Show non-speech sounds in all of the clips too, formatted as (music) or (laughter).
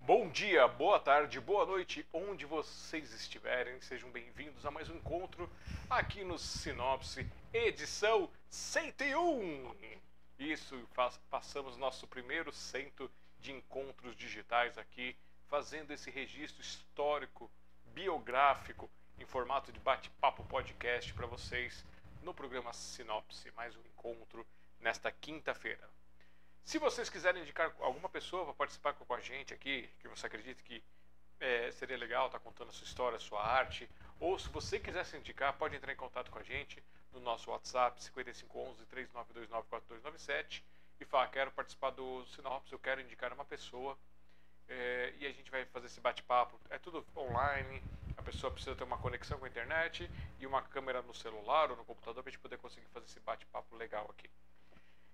Bom dia, boa tarde, boa noite, onde vocês estiverem, sejam bem-vindos a mais um encontro aqui no Sinopse, edição 101. Isso, passamos nosso primeiro cento de encontros digitais aqui, fazendo esse registro histórico, biográfico, em formato de bate-papo podcast para vocês no programa Sinopse. Mais um encontro nesta quinta-feira. Se vocês quiserem indicar alguma pessoa para participar com a gente aqui, que você acredita que é, seria legal estar tá contando a sua história, a sua arte, ou se você quiser se indicar, pode entrar em contato com a gente no nosso WhatsApp 5511 3929 4297 e falar: quero participar do Sinopse, eu quero indicar uma pessoa. É, e a gente vai fazer esse bate-papo. É tudo online, a pessoa precisa ter uma conexão com a internet e uma câmera no celular ou no computador para a gente poder conseguir fazer esse bate-papo legal aqui.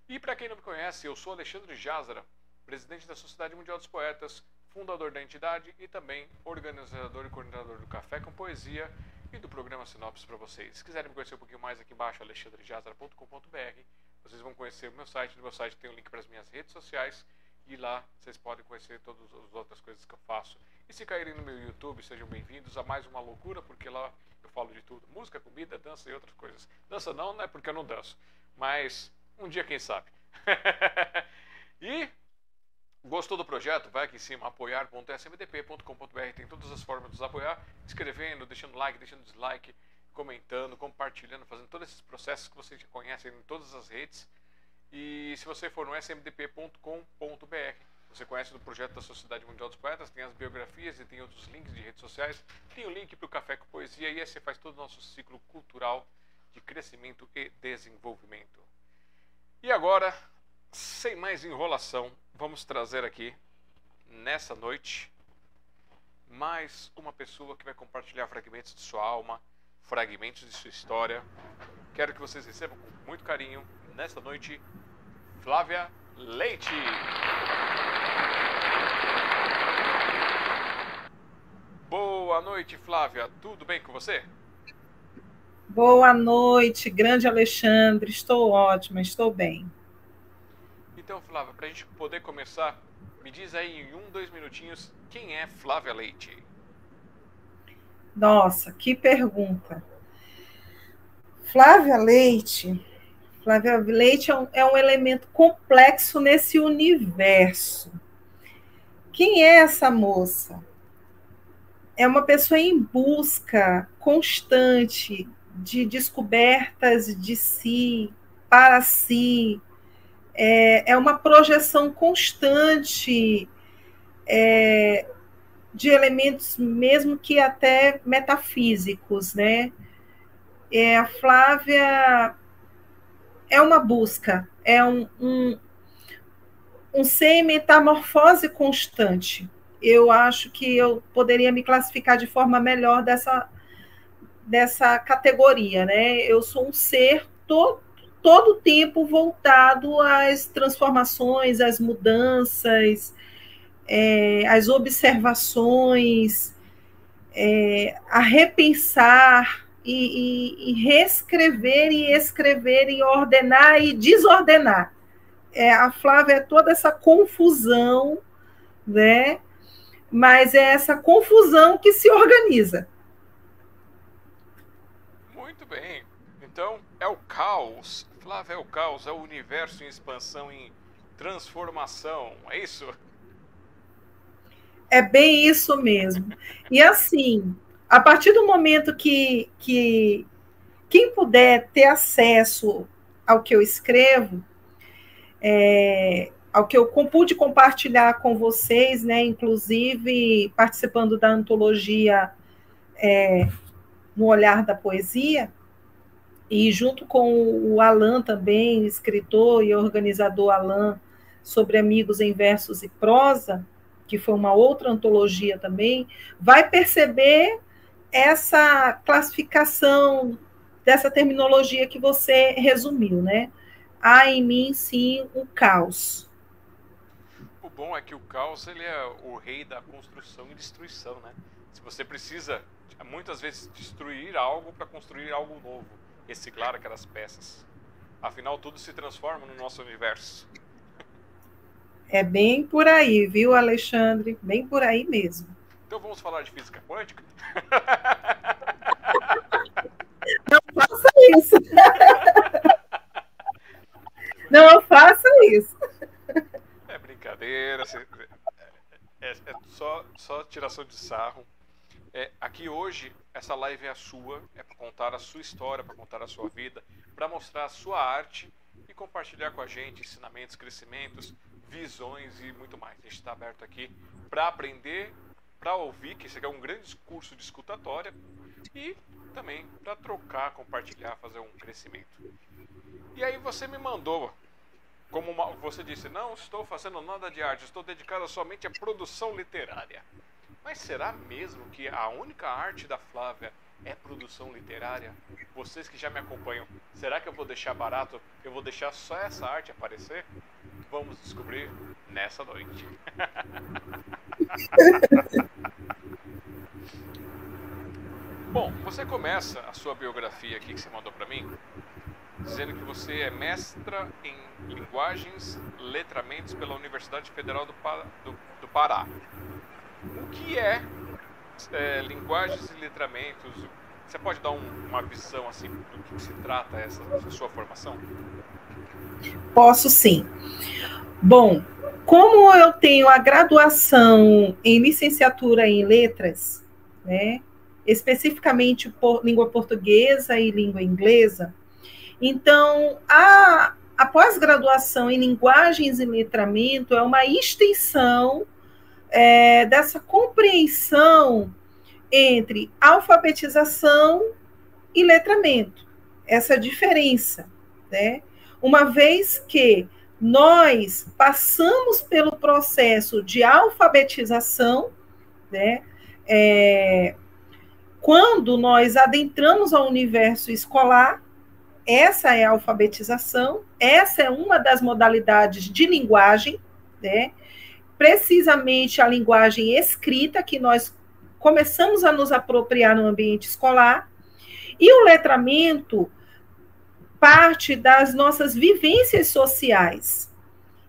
E para quem não me conhece, eu sou Alexandre Jazara, presidente da Sociedade Mundial dos Poetas, fundador da entidade e também organizador e coordenador do Café com Poesia e do programa Sinopse para vocês. Se quiserem me conhecer um pouquinho mais aqui embaixo, alexandrejazara.com.br, vocês vão conhecer o meu site. No meu site tem o um link para as minhas redes sociais e lá vocês podem conhecer todas as outras coisas que eu faço. E se caírem no meu YouTube, sejam bem-vindos a mais uma loucura, porque lá eu falo de tudo: música, comida, dança e outras coisas. Dança não, não é porque eu não danço, mas um dia, quem sabe. (laughs) e gostou do projeto? Vai aqui em cima, apoiar.smdp.com.br. Tem todas as formas de nos apoiar, escrevendo, deixando like, deixando dislike, comentando, compartilhando, fazendo todos esses processos que vocês já conhecem em todas as redes. E se você for no smdp.com.br, você conhece do projeto da Sociedade Mundial dos Poetas, tem as biografias e tem outros links de redes sociais. Tem o link para o Café com Poesia e aí você faz todo o nosso ciclo cultural de crescimento e desenvolvimento. E agora, sem mais enrolação, vamos trazer aqui, nessa noite, mais uma pessoa que vai compartilhar fragmentos de sua alma, fragmentos de sua história. Quero que vocês recebam com muito carinho, nesta noite, Flávia Leite. Boa noite, Flávia. Tudo bem com você? Boa noite, grande Alexandre. Estou ótima, estou bem. Então, Flávia, para a gente poder começar, me diz aí em um, dois minutinhos quem é Flávia Leite. Nossa, que pergunta. Flávia Leite. Flávia Leite é um, é um elemento complexo nesse universo. Quem é essa moça? É uma pessoa em busca constante de descobertas de si, para si, é, é uma projeção constante é, de elementos, mesmo que até metafísicos, né? É, a Flávia é uma busca, é um, um, um ser em metamorfose constante. Eu acho que eu poderia me classificar de forma melhor dessa dessa categoria, né? Eu sou um ser todo, todo tempo voltado às transformações, às mudanças, é, às observações, é, a repensar e, e, e, reescrever e escrever e ordenar e desordenar. É, a Flávia é toda essa confusão, né? Mas é essa confusão que se organiza. Muito bem. Então, é o caos. Flávia, é o caos, é o universo em expansão, em transformação. É isso? É bem isso mesmo. E assim, a partir do momento que, que quem puder ter acesso ao que eu escrevo, é, ao que eu pude compartilhar com vocês, né, inclusive participando da antologia é, No Olhar da Poesia, e junto com o Alan também, escritor e organizador Alan, sobre Amigos em Versos e Prosa, que foi uma outra antologia também, vai perceber essa classificação dessa terminologia que você resumiu, né? Há em mim, sim, um caos. Bom é que o caos ele é o rei da construção e destruição, né? Se você precisa, muitas vezes, destruir algo para construir algo novo reciclar aquelas peças. Afinal, tudo se transforma no nosso universo. É bem por aí, viu, Alexandre? Bem por aí mesmo. Então vamos falar de física quântica? (laughs) Não faça isso. (laughs) Não faça isso. É brincadeira. É, é só, só tiração de sarro. É, aqui hoje, essa live é a sua, é para contar a sua história, para contar a sua vida, para mostrar a sua arte e compartilhar com a gente ensinamentos, crescimentos, visões e muito mais. A gente está aberto aqui para aprender, para ouvir, que esse aqui é um grande curso de escutatória e também para trocar, compartilhar, fazer um crescimento. E aí você me mandou, como uma, você disse, não estou fazendo nada de arte, estou dedicado somente à produção literária. Mas será mesmo que a única arte da Flávia é produção literária? Vocês que já me acompanham, será que eu vou deixar barato? Eu vou deixar só essa arte aparecer? Vamos descobrir nessa noite. (laughs) Bom, você começa a sua biografia aqui que você mandou para mim, dizendo que você é mestra em linguagens, letramentos pela Universidade Federal do, do, do Pará. O que é, é linguagens e letramentos? Você pode dar um, uma visão assim do que se trata essa, sua formação? Posso sim. Bom, como eu tenho a graduação em licenciatura em letras, né, especificamente por língua portuguesa e língua inglesa, então a, a pós-graduação em linguagens e letramento é uma extensão é, dessa compreensão entre alfabetização e letramento, essa diferença, né? Uma vez que nós passamos pelo processo de alfabetização, né? É, quando nós adentramos ao universo escolar, essa é a alfabetização, essa é uma das modalidades de linguagem, né? precisamente a linguagem escrita, que nós começamos a nos apropriar no ambiente escolar, e o letramento parte das nossas vivências sociais.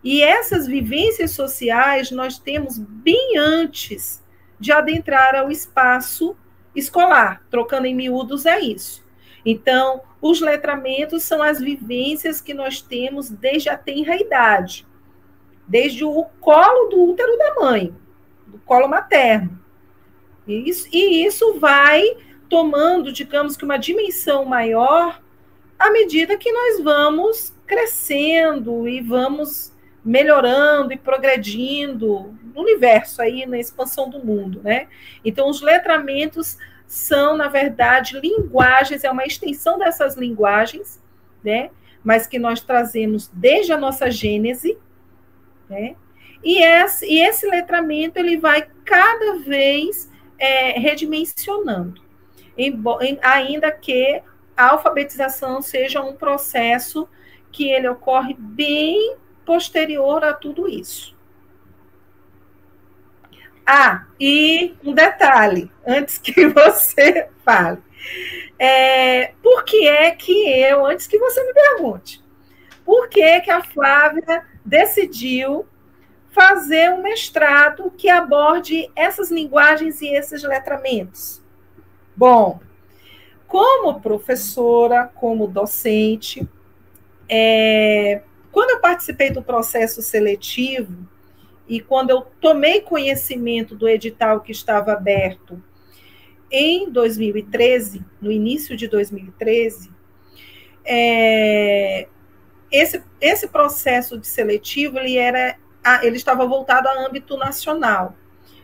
E essas vivências sociais nós temos bem antes de adentrar ao espaço escolar. Trocando em miúdos, é isso. Então, os letramentos são as vivências que nós temos desde a tenra idade desde o colo do útero da mãe, do colo materno. E isso, e isso vai tomando, digamos que, uma dimensão maior à medida que nós vamos crescendo e vamos melhorando e progredindo no universo aí, na expansão do mundo, né? Então, os letramentos são, na verdade, linguagens, é uma extensão dessas linguagens, né? Mas que nós trazemos desde a nossa gênese, né? E, esse, e esse letramento ele vai cada vez é, redimensionando, em, em, ainda que a alfabetização seja um processo que ele ocorre bem posterior a tudo isso. Ah, e um detalhe, antes que (laughs) você fale. É, por que é que eu, antes que você me pergunte, por que, que a Flávia decidiu fazer um mestrado que aborde essas linguagens e esses letramentos? Bom, como professora, como docente, é, quando eu participei do processo seletivo e quando eu tomei conhecimento do edital que estava aberto em 2013, no início de 2013, é, esse, esse processo de seletivo ele era ele estava voltado a âmbito nacional,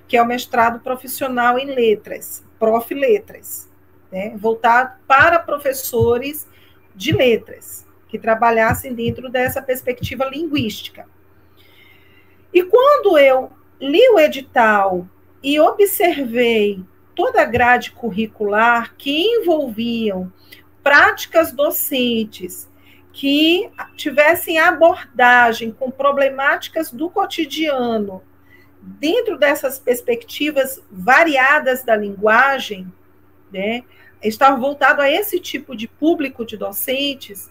que é o mestrado profissional em letras, prof. letras, né, voltado para professores de letras, que trabalhassem dentro dessa perspectiva linguística. E quando eu li o edital e observei toda a grade curricular que envolviam práticas docentes que tivessem abordagem com problemáticas do cotidiano dentro dessas perspectivas variadas da linguagem, né, estava voltado a esse tipo de público de docentes,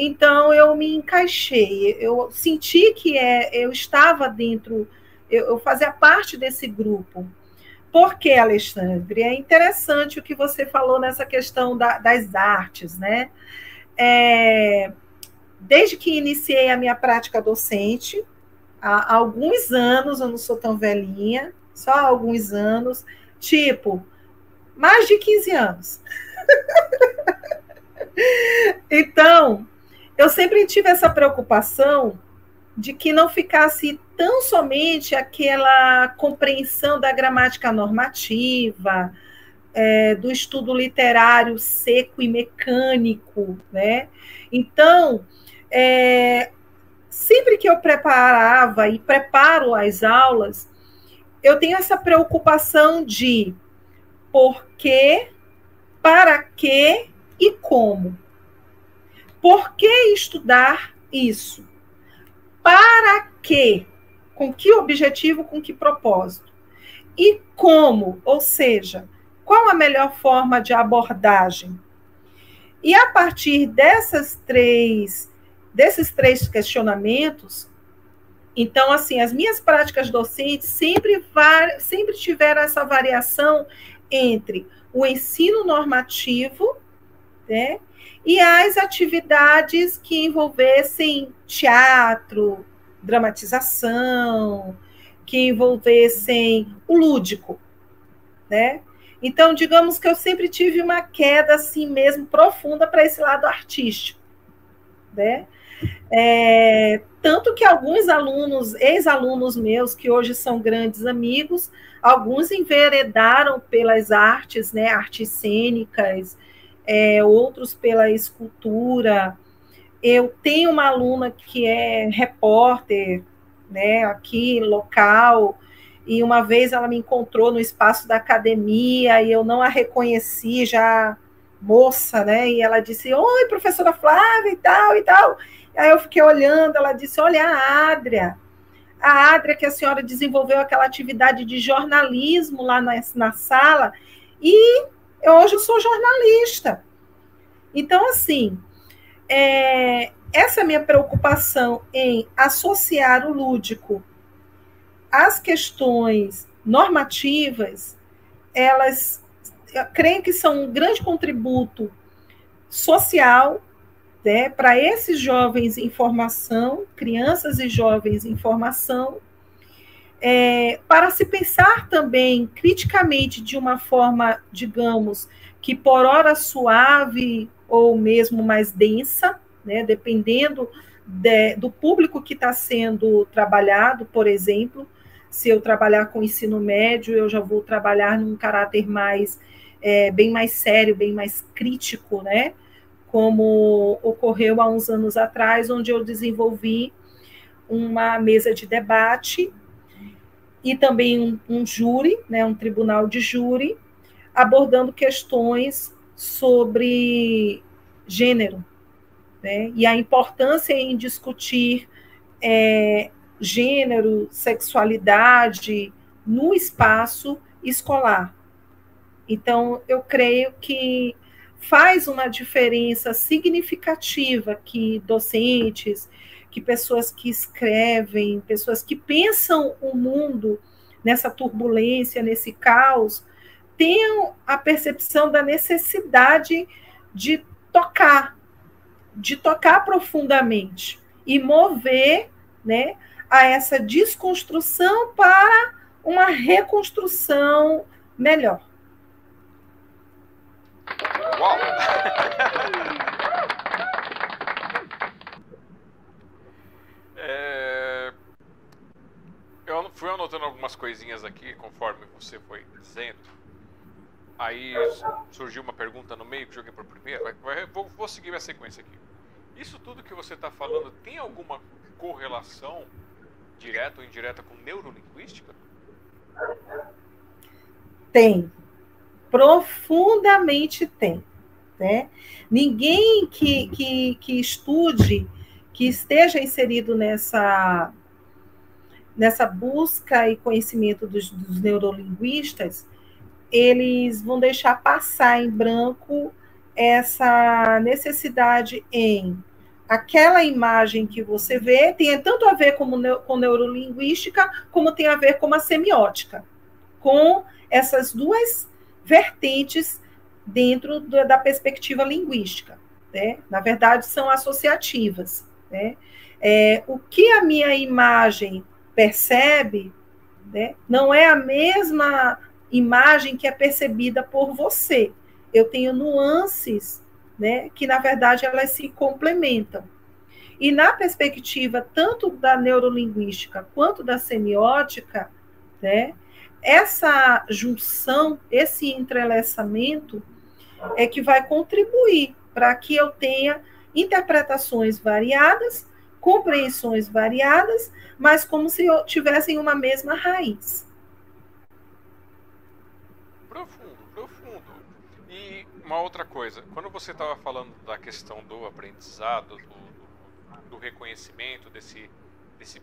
então eu me encaixei, eu senti que é, eu estava dentro, eu, eu fazia parte desse grupo. Por que, Alexandre? É interessante o que você falou nessa questão da, das artes, né? É, desde que iniciei a minha prática docente, há alguns anos, eu não sou tão velhinha, só há alguns anos, tipo, mais de 15 anos. (laughs) então, eu sempre tive essa preocupação de que não ficasse tão somente aquela compreensão da gramática normativa, é, do estudo literário seco e mecânico, né? Então, é, sempre que eu preparava e preparo as aulas, eu tenho essa preocupação de por quê, para quê e como. Por que estudar isso? Para quê? Com que objetivo, com que propósito? E como? Ou seja, qual a melhor forma de abordagem? E a partir dessas três, desses três questionamentos, então, assim, as minhas práticas docentes sempre, sempre tiveram essa variação entre o ensino normativo, né, e as atividades que envolvessem teatro, dramatização, que envolvessem o lúdico, né? Então, digamos que eu sempre tive uma queda assim mesmo profunda para esse lado artístico, né? É, tanto que alguns alunos, ex-alunos meus, que hoje são grandes amigos, alguns enveredaram pelas artes, né, artes cênicas, é, outros pela escultura. Eu tenho uma aluna que é repórter, né, aqui local, e uma vez ela me encontrou no espaço da academia e eu não a reconheci já moça, né? E ela disse: "Oi, professora Flávia e tal e tal". Aí eu fiquei olhando, ela disse: "Olha a Adria, a Adria que a senhora desenvolveu aquela atividade de jornalismo lá na, na sala e eu, hoje eu sou jornalista. Então, assim, é, essa minha preocupação em associar o lúdico às questões normativas, elas creio que são um grande contributo social né, para esses jovens em formação, crianças e jovens em formação, é, para se pensar também criticamente de uma forma, digamos, que por hora suave ou mesmo mais densa, né, dependendo de, do público que está sendo trabalhado, por exemplo, se eu trabalhar com ensino médio, eu já vou trabalhar num caráter mais é, bem mais sério, bem mais crítico, né? Como ocorreu há uns anos atrás, onde eu desenvolvi uma mesa de debate e também um, um júri, né, um tribunal de júri, abordando questões sobre gênero, né, e a importância em discutir é, gênero, sexualidade no espaço escolar. Então, eu creio que faz uma diferença significativa que docentes, que pessoas que escrevem, pessoas que pensam o mundo nessa turbulência, nesse caos, tenham a percepção da necessidade de tocar, de tocar profundamente e mover, né, a essa desconstrução para uma reconstrução melhor. Uau! (laughs) é... Eu fui anotando algumas coisinhas aqui conforme você foi dizendo. Aí surgiu uma pergunta no meio que joguei o primeiro. Vou, vou seguir a sequência aqui. Isso tudo que você está falando tem alguma correlação direta ou indireta com neurolinguística? Tem. Profundamente tem. Né? Ninguém que, que, que estude, que esteja inserido nessa, nessa busca e conhecimento dos, dos neurolinguistas, eles vão deixar passar em branco essa necessidade em aquela imagem que você vê tem tanto a ver com, com neurolinguística, como tem a ver com a semiótica, com essas duas vertentes dentro da perspectiva linguística. Né? Na verdade, são associativas. Né? É, o que a minha imagem percebe né, não é a mesma imagem que é percebida por você. Eu tenho nuances né, que, na verdade, elas se complementam. E na perspectiva tanto da neurolinguística quanto da semiótica, né, essa junção, esse entrelaçamento é que vai contribuir para que eu tenha interpretações variadas, compreensões variadas, mas como se tivessem uma mesma raiz. uma outra coisa, quando você estava falando da questão do aprendizado, do, do, reconhecimento desse, desse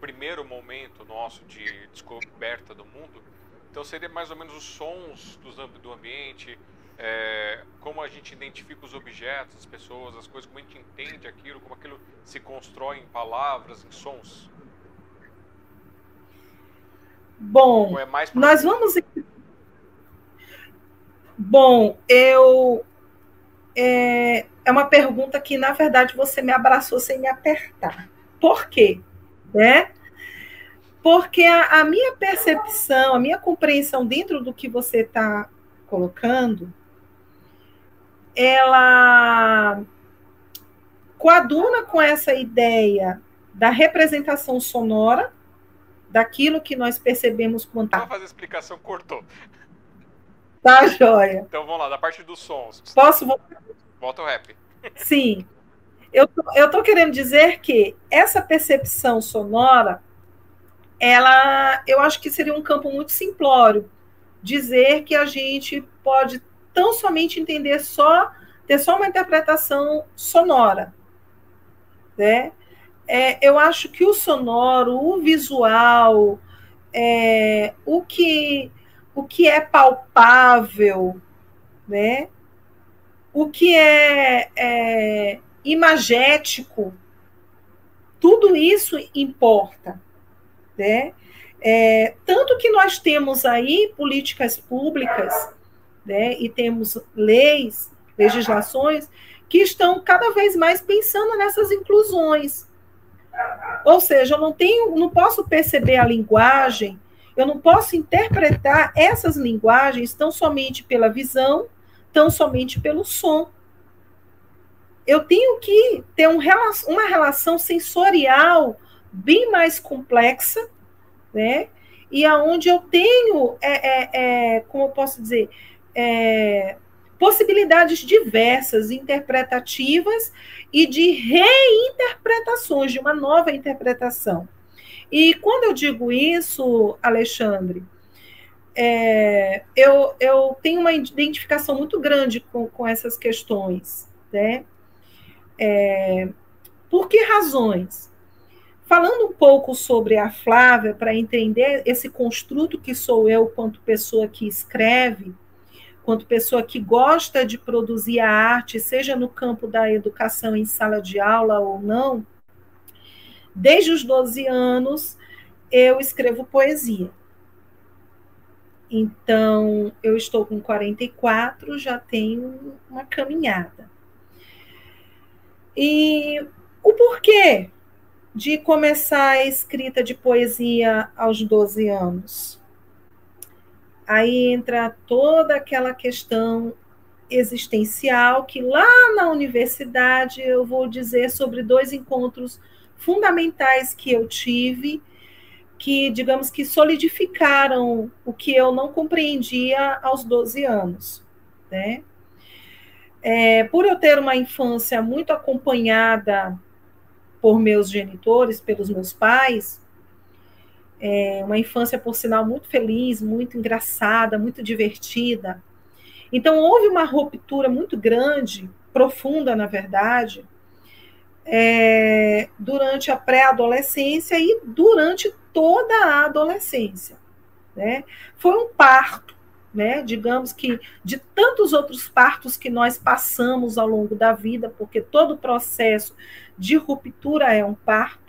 primeiro momento nosso de descoberta do mundo, então seria mais ou menos os sons do ambiente, é, como a gente identifica os objetos, as pessoas, as coisas, como a gente entende aquilo, como aquilo se constrói em palavras, em sons. Bom, é nós vamos Bom, eu. É, é uma pergunta que, na verdade, você me abraçou sem me apertar. Por quê? Né? Porque a, a minha percepção, a minha compreensão dentro do que você está colocando, ela coaduna com essa ideia da representação sonora, daquilo que nós percebemos quanto. Vou fazer a explicação, cortou. Tá, joia. Então vamos lá, da parte dos sons. Posso voltar? Volta o rap. Sim. Eu tô, eu tô querendo dizer que essa percepção sonora, ela, eu acho que seria um campo muito simplório. Dizer que a gente pode tão somente entender só, ter só uma interpretação sonora. Né? É, eu acho que o sonoro, o visual, é, o que o que é palpável, né? o que é, é imagético, tudo isso importa. Né? É, tanto que nós temos aí políticas públicas né, e temos leis, legislações que estão cada vez mais pensando nessas inclusões. Ou seja, eu não tenho, não posso perceber a linguagem eu não posso interpretar essas linguagens tão somente pela visão, tão somente pelo som. Eu tenho que ter um, uma relação sensorial bem mais complexa, né? E aonde eu tenho, é, é, é, como eu posso dizer, é, possibilidades diversas, interpretativas e de reinterpretações, de uma nova interpretação. E quando eu digo isso, Alexandre, é, eu, eu tenho uma identificação muito grande com, com essas questões. Né? É, por que razões? Falando um pouco sobre a Flávia, para entender esse construto que sou eu, quanto pessoa que escreve, quanto pessoa que gosta de produzir a arte, seja no campo da educação em sala de aula ou não, Desde os 12 anos, eu escrevo poesia. Então, eu estou com 44, já tenho uma caminhada. E o porquê de começar a escrita de poesia aos 12 anos? Aí entra toda aquela questão existencial que lá na universidade eu vou dizer sobre dois encontros fundamentais que eu tive, que, digamos que solidificaram o que eu não compreendia aos 12 anos, né? É, por eu ter uma infância muito acompanhada por meus genitores, pelos meus pais, é, uma infância, por sinal, muito feliz, muito engraçada, muito divertida. Então, houve uma ruptura muito grande, profunda, na verdade, é, durante a pré-adolescência e durante toda a adolescência. Né? Foi um parto né? Digamos que de tantos outros partos que nós passamos ao longo da vida, porque todo processo de ruptura é um parto.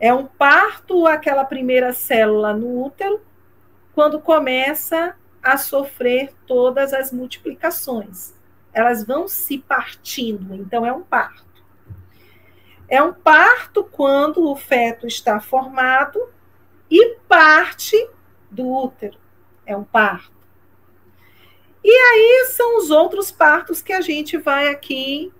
É um parto aquela primeira célula no útero, quando começa a sofrer todas as multiplicações. Elas vão se partindo, então é um parto. É um parto quando o feto está formado e parte do útero. É um parto. E aí são os outros partos que a gente vai aqui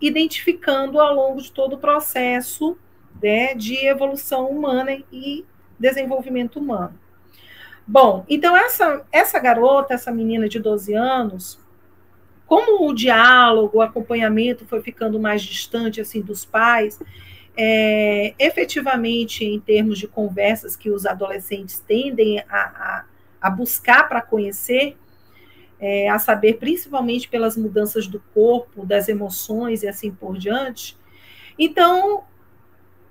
identificando ao longo de todo o processo né, de evolução humana e desenvolvimento humano. Bom, então essa, essa garota, essa menina de 12 anos, como o diálogo, o acompanhamento foi ficando mais distante assim dos pais, é, efetivamente, em termos de conversas que os adolescentes tendem a, a, a buscar para conhecer, é, a saber, principalmente pelas mudanças do corpo, das emoções e assim por diante. Então,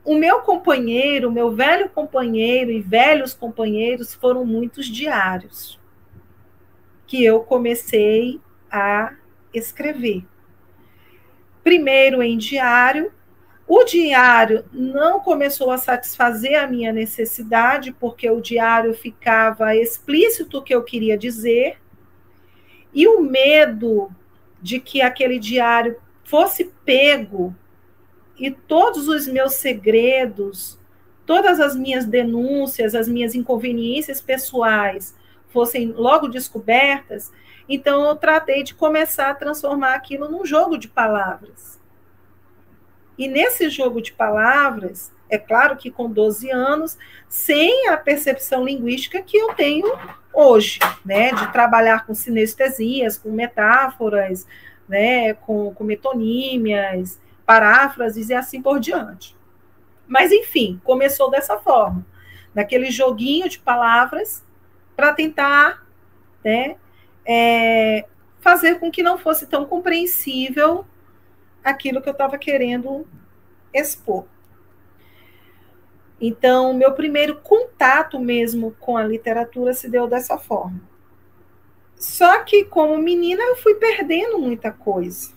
o meu companheiro, meu velho companheiro e velhos companheiros foram muitos diários que eu comecei a escrever. Primeiro em diário, o diário não começou a satisfazer a minha necessidade, porque o diário ficava explícito o que eu queria dizer, e o medo de que aquele diário fosse pego e todos os meus segredos, todas as minhas denúncias, as minhas inconveniências pessoais fossem logo descobertas, então eu tratei de começar a transformar aquilo num jogo de palavras. E nesse jogo de palavras, é claro que com 12 anos, sem a percepção linguística que eu tenho hoje, né, de trabalhar com sinestesias, com metáforas, né, com, com metonímias, paráfrases e assim por diante. Mas, enfim, começou dessa forma, naquele joguinho de palavras, para tentar né, é, fazer com que não fosse tão compreensível aquilo que eu estava querendo expor. Então, meu primeiro contato mesmo com a literatura se deu dessa forma. Só que, como menina, eu fui perdendo muita coisa.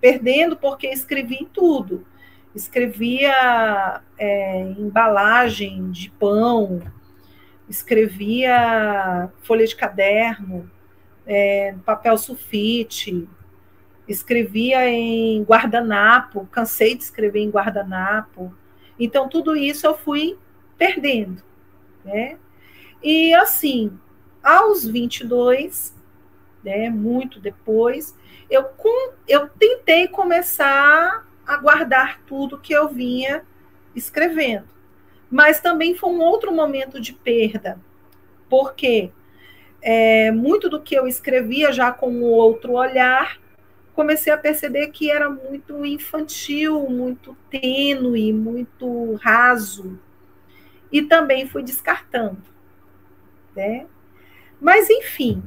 Perdendo porque escrevi tudo. Escrevia é, embalagem de pão, escrevia folha de caderno, é, papel sulfite, escrevia em guardanapo, cansei de escrever em guardanapo. Então, tudo isso eu fui perdendo. Né? E assim, aos 22, né, muito depois, eu, com, eu tentei começar a guardar tudo que eu vinha escrevendo. Mas também foi um outro momento de perda, porque é, muito do que eu escrevia já com um outro olhar comecei a perceber que era muito infantil, muito tênue, muito raso. E também fui descartando. Né? Mas, enfim,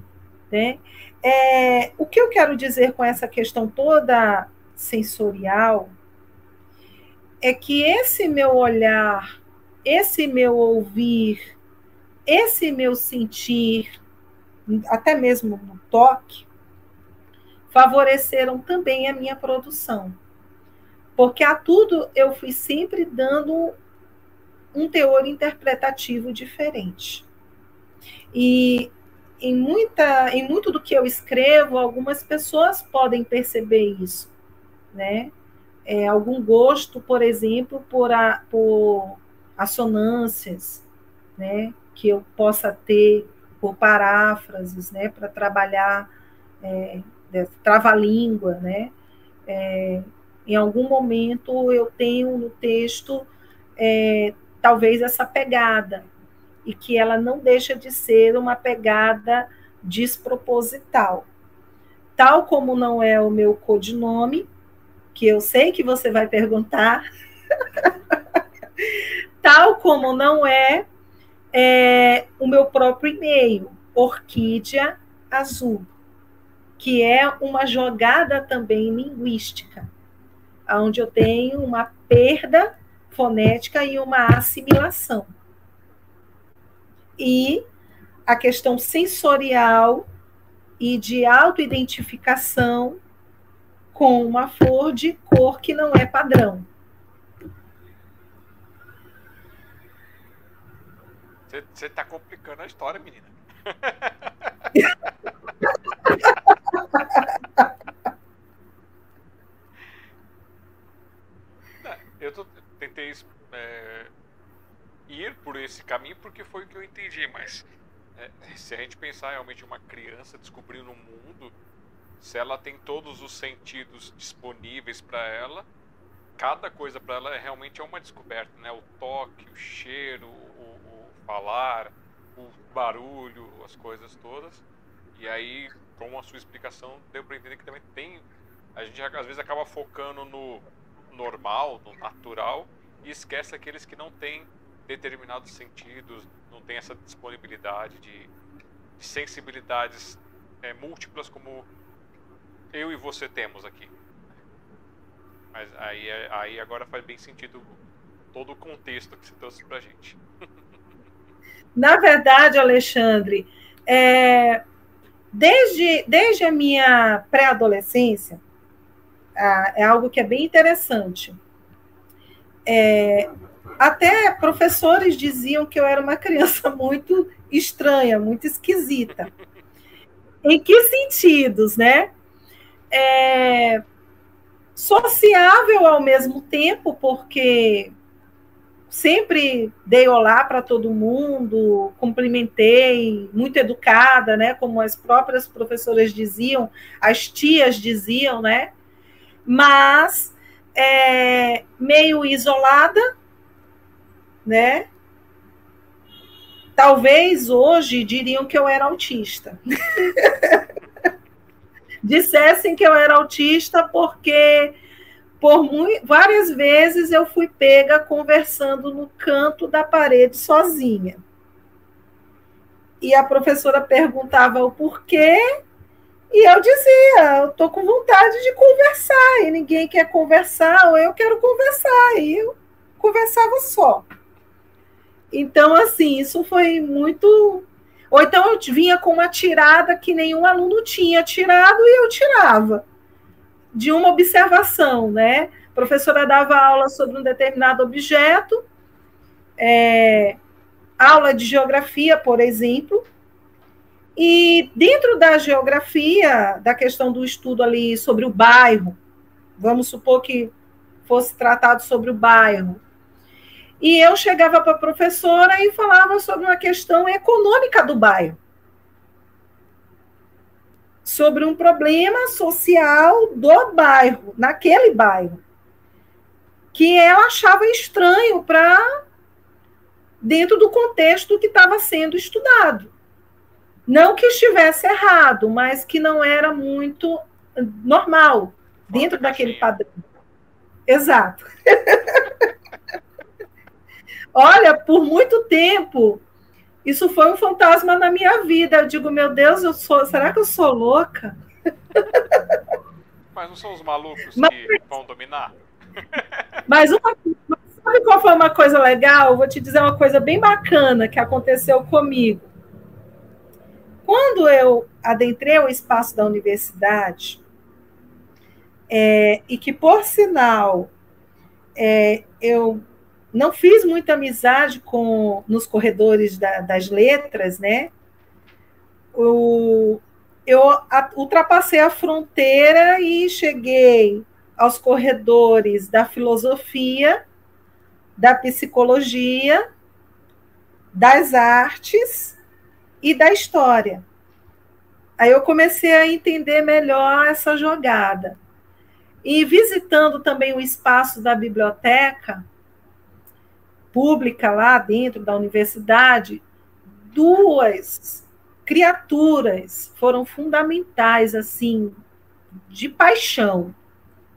né? É, o que eu quero dizer com essa questão toda sensorial é que esse meu olhar, esse meu ouvir, esse meu sentir, até mesmo no toque, favoreceram também a minha produção. Porque a tudo eu fui sempre dando um teor interpretativo diferente. E em, muita, em muito do que eu escrevo, algumas pessoas podem perceber isso, né? É, algum gosto, por exemplo, por, a, por assonâncias, né? Que eu possa ter por paráfrases, né? Para trabalhar é, trava-língua, né? É, em algum momento eu tenho no texto é, talvez essa pegada, e que ela não deixa de ser uma pegada desproposital. Tal como não é o meu codinome, que eu sei que você vai perguntar, (laughs) tal como não é, é o meu próprio e-mail, Orquídea Azul que é uma jogada também linguística, onde eu tenho uma perda fonética e uma assimilação. E a questão sensorial e de autoidentificação com uma flor de cor que não é padrão. Você está complicando a história, menina. (laughs) eu tô, tentei ir por esse caminho porque foi o que eu entendi, mas é, se a gente pensar realmente uma criança descobrindo o mundo, se ela tem todos os sentidos disponíveis para ela, cada coisa para ela é realmente é uma descoberta, né? O toque, o cheiro, o, o falar, o barulho, as coisas todas. E aí, com a sua explicação, deu para entender que também tem. A gente às vezes acaba focando no normal, no natural, e esquece aqueles que não têm determinados sentidos, não tem essa disponibilidade de, de sensibilidades é, múltiplas como eu e você temos aqui. Mas aí, é, aí agora faz bem sentido todo o contexto que você trouxe pra gente. (laughs) Na verdade, Alexandre, é, desde, desde a minha pré-adolescência, é algo que é bem interessante. É, até professores diziam que eu era uma criança (laughs) muito estranha, muito esquisita. Em que sentidos, né? É, sociável ao mesmo tempo, porque sempre dei olá para todo mundo, cumprimentei, muito educada, né? Como as próprias professoras diziam, as tias diziam, né? Mas é, meio isolada, né? Talvez hoje diriam que eu era autista. (laughs) Dissessem que eu era autista porque por muito, várias vezes eu fui pega conversando no canto da parede sozinha. E a professora perguntava o porquê, e eu dizia, eu tô com vontade de conversar, e ninguém quer conversar, ou eu quero conversar, e eu conversava só. Então, assim, isso foi muito. Ou então eu vinha com uma tirada que nenhum aluno tinha tirado e eu tirava, de uma observação, né? A professora dava aula sobre um determinado objeto, é, aula de geografia, por exemplo, e dentro da geografia, da questão do estudo ali sobre o bairro, vamos supor que fosse tratado sobre o bairro, e eu chegava para a professora e falava sobre uma questão econômica do bairro. Sobre um problema social do bairro, naquele bairro. Que ela achava estranho para dentro do contexto que estava sendo estudado. Não que estivesse errado, mas que não era muito normal dentro daquele padrão. Exato. (laughs) Olha, por muito tempo, isso foi um fantasma na minha vida. Eu digo, meu Deus, eu sou, será que eu sou louca? Mas não são os malucos Mas... que vão dominar? (laughs) Mas uma, sabe qual foi uma coisa legal? Vou te dizer uma coisa bem bacana que aconteceu comigo. Quando eu adentrei o espaço da universidade, é, e que, por sinal, é, eu não fiz muita amizade com nos corredores da, das letras, né? O, eu a, ultrapassei a fronteira e cheguei aos corredores da filosofia, da psicologia, das artes e da história. Aí eu comecei a entender melhor essa jogada. E visitando também o espaço da biblioteca, pública lá dentro da universidade, duas criaturas foram fundamentais, assim, de paixão,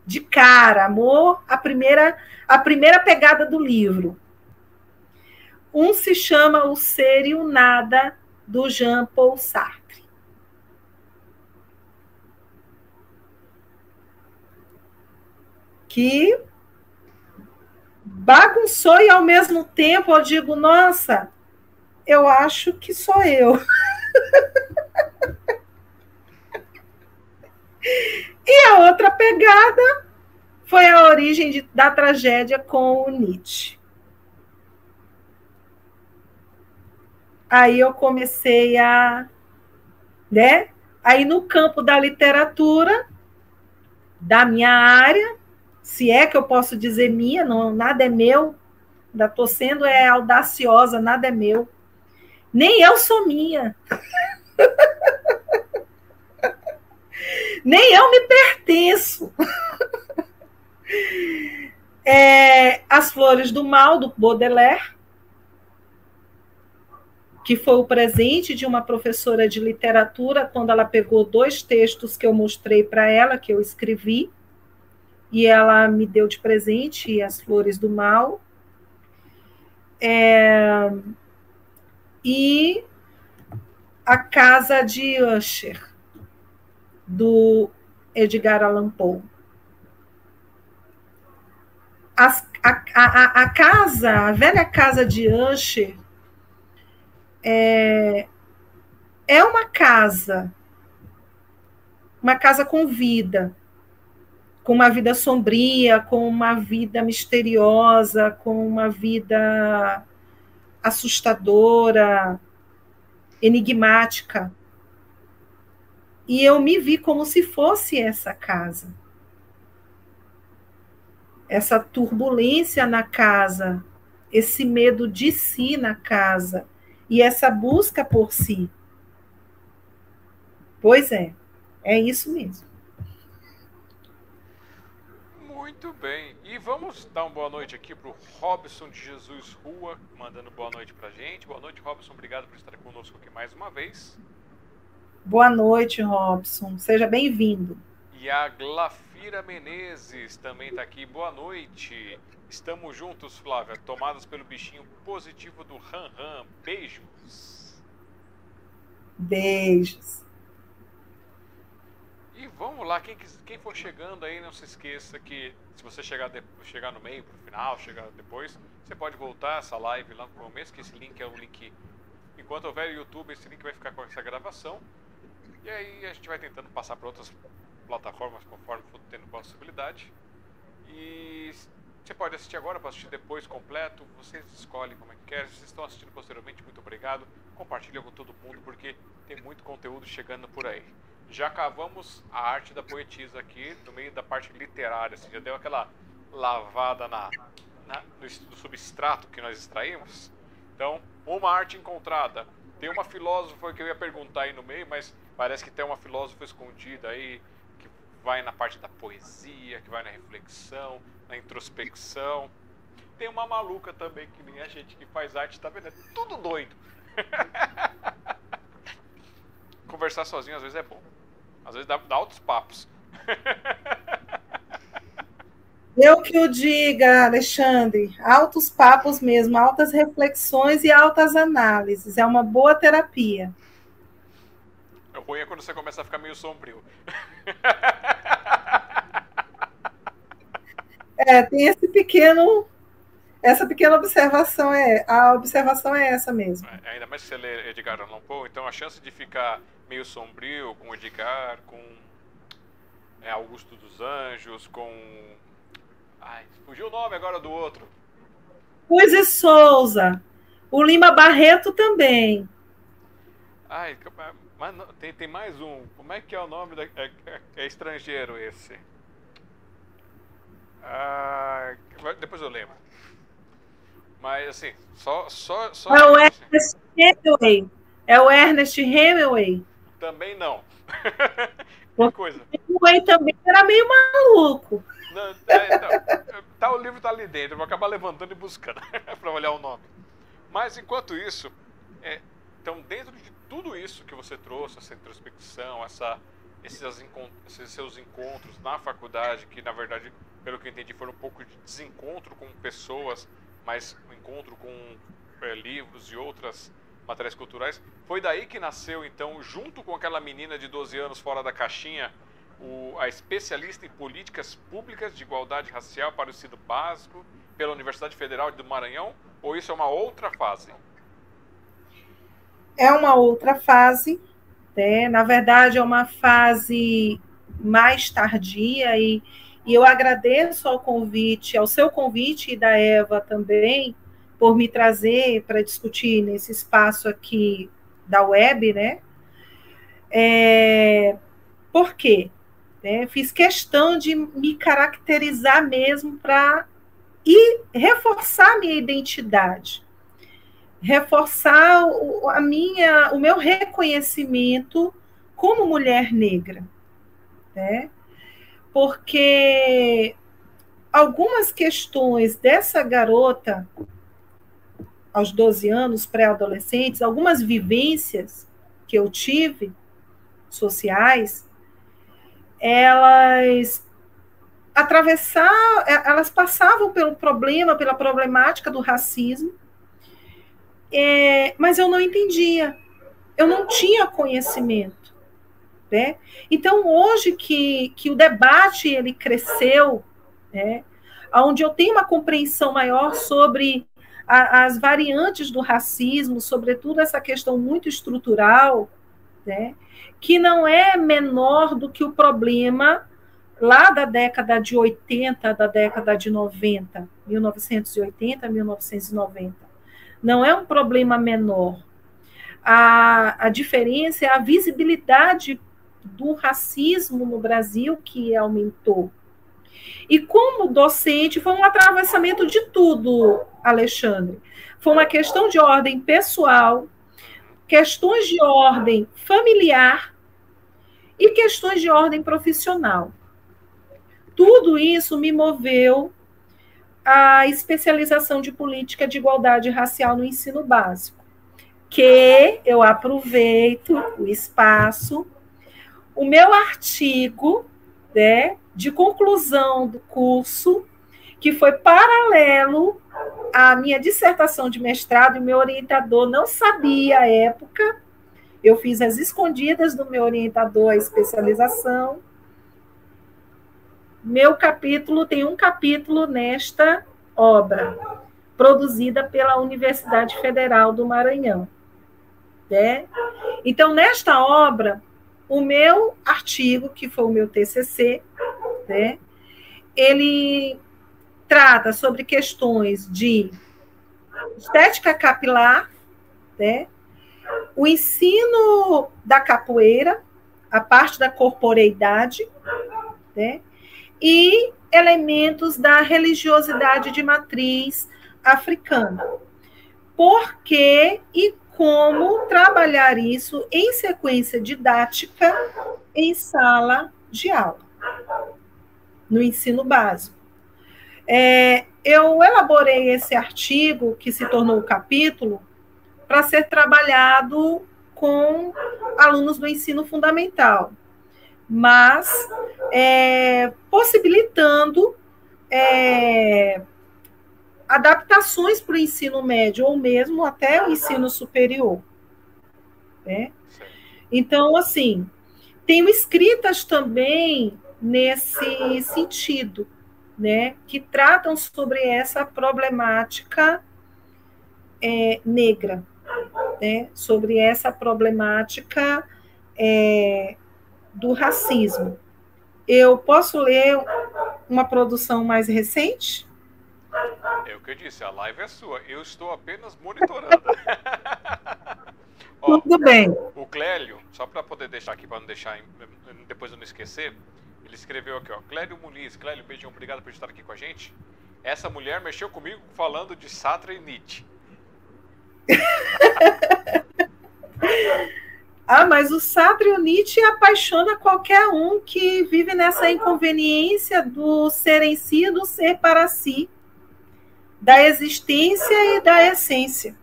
de cara, amor, a primeira, a primeira pegada do livro. Um se chama O Ser e o Nada, do Jean Paul Sartre. Que bagunçou e ao mesmo tempo eu digo, nossa, eu acho que sou eu. (laughs) E a outra pegada foi a origem de, da tragédia com o Nietzsche. Aí eu comecei a, né? Aí no campo da literatura, da minha área, se é que eu posso dizer minha, não, nada é meu, ainda estou sendo é, audaciosa, nada é meu. Nem eu sou minha. (laughs) Nem eu me pertenço. (laughs) É, As Flores do Mal, do Baudelaire, que foi o presente de uma professora de literatura quando ela pegou dois textos que eu mostrei para ela, que eu escrevi, e ela me deu de presente As Flores do Mal. É, e A Casa de Usher, do Edgar Allan Poe. As, a, a, a, casa, a velha casa de Usher, é, é uma casa, uma casa com vida, com uma vida sombria, com uma vida misteriosa, com uma vida assustadora, enigmática. E eu me vi como se fosse essa casa essa turbulência na casa, esse medo de si na casa e essa busca por si. Pois é, é isso mesmo. Muito bem. E vamos dar uma boa noite aqui para o Robson de Jesus Rua, mandando boa noite para gente. Boa noite, Robson. Obrigado por estar conosco aqui mais uma vez. Boa noite, Robson. Seja bem-vindo. E a Glafira Menezes também está aqui. Boa noite. Estamos juntos, Flávia, tomadas pelo bichinho positivo do Ram Ram. Beijos. Beijos. E vamos lá, quem, quem for chegando aí, não se esqueça que se você chegar, de, chegar no meio, pro final, chegar depois, você pode voltar essa live lá no começo, que esse link é o link. Enquanto houver YouTube, esse link vai ficar com essa gravação. E aí a gente vai tentando passar para outras plataformas conforme for tendo possibilidade. E você pode assistir agora, pode assistir depois completo, vocês escolhem como é que quer. Se vocês estão assistindo posteriormente, muito obrigado. Compartilha com todo mundo porque tem muito conteúdo chegando por aí. Já cavamos a arte da poetisa aqui no meio da parte literária, assim, já deu aquela lavada na, na no, no substrato que nós extraímos. Então, uma arte encontrada. Tem uma filósofa que eu ia perguntar aí no meio, mas parece que tem uma filósofa escondida aí vai na parte da poesia, que vai na reflexão, na introspecção. Tem uma maluca também, que nem a gente que faz arte, tá vendo? É tudo doido. (laughs) Conversar sozinho às vezes é bom. Às vezes dá, dá altos papos. (laughs) Eu que o diga, Alexandre, altos papos mesmo, altas reflexões e altas análises. É uma boa terapia. O ruim é quando você começa a ficar meio sombrio. (laughs) É, tem esse pequeno. Essa pequena observação é. A observação é essa mesmo. É, ainda mais se você lê Edgar Allan Poe, então a chance de ficar meio sombrio com Edgar, com é, Augusto dos Anjos, com. Ai, fugiu o nome agora do outro. Luiz Souza. O Lima Barreto também. Ai, mas não, tem, tem mais um. Como é que é o nome? Da, é, é, é estrangeiro esse. Ah, depois eu lembro. Mas assim, só. só, só é o Ernest Hemingway. É o Ernest Hemingway. Também não. (laughs) que coisa. Hemingway também era meio maluco. Não, é, então, tá, o livro tá ali dentro, eu vou acabar levantando e buscando (laughs) para olhar o nome. Mas enquanto isso, é, então dentro de tudo isso que você trouxe, essa introspecção, essa, esses, esses seus encontros na faculdade, que na verdade, pelo que eu entendi, foram um pouco de desencontro com pessoas, mas um encontro com é, livros e outras materiais culturais. Foi daí que nasceu, então, junto com aquela menina de 12 anos fora da caixinha, o, a especialista em políticas públicas de igualdade racial para o ensino básico pela Universidade Federal do Maranhão? Ou isso é uma outra fase? é uma outra fase, né? na verdade, é uma fase mais tardia, e, e eu agradeço ao convite, ao seu convite e da Eva também, por me trazer para discutir nesse espaço aqui da web, né? É, por quê? É, fiz questão de me caracterizar mesmo para e reforçar minha identidade, reforçar o, a minha, o meu reconhecimento como mulher negra, né? Porque algumas questões dessa garota aos 12 anos, pré-adolescentes, algumas vivências que eu tive sociais, elas atravessar, é, elas passavam pelo problema, pela problemática do racismo, é, mas eu não entendia, eu não tinha conhecimento, né? Então hoje que, que o debate ele cresceu, né? Onde eu tenho uma compreensão maior sobre a, as variantes do racismo, sobretudo essa questão muito estrutural, né? Que não é menor do que o problema lá da década de 80, da década de 90, 1980, 1990. Não é um problema menor. A, a diferença é a visibilidade do racismo no Brasil que aumentou. E como docente, foi um atravessamento de tudo, Alexandre. Foi uma questão de ordem pessoal, questões de ordem familiar e questões de ordem profissional. Tudo isso me moveu à especialização de política de igualdade racial no ensino básico, que eu aproveito o espaço, o meu artigo né, de conclusão do curso, que foi paralelo à minha dissertação de mestrado, e meu orientador não sabia à época, eu fiz as escondidas do meu orientador a especialização, meu capítulo tem um capítulo nesta obra, produzida pela Universidade Federal do Maranhão. Né? Então, nesta obra, o meu artigo, que foi o meu TCC, né, ele trata sobre questões de estética capilar, né, o ensino da capoeira, a parte da corporeidade, né, e elementos da religiosidade de matriz africana. Por que e como trabalhar isso em sequência didática em sala de aula, no ensino básico. É, eu elaborei esse artigo, que se tornou o capítulo, para ser trabalhado com alunos do ensino fundamental mas é, possibilitando é, adaptações para o ensino médio ou mesmo até o ensino superior. Né? Então, assim, tenho escritas também nesse sentido, né, que tratam sobre essa problemática é, negra, né, sobre essa problemática é, do racismo. Eu posso ler uma produção mais recente? É o que eu disse, a live é sua. Eu estou apenas monitorando. (laughs) Ó, Tudo bem. O Clélio, só para poder deixar aqui, para não deixar, depois eu não esquecer, ele escreveu aqui, ó, Clélio Muniz. Clélio, beijão, obrigado por estar aqui com a gente. Essa mulher mexeu comigo falando de Sartre e Nietzsche. (laughs) Ah, mas o Sartre e o Nietzsche apaixona qualquer um que vive nessa inconveniência do ser em si e do ser para si, da existência e da essência.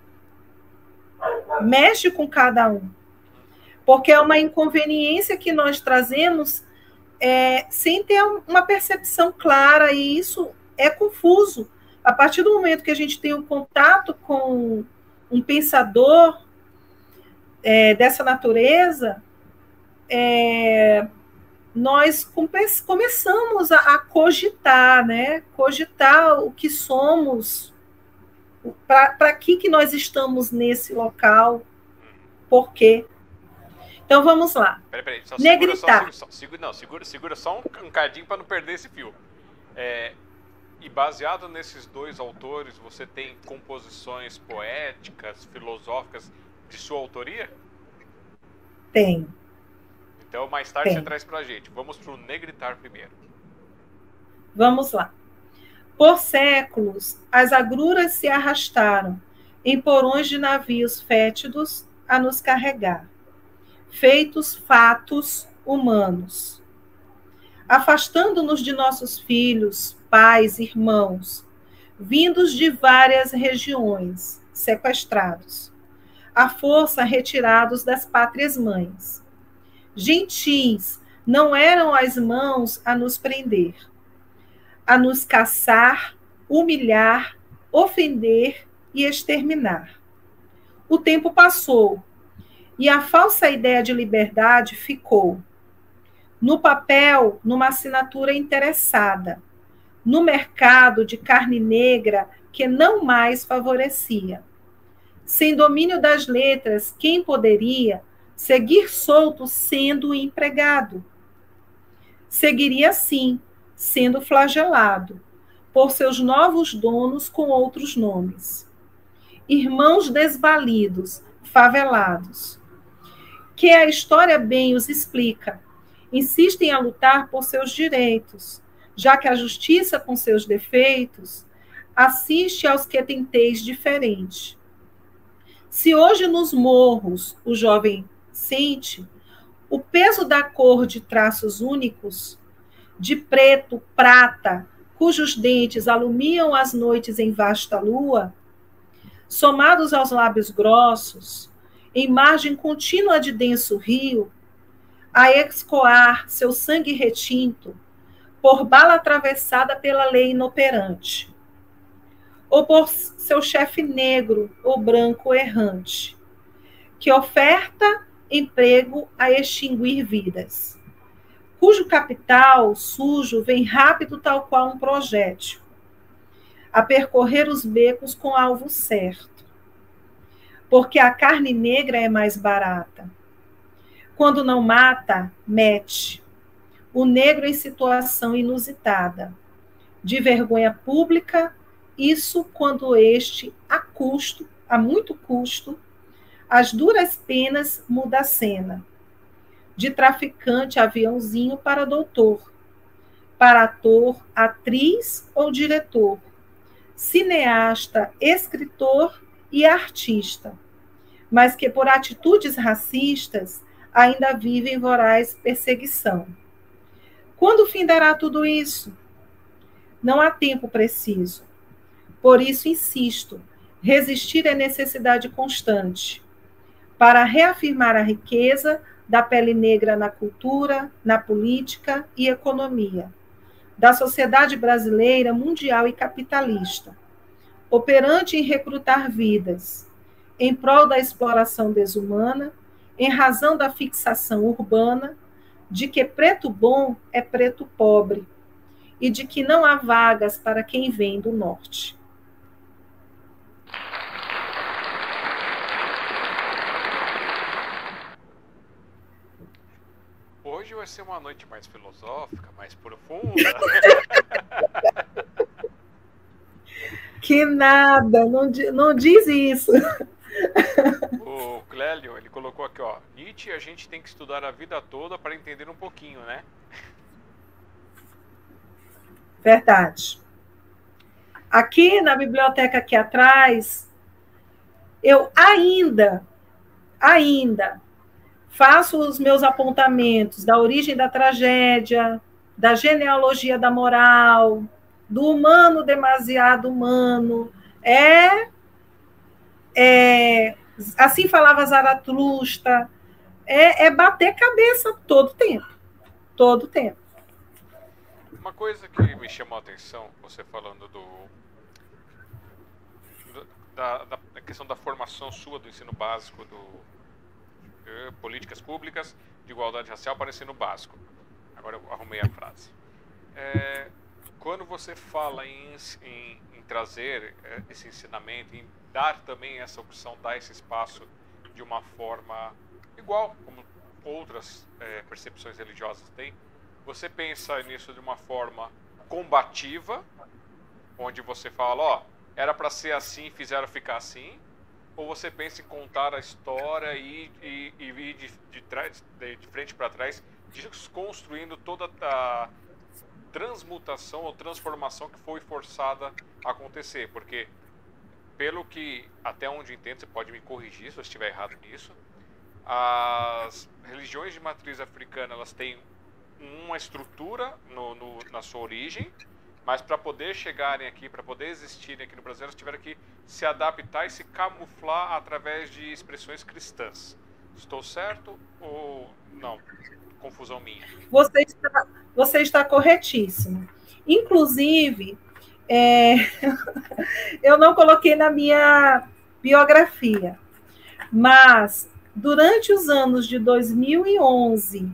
Mexe com cada um. Porque é uma inconveniência que nós trazemos é, sem ter uma percepção clara, e isso é confuso. A partir do momento que a gente tem um contato com um pensador, é, dessa natureza, é, nós come começamos a, a, cogitar, né? Cogitar o que somos, para que, que nós estamos nesse local, por quê. Então vamos lá. Peraí, peraí, só Negritar. Segura, só, segura, não, segura, segura só um, um cadinho para não perder esse fio. É, e baseado nesses dois autores, você tem composições poéticas, filosóficas de sua autoria? Tem. Então mais tarde tem. você traz pra gente. Vamos pro Negritar primeiro. Vamos lá. Por séculos, as agruras se arrastaram em porões de navios fétidos a nos carregar, feitos fatos humanos, afastando-nos de nossos filhos, pais, irmãos, vindos de várias regiões, sequestrados, à força retirados das pátrias mães. Gentis não eram as mãos a nos prender, a nos caçar, humilhar, ofender e exterminar. O tempo passou e a falsa ideia de liberdade ficou. No papel, numa assinatura interessada, no mercado de carne negra que não mais favorecia. Sem domínio das letras, quem poderia seguir solto sendo empregado? Seguiria sim, sendo flagelado por seus novos donos com outros nomes. Irmãos desvalidos, favelados, que a história bem os explica, insistem a lutar por seus direitos, já que a justiça, com seus defeitos, assiste aos que tenteis diferente. Se hoje nos morros o jovem sente o peso da cor de traços únicos, de preto, prata, cujos dentes alumiam as noites em vasta lua, somados aos lábios grossos, em margem contínua de denso rio, a escoar seu sangue retinto, por bala atravessada pela lei inoperante, ou por seu chefe negro ou branco errante, que oferta emprego a extinguir vidas, cujo capital sujo vem rápido tal qual um projétil, a percorrer os becos com alvo certo, porque a carne negra é mais barata. Quando não mata, mete. O negro em situação inusitada, de vergonha pública, isso quando este, a custo, a muito custo, as duras penas muda a cena. De traficante aviãozinho para doutor, para ator, atriz ou diretor, cineasta, escritor e artista, mas que por atitudes racistas ainda vivem voraz perseguição. Quando findará tudo isso? Não há tempo preciso. Por isso insisto, resistir é necessidade constante para reafirmar a riqueza da pele negra na cultura, na política e economia, da sociedade brasileira, mundial e capitalista, operante em recrutar vidas, em prol da exploração desumana, em razão da fixação urbana de que preto bom é preto pobre e de que não há vagas para quem vem do norte. Hoje vai ser uma noite mais filosófica, mais profunda. (laughs) que nada, não, não diz isso. O Clélio, ele colocou aqui, ó. Nietzsche a gente tem que estudar a vida toda para entender um pouquinho, né? Verdade. Aqui na biblioteca aqui atrás, eu ainda, ainda faço os meus apontamentos da origem da tragédia, da genealogia da moral, do humano demasiado humano. É é, assim falava Zaratrusta, é, é bater cabeça todo tempo, todo tempo. Uma coisa que me chamou a atenção, você falando do, da, da, questão da formação sua do ensino básico, do eh, políticas públicas de igualdade racial para ensino básico. Agora eu arrumei a frase. É, quando você fala em, em, trazer eh, esse ensinamento, em dar também essa opção, dar esse espaço de uma forma igual, como outras é, percepções religiosas têm. Você pensa nisso de uma forma combativa, onde você fala, ó, era para ser assim, fizeram ficar assim, ou você pensa em contar a história e, ir de, de, de, de frente para trás, desconstruindo toda a transmutação ou transformação que foi forçada a acontecer, porque pelo que até onde entendo, você pode me corrigir se eu estiver errado nisso, as religiões de matriz africana elas têm uma estrutura no, no, na sua origem, mas para poder chegarem aqui, para poder existirem aqui no Brasil, elas tiveram que se adaptar e se camuflar através de expressões cristãs. Estou certo ou não? Confusão minha. Você está, você está corretíssimo. Inclusive, é, (laughs) eu não coloquei na minha biografia, mas durante os anos de 2011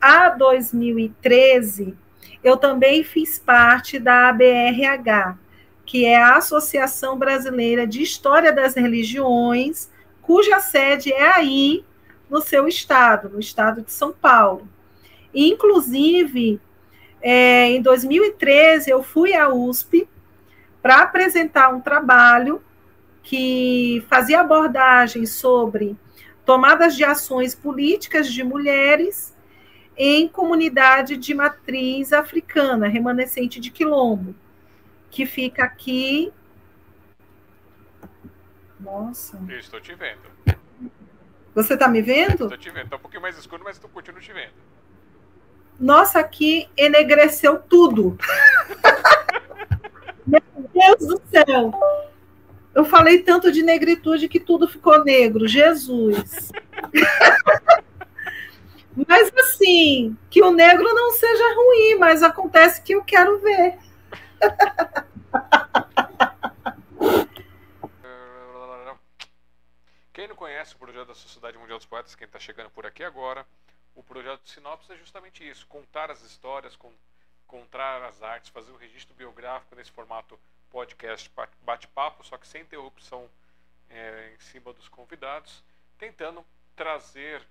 a 2013, eu também fiz parte da ABRH, que é a Associação Brasileira de História das Religiões, cuja sede é aí no seu estado, no estado de São Paulo. inclusive, é, em 2013, eu fui à USP para apresentar um trabalho que fazia abordagem sobre tomadas de ações políticas de mulheres em comunidade de matriz africana, remanescente de Quilombo, que fica aqui. Nossa. Estou te vendo. Você está me vendo? Estou te vendo. Está um pouquinho mais escuro, mas estou continuo te vendo. Nossa, aqui enegreceu tudo. (laughs) Meu Deus do céu. Eu falei tanto de negritude que tudo ficou negro. Jesus. (laughs) Mas assim, que o negro não seja ruim, mas acontece que eu quero ver. (laughs) Quem não conhece o projeto da Sociedade Mundial dos Poetas, quem está chegando por aqui agora, o projeto de Sinopse é justamente isso: contar as histórias, contar as artes, fazer um registro biográfico nesse formato podcast bate-papo, só que sem interrupção é, em cima dos convidados, tentando trazer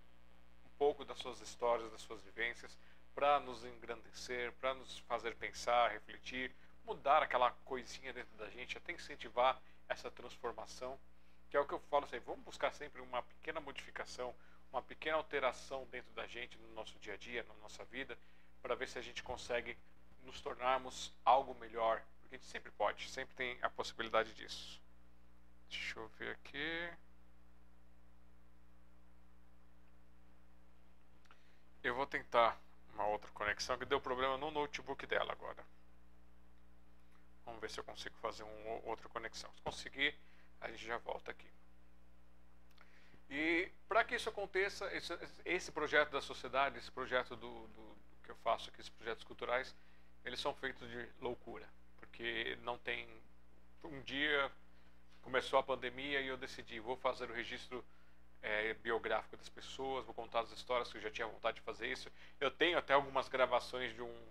pouco das suas histórias, das suas vivências, para nos engrandecer, para nos fazer pensar, refletir, mudar aquela coisinha dentro da gente, até incentivar essa transformação, que é o que eu falo sempre, vamos buscar sempre uma pequena modificação, uma pequena alteração dentro da gente, no nosso dia a dia, na nossa vida, para ver se a gente consegue nos tornarmos algo melhor, porque a gente sempre pode, sempre tem a possibilidade disso. Deixa eu ver aqui. Eu vou tentar uma outra conexão que deu problema no notebook dela agora. Vamos ver se eu consigo fazer uma outra conexão. Se conseguir, a gente já volta aqui. E para que isso aconteça, esse, esse, projeto da sociedade, esse projeto do, do, do, que eu faço aqui, esses projetos culturais, eles são feitos de loucura, porque não tem um dia começou a pandemia e eu decidi vou fazer o registro é, biográfico das pessoas, vou contar as histórias que eu já tinha vontade de fazer isso. Eu tenho até algumas gravações de um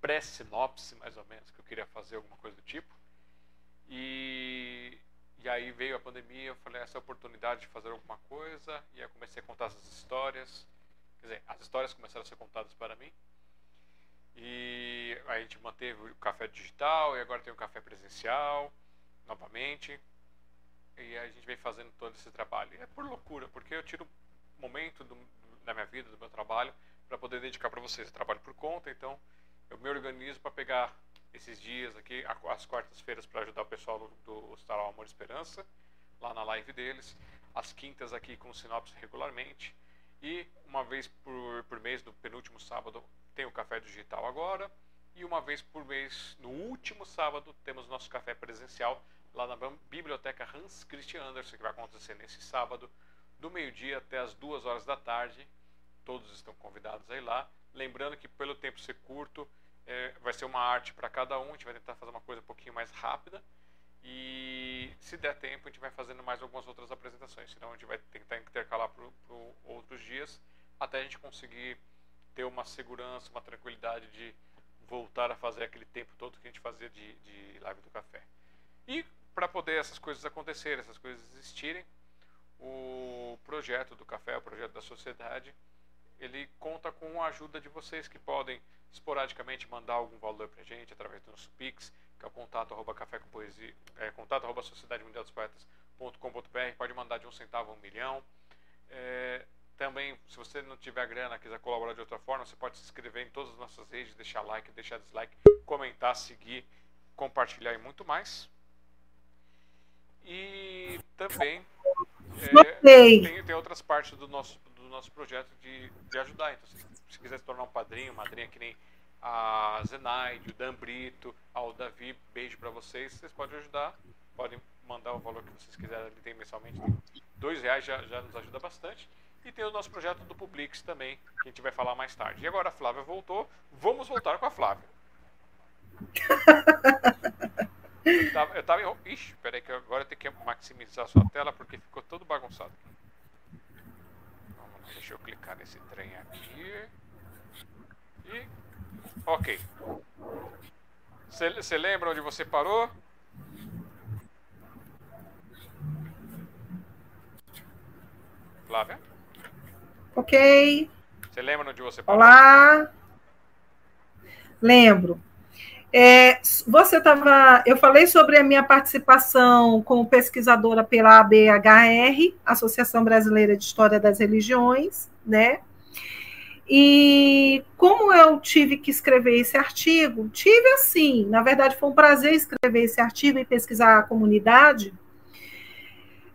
pré-sinopse, mais ou menos, que eu queria fazer alguma coisa do tipo. E, e aí veio a pandemia, eu falei, essa é a oportunidade de fazer alguma coisa, e aí comecei a contar essas histórias. Quer dizer, as histórias começaram a ser contadas para mim. E a gente manteve o café digital, e agora tem o café presencial, novamente. E a gente vem fazendo todo esse trabalho. E é por loucura, porque eu tiro momento do, da minha vida, do meu trabalho, para poder dedicar para vocês. Eu trabalho por conta, então eu me organizo para pegar esses dias aqui, as quartas-feiras, para ajudar o pessoal do, Hospital Amor e Esperança, lá na live deles. As quintas aqui com sinopse regularmente. E uma vez por, por mês, no penúltimo sábado, tem o café digital agora. E uma vez por mês, no último sábado, temos nosso café presencial lá na Biblioteca Hans Christian Andersen, que vai acontecer nesse sábado, do meio-dia até as duas horas da tarde. Todos estão convidados aí lá. Lembrando que, pelo tempo ser curto, é, vai ser uma arte para cada um. A gente vai tentar fazer uma coisa um pouquinho mais rápida. E se der tempo, a gente vai fazendo mais algumas outras apresentações. Senão, a gente vai tentar intercalar para outros dias até a gente conseguir ter uma segurança, uma tranquilidade de voltar a fazer aquele tempo todo que a gente fazia de, de live do café. E para poder essas coisas acontecerem, essas coisas existirem, o projeto do café, o projeto da sociedade, ele conta com a ajuda de vocês que podem esporadicamente mandar algum valor para a gente através do nosso Pix, que é o contato arroba café com poesia, é, contato arroba sociedade mundial dos poetas.com.br, pode mandar de um centavo a um milhão. É, também, se você não tiver grana, quiser colaborar de outra forma, você pode se inscrever em todas as nossas redes, deixar like, deixar dislike, comentar, seguir, compartilhar e muito mais. E também é, tem, tem, outras partes do nosso, do nosso projeto de, de ajudar. Então, se, se quiser se tornar um padrinho, madrinha que nem a Zenaide, o Dan Brito, ao Davi, beijo para vocês. Vocês podem ajudar, podem mandar o valor que vocês quiserem, ele tem mensalmente. Dois reais já, já nos ajuda bastante. E tem o nosso projeto do Publix também, que a gente vai falar mais tarde. E agora a Flávia voltou, vamos voltar com a Flávia. Eu tava, eu tava. Ixi, peraí, que agora eu tenho que maximizar a sua tela porque ficou todo bagunçado. Vamos, deixa eu clicar nesse trem aqui. E. Ok. Você lembra onde você parou? Flávia? Ok. Você lembra onde você parou? Olá. Lembro. É, você estava. Eu falei sobre a minha participação como pesquisadora pela ABHR, Associação Brasileira de História das Religiões, né? E como eu tive que escrever esse artigo, tive assim, na verdade foi um prazer escrever esse artigo e pesquisar a comunidade.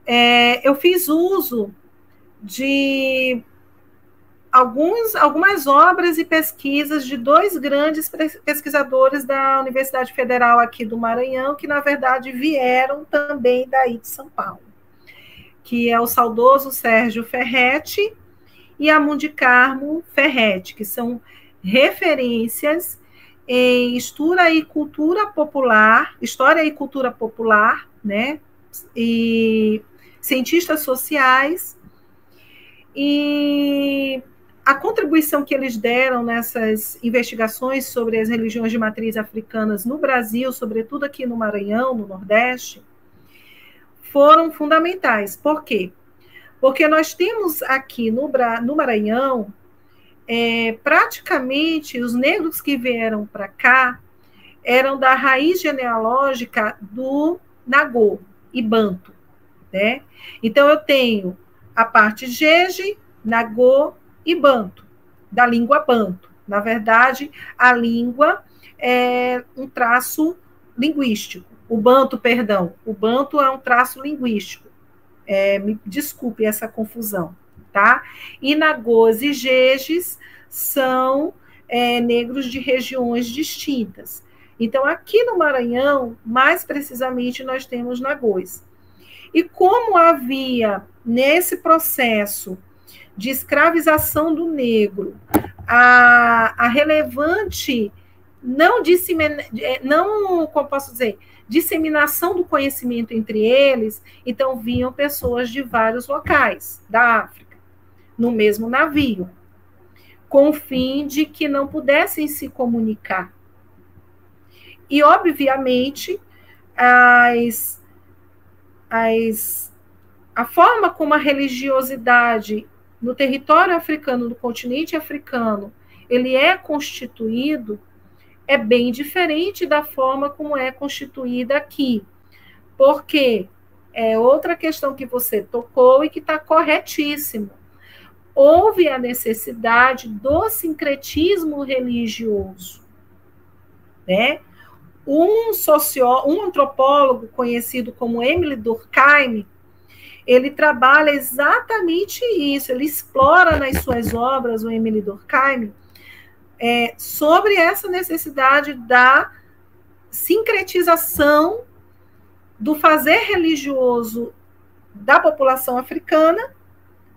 É, eu fiz uso de alguns, algumas obras e pesquisas de dois grandes pesquisadores da Universidade Federal aqui do Maranhão, que na verdade vieram também daí de São Paulo, que é o saudoso Sérgio Ferretti e a Mundi Carmo Ferretti, que são referências em história e cultura popular, história e cultura popular, né? E cientistas sociais e a contribuição que eles deram nessas investigações sobre as religiões de matriz africanas no Brasil, sobretudo aqui no Maranhão, no Nordeste, foram fundamentais. Por quê? Porque nós temos aqui no, no Maranhão, é, praticamente os negros que vieram para cá eram da raiz genealógica do Nagô e Banto. Né? Então, eu tenho a parte Jeje, Nagô e banto, da língua banto. Na verdade, a língua é um traço linguístico. O banto, perdão, o banto é um traço linguístico. É, me desculpe essa confusão, tá? E Nagôs e Jejes são é, negros de regiões distintas. Então, aqui no Maranhão, mais precisamente, nós temos Nagôs. E como havia nesse processo de escravização do negro, a, a relevante não, dissemin, é, não, como posso dizer, disseminação do conhecimento entre eles, então vinham pessoas de vários locais da África, no mesmo navio, com o fim de que não pudessem se comunicar. E, obviamente, as, as, a forma como a religiosidade no território africano, no continente africano, ele é constituído, é bem diferente da forma como é constituída aqui. Porque é outra questão que você tocou e que está corretíssimo. Houve a necessidade do sincretismo religioso. Né? Um, socio, um antropólogo conhecido como Emily Durkheim, ele trabalha exatamente isso, ele explora nas suas obras, o Emily Durkheim, é, sobre essa necessidade da sincretização do fazer religioso da população africana,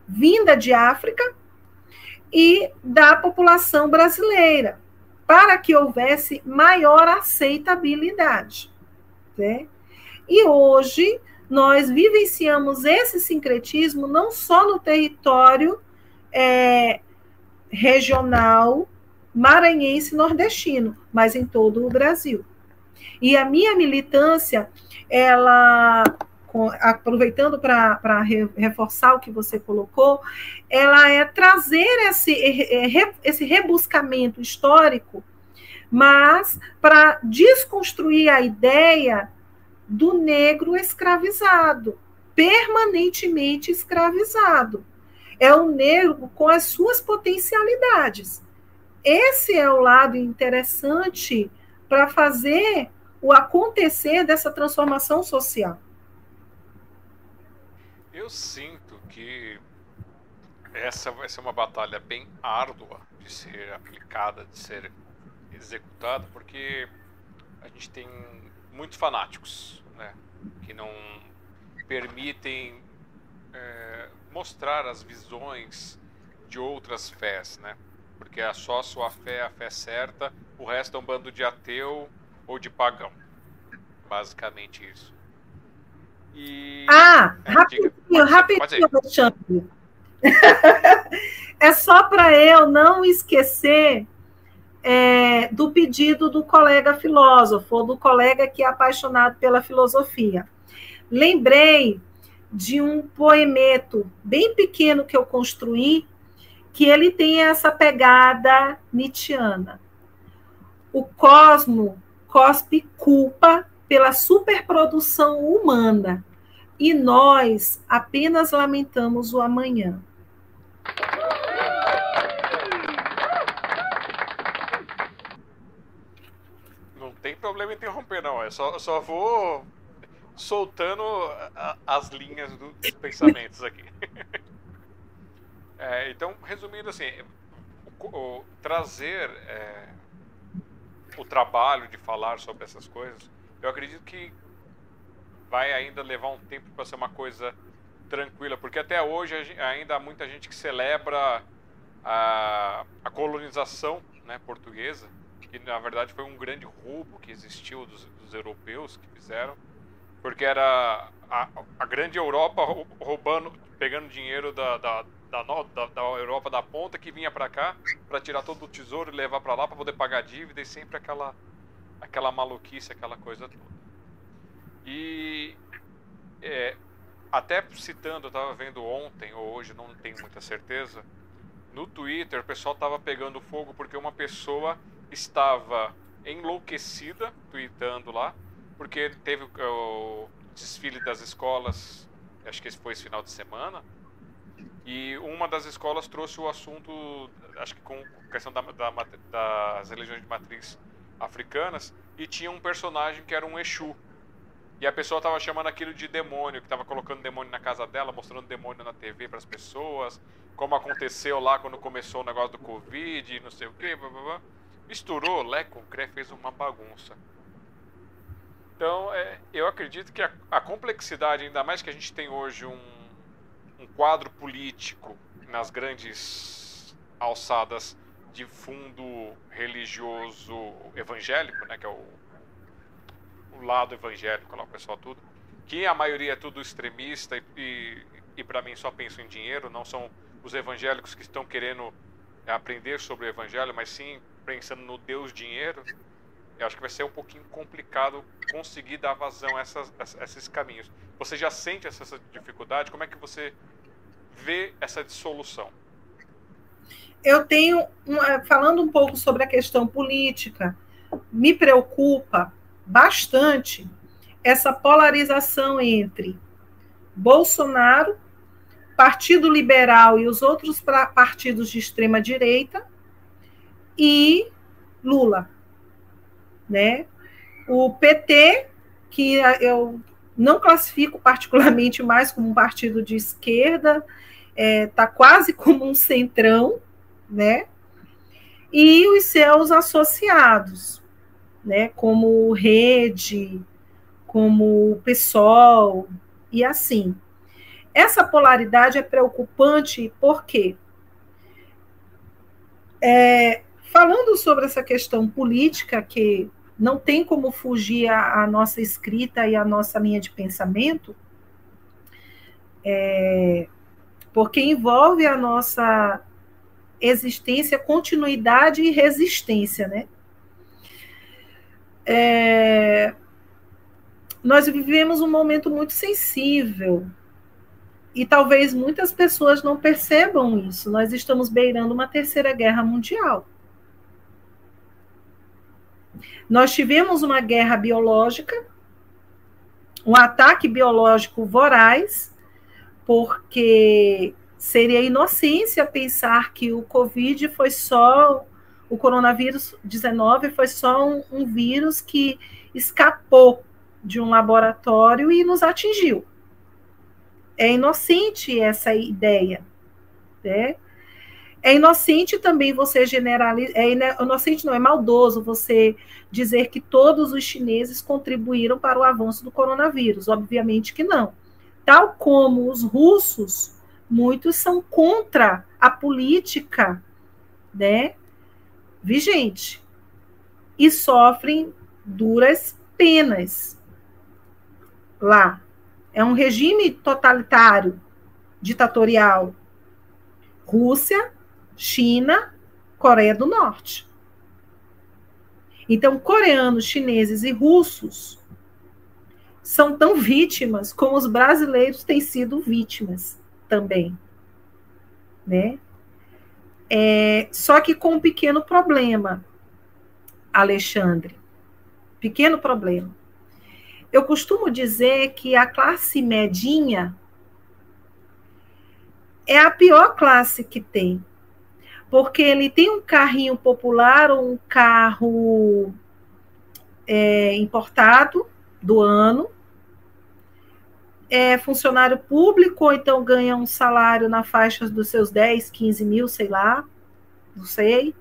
vinda de África, e da população brasileira, para que houvesse maior aceitabilidade. Né? E hoje nós vivenciamos esse sincretismo não só no território é, regional maranhense nordestino, mas em todo o Brasil. E a minha militância, ela aproveitando para reforçar o que você colocou, ela é trazer esse, esse rebuscamento histórico, mas para desconstruir a ideia do negro escravizado, permanentemente escravizado. É o negro com as suas potencialidades. Esse é o lado interessante para fazer o acontecer dessa transformação social. Eu sinto que essa vai ser uma batalha bem árdua de ser aplicada, de ser executada, porque a gente tem muitos fanáticos, né, que não permitem é, mostrar as visões de outras fés, né? Porque é só a sua fé é a fé certa, o resto é um bando de ateu ou de pagão. Basicamente isso. E... Ah, é, rapidinho, diga, rapidinho, Alexandre. (laughs) é só para eu não esquecer é, do pedido do colega filósofo, ou do colega que é apaixonado pela filosofia. Lembrei de um poemeto bem pequeno que eu construí, que ele tem essa pegada nietzschiana. O cosmo cospe culpa pela superprodução humana e nós apenas lamentamos o amanhã. Não tem problema interromper, não. Eu só, só vou soltando as linhas dos pensamentos aqui. (laughs) é, então, resumindo assim, o, o, trazer é, o trabalho de falar sobre essas coisas, eu acredito que vai ainda levar um tempo para ser uma coisa tranquila, porque até hoje ainda há muita gente que celebra a, a colonização né, portuguesa, que na verdade foi um grande roubo que existiu dos, dos europeus que fizeram, porque era a, a grande Europa roubando, pegando dinheiro da, da, da, da, da Europa da ponta que vinha para cá para tirar todo o tesouro e levar para lá para poder pagar dívida e sempre aquela aquela maluquice, aquela coisa toda. E é, até citando, eu estava vendo ontem ou hoje, não tenho muita certeza, no Twitter o pessoal estava pegando fogo porque uma pessoa estava enlouquecida tweetando lá, porque teve o desfile das escolas, acho que esse foi esse final de semana, e uma das escolas trouxe o assunto, acho que com questão da, da, das religiões de matriz africanas, e tinha um personagem que era um Exu. E a pessoa estava chamando aquilo de demônio, que estava colocando demônio na casa dela, mostrando demônio na TV para as pessoas, como aconteceu lá quando começou o negócio do Covid, não sei o que, blá, blá, blá. misturou Lé com Cré, fez uma bagunça. Então, é, eu acredito que a, a, complexidade, ainda mais que a gente tem hoje um, um quadro político nas grandes alçadas de fundo religioso evangélico, né, que é o, o lado evangélico lá, o pessoal tudo, que a maioria é tudo extremista e, e, e para mim só penso em dinheiro, não são os evangélicos que estão querendo aprender sobre o evangelho, mas sim pensando no Deus dinheiro, eu acho que vai ser um pouquinho complicado conseguir dar vazão a, essas, a esses caminhos. Você já sente essa dificuldade? Como é que você vê essa dissolução? Eu tenho, uma, falando um pouco sobre a questão política, me preocupa bastante essa polarização entre Bolsonaro, Partido Liberal e os outros partidos de extrema direita e Lula né? O PT, que eu não classifico particularmente mais como um partido de esquerda, está é, tá quase como um centrão, né? E os seus associados, né? Como Rede, como PSOL e assim. Essa polaridade é preocupante porque é, falando sobre essa questão política que não tem como fugir a, a nossa escrita e a nossa linha de pensamento, é, porque envolve a nossa existência, continuidade e resistência, né? É, nós vivemos um momento muito sensível e talvez muitas pessoas não percebam isso. Nós estamos beirando uma terceira guerra mundial. Nós tivemos uma guerra biológica, um ataque biológico voraz, porque seria inocência pensar que o Covid foi só, o coronavírus 19 foi só um, um vírus que escapou de um laboratório e nos atingiu. É inocente essa ideia, né? É inocente também você generalizar, é inocente não, é maldoso você dizer que todos os chineses contribuíram para o avanço do coronavírus. Obviamente que não. Tal como os russos, muitos são contra a política, né, vigente e sofrem duras penas lá. É um regime totalitário, ditatorial. Rússia, China, Coreia do Norte. Então, coreanos, chineses e russos são tão vítimas como os brasileiros têm sido vítimas também, né? É, só que com um pequeno problema, Alexandre. Pequeno problema. Eu costumo dizer que a classe medinha é a pior classe que tem. Porque ele tem um carrinho popular ou um carro é, importado do ano, é funcionário público, ou então ganha um salário na faixa dos seus 10, 15 mil, sei lá, não sei.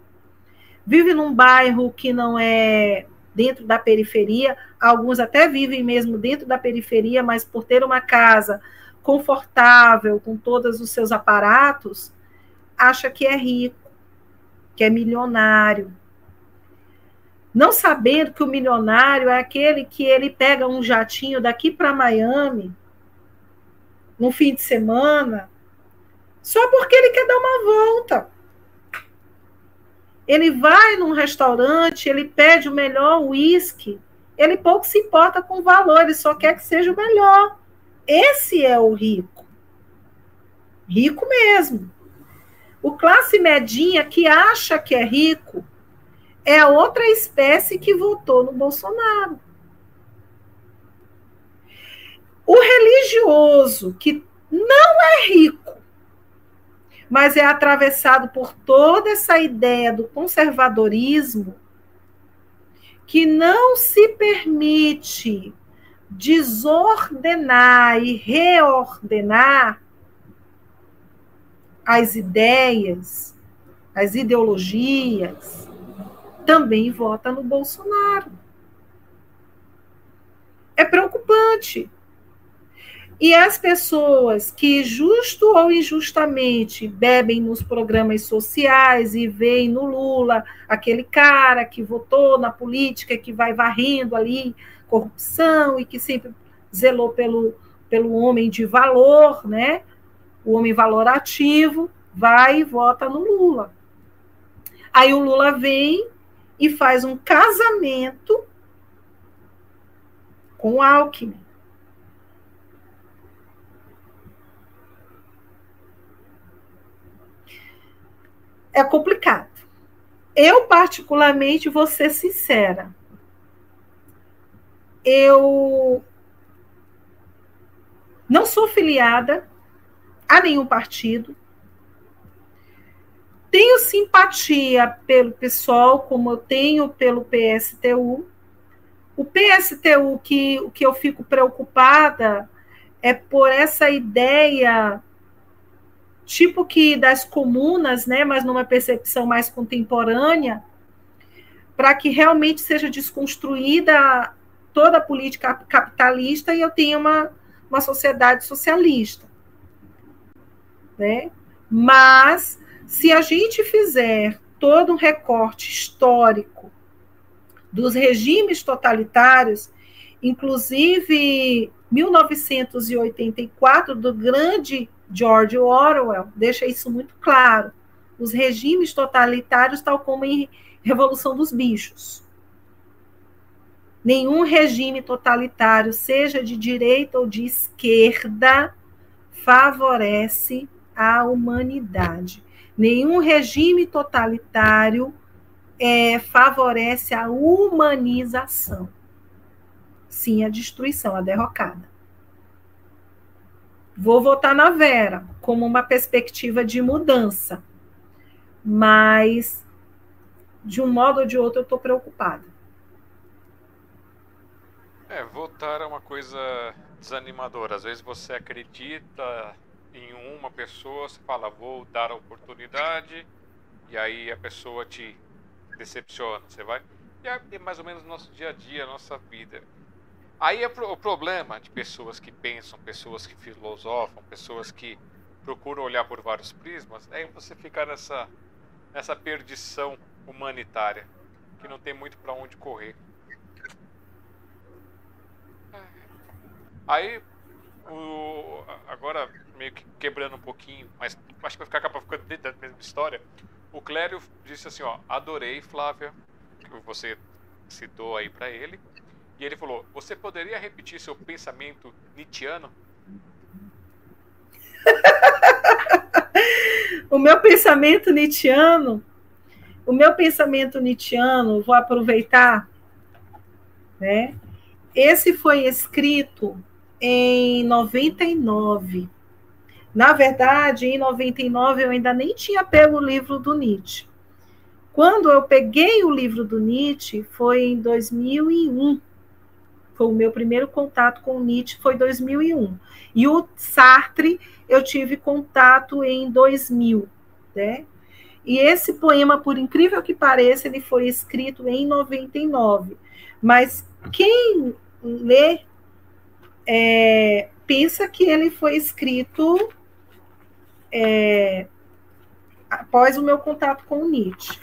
Vive num bairro que não é dentro da periferia, alguns até vivem mesmo dentro da periferia, mas por ter uma casa confortável, com todos os seus aparatos, acha que é rico, que é milionário. Não sabendo que o milionário é aquele que ele pega um jatinho daqui para Miami no fim de semana, só porque ele quer dar uma volta. Ele vai num restaurante, ele pede o melhor uísque, ele pouco se importa com o valor, ele só quer que seja o melhor. Esse é o rico. Rico mesmo. O classe medinha que acha que é rico é outra espécie que votou no Bolsonaro. O religioso que não é rico, mas é atravessado por toda essa ideia do conservadorismo, que não se permite desordenar e reordenar as ideias, as ideologias, também vota no Bolsonaro. É preocupante. E as pessoas que, justo ou injustamente, bebem nos programas sociais e veem no Lula aquele cara que votou na política, que vai varrendo ali corrupção e que sempre zelou pelo, pelo homem de valor, né? O homem valorativo, vai e vota no Lula. Aí o Lula vem e faz um casamento com o Alckmin. é complicado. Eu, particularmente, vou ser sincera. Eu não sou filiada a nenhum partido. Tenho simpatia pelo PSOL, como eu tenho pelo PSTU. O PSTU, que, o que eu fico preocupada é por essa ideia tipo que das comunas, né, mas numa percepção mais contemporânea, para que realmente seja desconstruída toda a política capitalista e eu tenha uma, uma sociedade socialista. Né? Mas, se a gente fizer todo um recorte histórico dos regimes totalitários, inclusive 1984, do grande George Orwell deixa isso muito claro. Os regimes totalitários, tal como em Revolução dos Bichos. Nenhum regime totalitário, seja de direita ou de esquerda, favorece a humanidade. Nenhum regime totalitário é, favorece a humanização. Sim, a destruição, a derrocada. Vou votar na Vera como uma perspectiva de mudança, mas de um modo ou de outro eu estou preocupada. É, votar é uma coisa desanimadora. Às vezes você acredita em uma pessoa, você fala, vou dar a oportunidade, e aí a pessoa te decepciona. Você vai. E é mais ou menos nosso dia a dia, nossa vida. Aí é o problema de pessoas que pensam, pessoas que filosofam, pessoas que procuram olhar por vários prismas, é você ficar nessa, nessa perdição humanitária, que não tem muito para onde correr. Aí, o, agora meio que quebrando um pouquinho, mas acho que vai ficar acaba ficando dentro da mesma história. O Clério disse assim, ó, adorei, Flávia, que você citou aí para ele. E ele falou: Você poderia repetir seu pensamento nietzschiano? (laughs) o meu pensamento nietzschiano, o meu pensamento nietzschiano, vou aproveitar, né? Esse foi escrito em 99. Na verdade, em 99 eu ainda nem tinha pego o livro do Nietzsche. Quando eu peguei o livro do Nietzsche foi em 2001 foi o meu primeiro contato com Nietzsche, foi 2001. E o Sartre eu tive contato em 2000, né? E esse poema, por incrível que pareça, ele foi escrito em 99. Mas quem lê é, pensa que ele foi escrito é, após o meu contato com Nietzsche.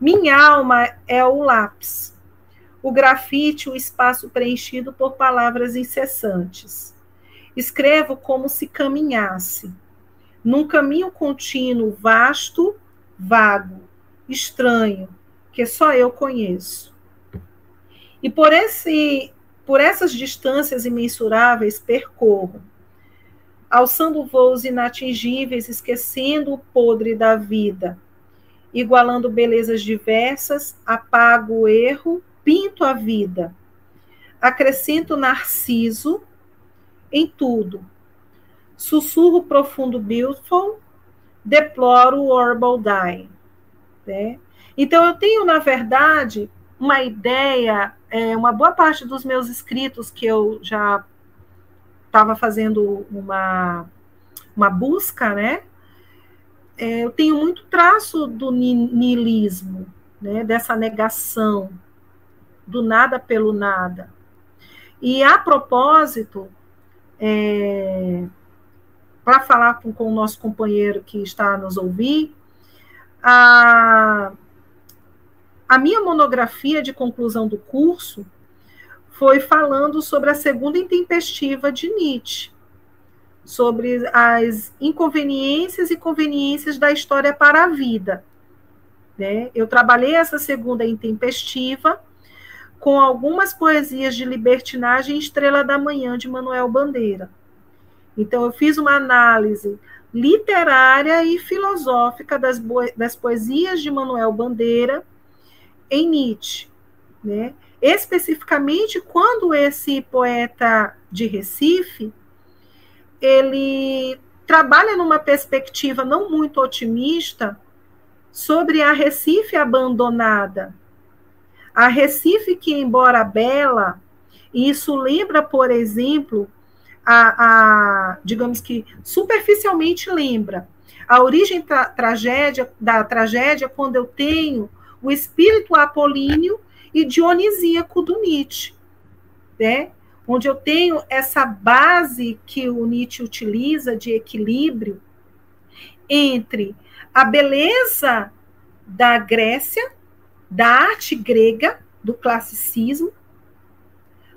Minha alma é o lápis o grafite, o espaço preenchido por palavras incessantes. Escrevo como se caminhasse, num caminho contínuo, vasto, vago, estranho, que só eu conheço. E por esse por essas distâncias imensuráveis percorro, alçando voos inatingíveis, esquecendo o podre da vida, igualando belezas diversas, apago o erro pinto a vida, acrescento narciso em tudo. Sussurro profundo beautiful, deploro horrible dying. Né? Então, eu tenho, na verdade, uma ideia, é, uma boa parte dos meus escritos que eu já estava fazendo uma, uma busca, né? É, eu tenho muito traço do niilismo, né? dessa negação, do nada pelo nada. E a propósito, é, para falar com, com, o nosso companheiro que está a nos ouvir, a, a minha monografia de conclusão do curso foi falando sobre a segunda intempestiva de Nietzsche, sobre as inconveniências e conveniências da história para a vida. Né? Eu trabalhei essa segunda intempestiva com algumas poesias de libertinagem Estrela da Manhã, de Manuel Bandeira. Então, eu fiz uma análise literária e filosófica das, das poesias de Manuel Bandeira em Nietzsche. Né? Especificamente quando esse poeta de Recife, ele trabalha numa perspectiva não muito otimista sobre a Recife abandonada, a Recife, que embora bela, isso lembra, por exemplo, a, a digamos que superficialmente lembra a origem tra tragédia da tragédia quando eu tenho o espírito apolíneo e dionisíaco do Nietzsche, né? Onde eu tenho essa base que o Nietzsche utiliza de equilíbrio entre a beleza da Grécia da arte grega, do classicismo,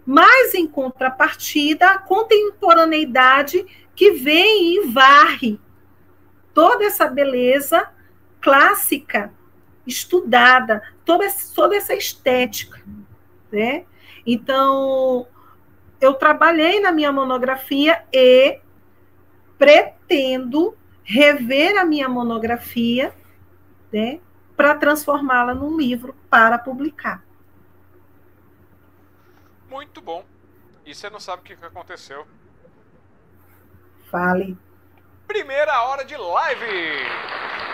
mas em contrapartida a contemporaneidade que vem e varre toda essa beleza clássica estudada, toda, toda essa estética, né? Então, eu trabalhei na minha monografia e pretendo rever a minha monografia, né, para transformá-la num livro para publicar. Muito bom. E você não sabe o que aconteceu? Fale. Primeira hora de live!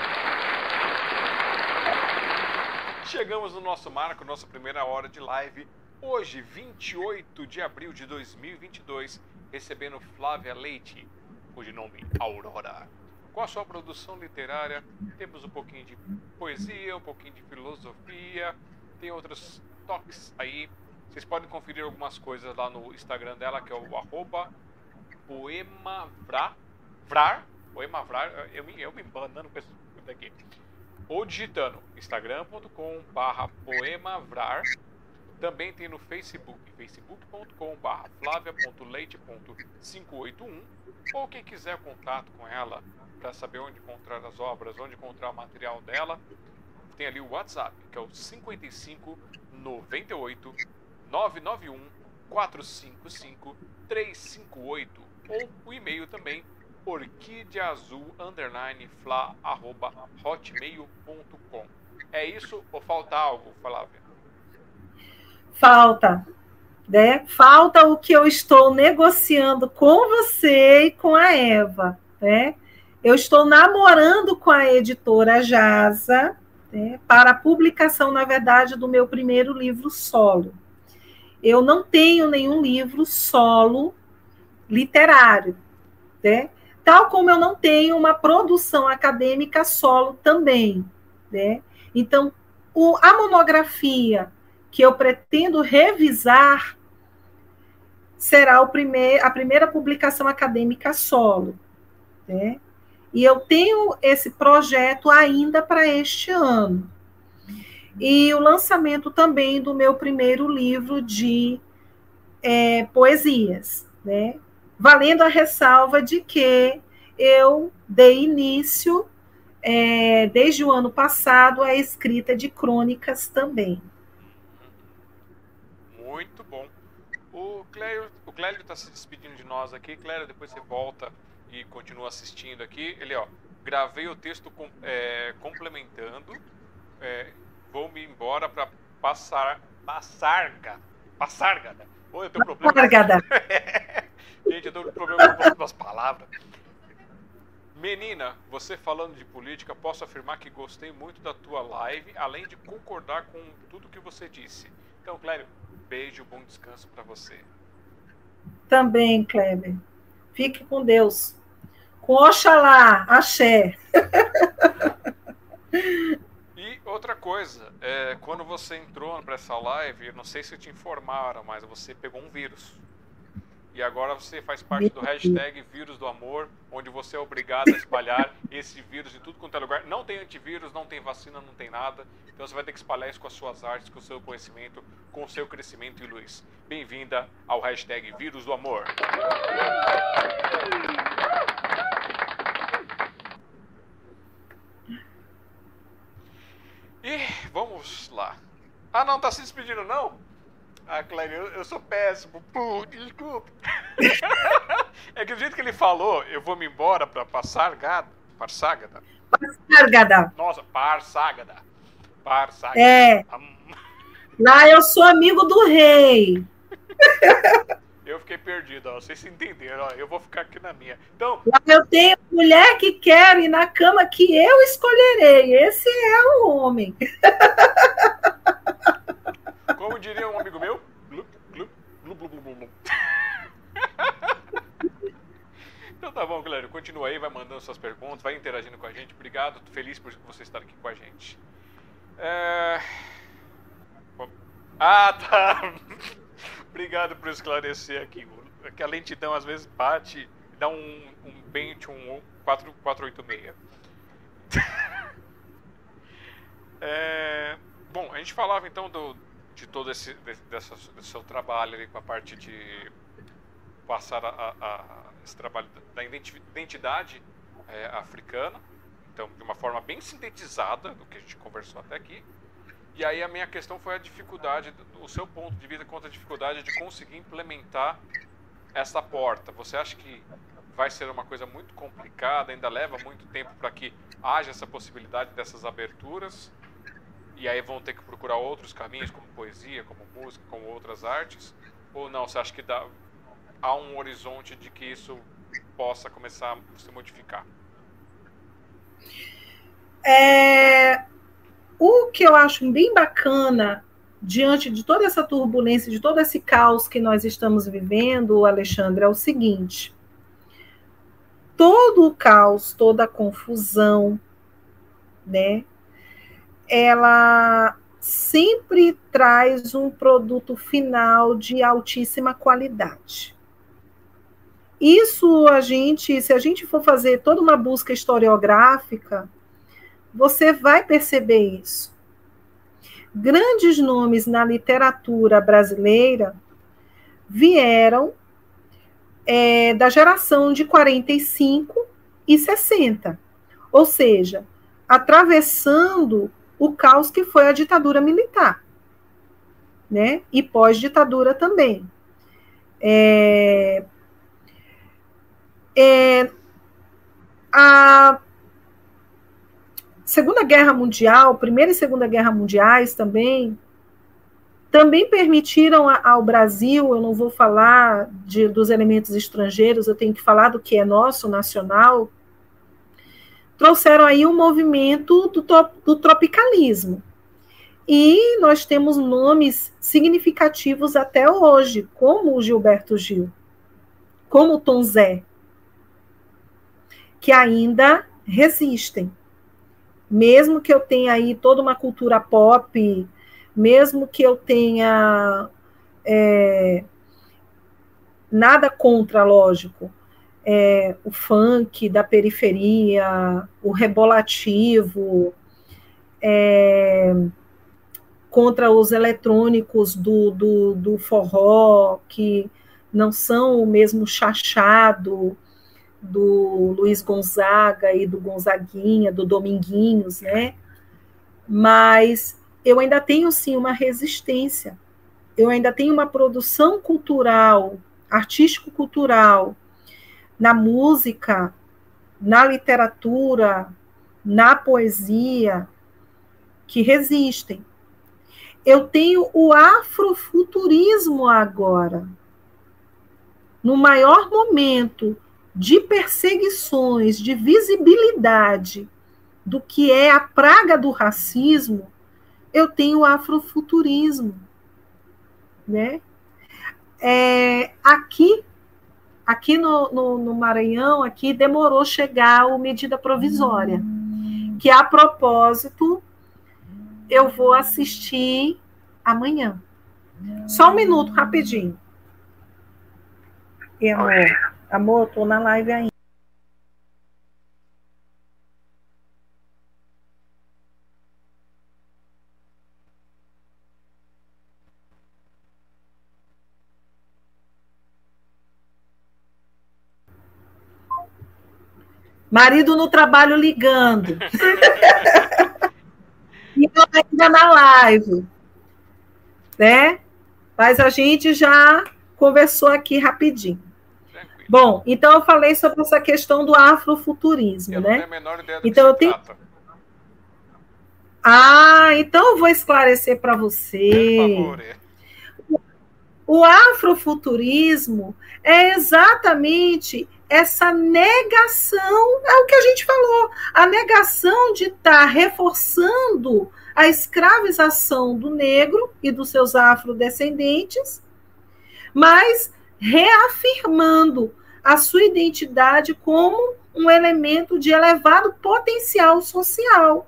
Chegamos no nosso marco, nossa primeira hora de live. Hoje, 28 de abril de 2022, recebendo Flávia Leite, cujo nome Aurora. Com a sua produção literária, temos um pouquinho de poesia, um pouquinho de filosofia, tem outros toques aí. Vocês podem conferir algumas coisas lá no Instagram dela, que é o arroba poemavrar, vrar, poemavrar, eu me, eu me banando com isso daqui. Ou digitando instagram.com barra poemavrar, também tem no Facebook, facebook.com barra flavia.leite.581 ou quem quiser contato com ela para saber onde encontrar as obras, onde encontrar o material dela, tem ali o WhatsApp, que é o 55 98 991 455 358 ou o e-mail também orquideazul underline fla arroba hotmail.com. É isso ou falta algo, Flávia? Falta, né? Falta o que eu estou negociando com você e com a Eva, né? Eu estou namorando com a editora Jasa né, para a publicação, na verdade, do meu primeiro livro solo. Eu não tenho nenhum livro solo literário, né? Tal como eu não tenho uma produção acadêmica solo também, né? Então, o, a monografia que eu pretendo revisar será primeir, a primeira publicação acadêmica solo. Né? E eu tenho esse projeto ainda para este ano. E o lançamento também do meu primeiro livro de é, poesias, né? Valendo a ressalva de que eu dei início, é, desde o ano passado, à escrita de crônicas também. Muito bom. O Clério o está se despedindo de nós aqui. Clério, depois você volta e continua assistindo aqui. Ele, ó, gravei o texto com, é, complementando. É, vou me embora para passar. Passarga. Passargada. Oi, eu tenho problema. Passargada. (laughs) Gente, eu tenho problema com as palavras. Menina, você falando de política, posso afirmar que gostei muito da tua live, além de concordar com tudo que você disse. Então, Clério, beijo, bom descanso para você. Também, Kleber. Fique com Deus. Com Oxalá, axé. (laughs) outra coisa, é, quando você entrou para essa live, não sei se te informaram, mas você pegou um vírus. E agora você faz parte do hashtag Vírus do Amor, onde você é obrigado a espalhar (laughs) esse vírus em tudo quanto é lugar. Não tem antivírus, não tem vacina, não tem nada. Então você vai ter que espalhar isso com as suas artes, com o seu conhecimento, com o seu crescimento e luz. Bem-vinda ao hashtag Vírus do Amor. E vamos lá. Ah, não, tá se despedindo não? Ah, Claire, eu, eu sou péssimo. Pô, desculpa. (laughs) é que do jeito que ele falou, eu vou me embora pra Passargada. Parságada? Parságada. Nossa, Parságada. Parságada. É. Lá eu sou amigo do rei. (laughs) Eu fiquei perdido, ó. Vocês entenderam, ó. Eu vou ficar aqui na minha. Então. Eu tenho mulher que quer ir na cama que eu escolherei. Esse é o homem. Como diria um amigo meu, glup, glup, glup, glup, glup, glup. (laughs) Então tá bom, galera. Continua aí, vai mandando suas perguntas, vai interagindo com a gente. Obrigado, feliz por você estar aqui com a gente. É... Ah, tá. (laughs) Obrigado por esclarecer aqui. É que a lentidão às vezes bate dá um, um bench, um 486. (laughs) É... Bom, a gente falava então do, de todo esse dessa, desse seu trabalho ali com a parte de passar a, a, a esse trabalho da identidade é, africana, então de uma forma bem sintetizada do que a gente conversou até aqui. E aí a minha questão foi a dificuldade, o seu ponto de vista contra a dificuldade de conseguir implementar essa porta. Você acha que vai ser uma coisa muito complicada, ainda leva muito tempo para que haja essa possibilidade dessas aberturas? E aí vão ter que procurar outros caminhos, como poesia, como música, como outras artes? Ou não, você acha que dá, há um horizonte de que isso possa começar a se modificar? É, o que eu acho bem bacana diante de toda essa turbulência, de todo esse caos que nós estamos vivendo, Alexandre, é o seguinte: todo o caos, toda a confusão, né? Ela sempre traz um produto final de altíssima qualidade. Isso a gente, se a gente for fazer toda uma busca historiográfica, você vai perceber isso. Grandes nomes na literatura brasileira vieram é, da geração de 45 e 60, ou seja, atravessando o caos que foi a ditadura militar, né? E pós-ditadura também. É, é, a Segunda Guerra Mundial, Primeira e Segunda Guerra Mundiais também, também permitiram ao Brasil, eu não vou falar de, dos elementos estrangeiros, eu tenho que falar do que é nosso, nacional, trouxeram aí um movimento do, do tropicalismo. E nós temos nomes significativos até hoje, como o Gilberto Gil, como o Tom Zé, que ainda resistem mesmo que eu tenha aí toda uma cultura pop, mesmo que eu tenha é, nada contra, lógico, é, o funk da periferia, o rebolativo, é, contra os eletrônicos do, do, do forró, que não são o mesmo chachado, do Luiz Gonzaga e do Gonzaguinha, do Dominguinhos, né? Mas eu ainda tenho sim uma resistência. Eu ainda tenho uma produção cultural, artístico-cultural, na música, na literatura, na poesia, que resistem. Eu tenho o afrofuturismo agora. No maior momento de perseguições, de visibilidade do que é a praga do racismo, eu tenho o afrofuturismo, né? É, aqui, aqui no, no, no, Maranhão, aqui demorou chegar o medida provisória, que a propósito eu vou assistir amanhã. Só um minuto, rapidinho. E, amor, Amor, tô na live ainda. Marido no trabalho ligando. (laughs) e eu ainda na live. Né? Mas a gente já conversou aqui rapidinho. Bom, então eu falei sobre essa questão do afrofuturismo, eu né? Não tenho a menor ideia do então que eu tenho. Trata. Ah, então eu vou esclarecer para você. Por favor. É. O afrofuturismo é exatamente essa negação, é o que a gente falou, a negação de estar tá reforçando a escravização do negro e dos seus afrodescendentes, mas reafirmando a sua identidade como um elemento de elevado potencial social.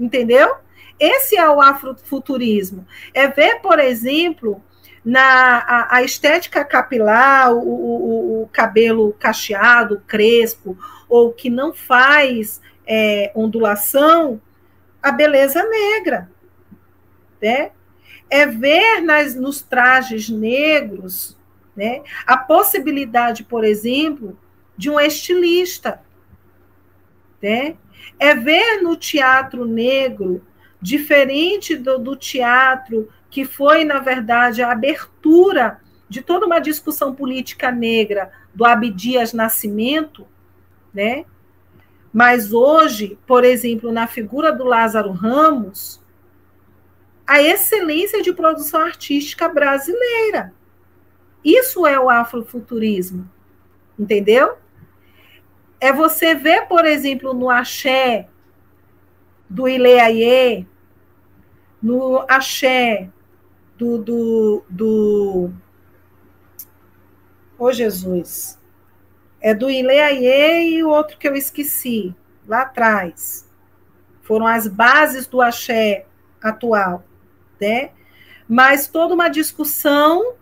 Entendeu? Esse é o afrofuturismo. É ver, por exemplo, na a, a estética capilar, o, o, o, cabelo cacheado, crespo, ou que não faz é, ondulação, a beleza negra. Né? É ver nas, nos trajes negros né? A possibilidade, por exemplo, de um estilista. Né? É ver no teatro negro diferente do, do teatro, que foi, na verdade, a abertura de toda uma discussão política negra do Abdias Nascimento, né? Mas hoje, por exemplo, na figura do Lázaro Ramos, a excelência de produção artística brasileira. Isso é o afrofuturismo, entendeu? É você ver, por exemplo, no axé do Ileaie, no axé do, do, do Ô Jesus, é do Ileaie e o outro que eu esqueci, lá atrás. Foram as bases do axé atual, né? Mas toda uma discussão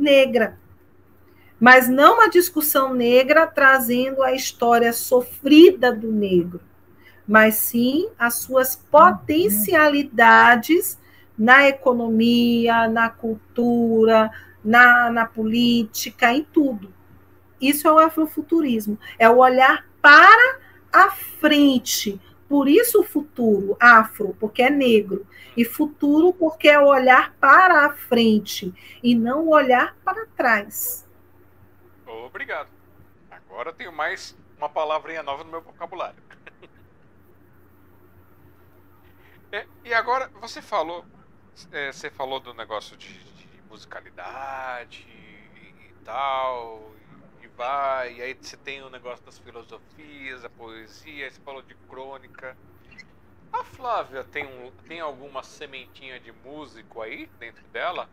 negra. Mas não uma discussão negra trazendo a história sofrida do negro, mas sim as suas potencialidades na economia, na cultura, na, na política, em tudo. Isso é o afrofuturismo, é o olhar para a frente. Por isso o futuro, afro, porque é negro, e futuro porque é olhar para a frente e não olhar para trás. Obrigado. Agora tenho mais uma palavrinha nova no meu vocabulário. (laughs) é, e agora, você falou, é, você falou do negócio de, de musicalidade e tal, vai, e aí você tem o negócio das filosofias, a poesia, você falou de crônica. A Flávia tem, um, tem alguma sementinha de músico aí dentro dela?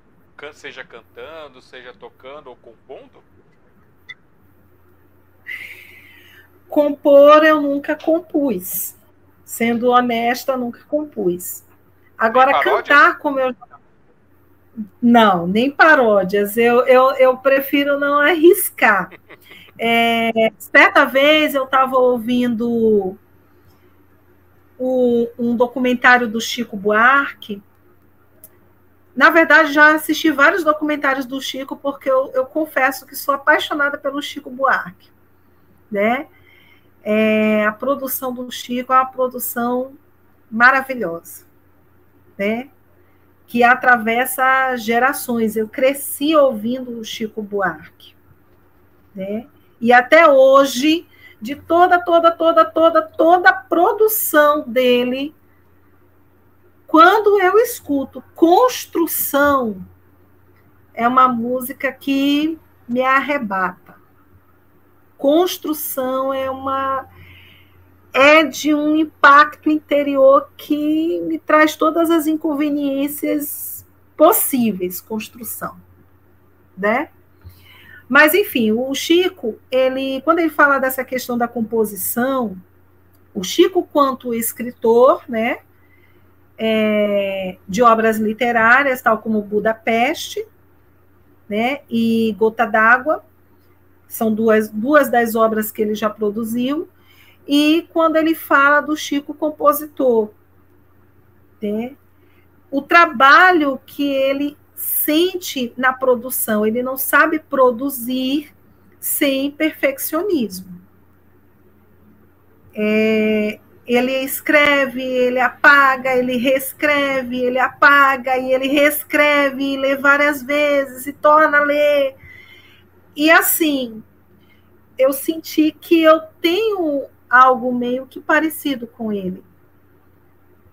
Seja cantando, seja tocando ou compondo? Compor eu nunca compus. Sendo honesta, nunca compus. Agora, cantar como eu não, nem paródias. Eu, eu, eu prefiro não arriscar. É, certa vez eu estava ouvindo o, um documentário do Chico Buarque. Na verdade, já assisti vários documentários do Chico, porque eu, eu confesso que sou apaixonada pelo Chico Buarque. Né? É, a produção do Chico é uma produção maravilhosa. Né? que atravessa gerações. Eu cresci ouvindo o Chico Buarque, né? E até hoje, de toda, toda, toda, toda, toda a produção dele, quando eu escuto Construção, é uma música que me arrebata. Construção é uma é de um impacto interior que me traz todas as inconveniências possíveis, construção, né? Mas enfim, o Chico, ele, quando ele fala dessa questão da composição, o Chico quanto escritor, né, é, de obras literárias, tal como Budapeste, né, e Gota d'Água, são duas, duas das obras que ele já produziu, e quando ele fala do Chico compositor. Né? O trabalho que ele sente na produção, ele não sabe produzir sem perfeccionismo. É, ele escreve, ele apaga, ele reescreve, ele apaga e ele reescreve, e lê várias vezes e torna a ler. E assim, eu senti que eu tenho algo meio que parecido com ele.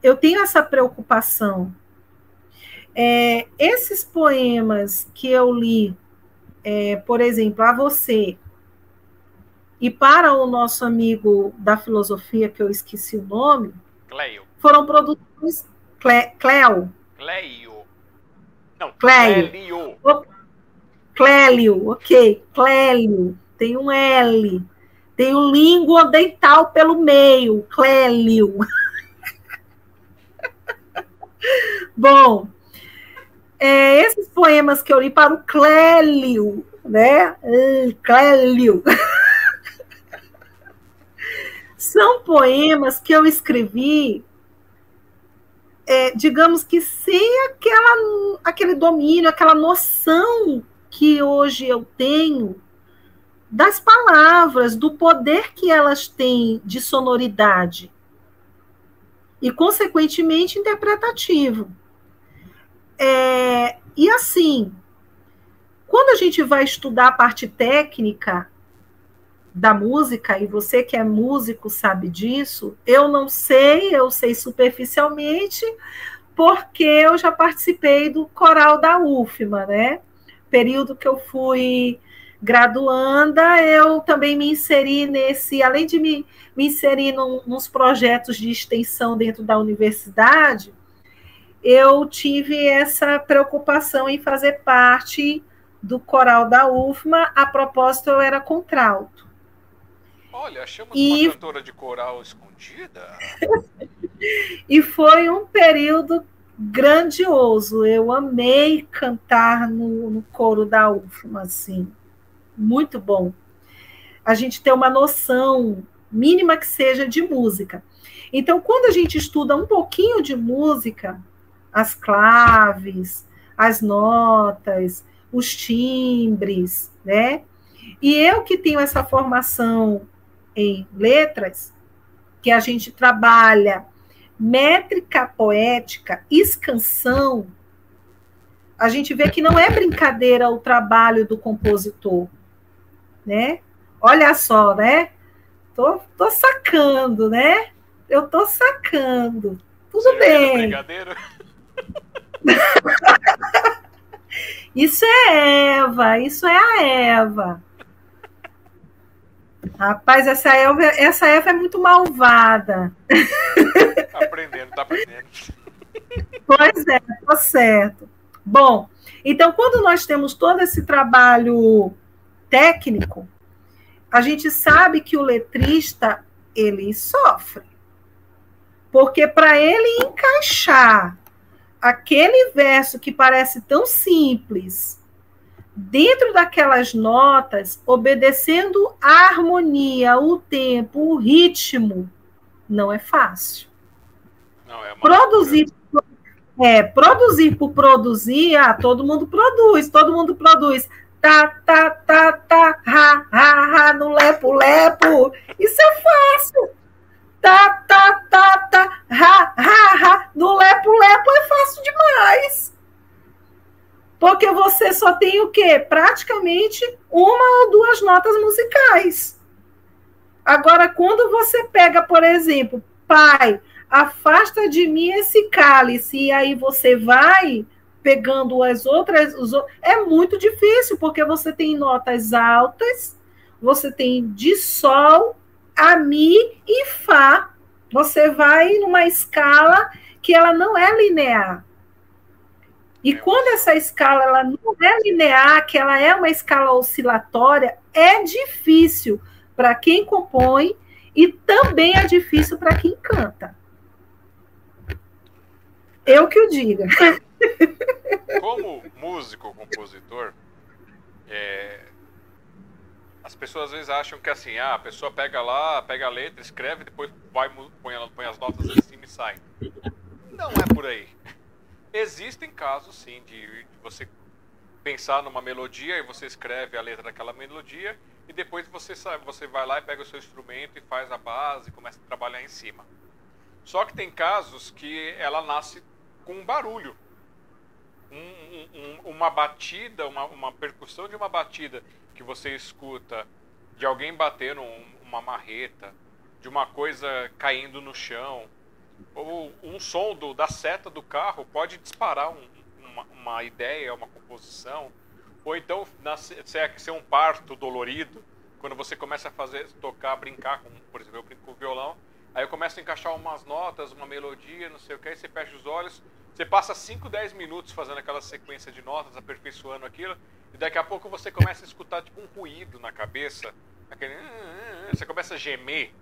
Eu tenho essa preocupação. É, esses poemas que eu li, é, por exemplo, a você e para o nosso amigo da filosofia, que eu esqueci o nome, Cleio. foram produções. Cle, Cleo. Cleio. Não, Clélio. Clélio. Clélio, ok. Clélio. Tem um L. Tem o língua dental pelo meio, Clélio. (laughs) Bom, é, esses poemas que eu li para o Clélio, né? Clélio. (laughs) São poemas que eu escrevi, é, digamos que sem aquela, aquele domínio, aquela noção que hoje eu tenho das palavras, do poder que elas têm de sonoridade. e, consequentemente, interpretativo. É, e assim, quando a gente vai estudar a parte técnica da música, e você que é músico sabe disso, eu não sei, eu sei superficialmente, porque eu já participei do coral da UFMA, né? Período que eu fui graduanda, eu também me inseri nesse, além de me, me inserir num, nos projetos de extensão dentro da universidade, eu tive essa preocupação em fazer parte do coral da UFMA. A propósito, eu era contralto. Olha, achamos e... uma cantora de coral escondida. (laughs) e foi um período grandioso. Eu amei cantar no, no coro da UFMA, assim muito bom. A gente ter uma noção mínima que seja de música. Então, quando a gente estuda um pouquinho de música, as claves, as notas, os timbres, né? E eu que tenho essa formação em letras, que a gente trabalha métrica poética, escansão, a gente vê que não é brincadeira o trabalho do compositor né? Olha só, né? Tô, tô sacando, né? Eu tô sacando. Tudo Você bem. (laughs) isso é Eva, isso é a Eva. Rapaz, essa Eva, essa Eva é muito malvada. Tá aprendendo, tá aprendendo. Pois é, tá certo. Bom, então quando nós temos todo esse trabalho técnico, a gente sabe que o letrista ele sofre. Porque para ele encaixar aquele verso que parece tão simples dentro daquelas notas, obedecendo a harmonia, o tempo, o ritmo, não é fácil. Não, é produzir é, produzir por produzir, ah, todo mundo produz, todo mundo produz tá, tá, tá, tá, ha, ha, ha, no lepo, lepo. Isso é fácil. Tá, tá, tá, tá, ha, ha, ha, no lepo, lepo é fácil demais. Porque você só tem o quê? Praticamente uma ou duas notas musicais. Agora, quando você pega, por exemplo, pai, afasta de mim esse cálice, e aí você vai pegando as outras. Os, é muito difícil, porque você tem notas altas, você tem de Sol a Mi e Fá. Você vai numa escala que ela não é linear. E quando essa escala ela não é linear, que ela é uma escala oscilatória, é difícil para quem compõe e também é difícil para quem canta. Eu que o diga. Como músico, compositor, é, as pessoas às vezes acham que assim, ah, a pessoa pega lá, pega a letra, escreve, depois vai, põe, põe as notas em cima e sai. Não é por aí. Existem casos, sim, de, você pensar numa melodia e você escreve a letra daquela melodia e depois você sabe, você vai lá e pega o seu instrumento e faz a base, começa a trabalhar em cima. Só que tem casos que ela nasce com um barulho um, um, uma batida, uma, uma percussão de uma batida que você escuta de alguém batendo um, uma marreta, de uma coisa caindo no chão, ou um som do, da seta do carro pode disparar um, uma, uma, ideia, uma composição, ou então ser um parto dolorido, quando você começa a fazer, tocar, brincar com, por exemplo, eu brinco com violão, aí eu começo a encaixar umas notas, uma melodia, não sei o que, aí você fecha os olhos, você passa 5, 10 minutos fazendo aquela sequência de notas, aperfeiçoando aquilo, e daqui a pouco você começa a escutar tipo um ruído na cabeça. Aquele, você começa a gemer.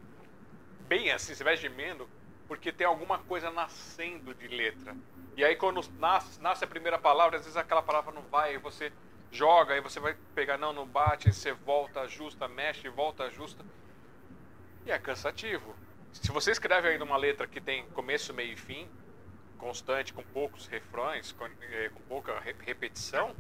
Bem assim, você vai gemendo, porque tem alguma coisa nascendo de letra. E aí quando nasce, nasce a primeira palavra, às vezes aquela palavra não vai, aí você joga, aí você vai pegar, não, não bate, você volta, ajusta, mexe, volta, ajusta. E é cansativo. Se você escreve ainda uma letra que tem começo, meio e fim, constante, com poucos refrões, com, é, com pouca repetição,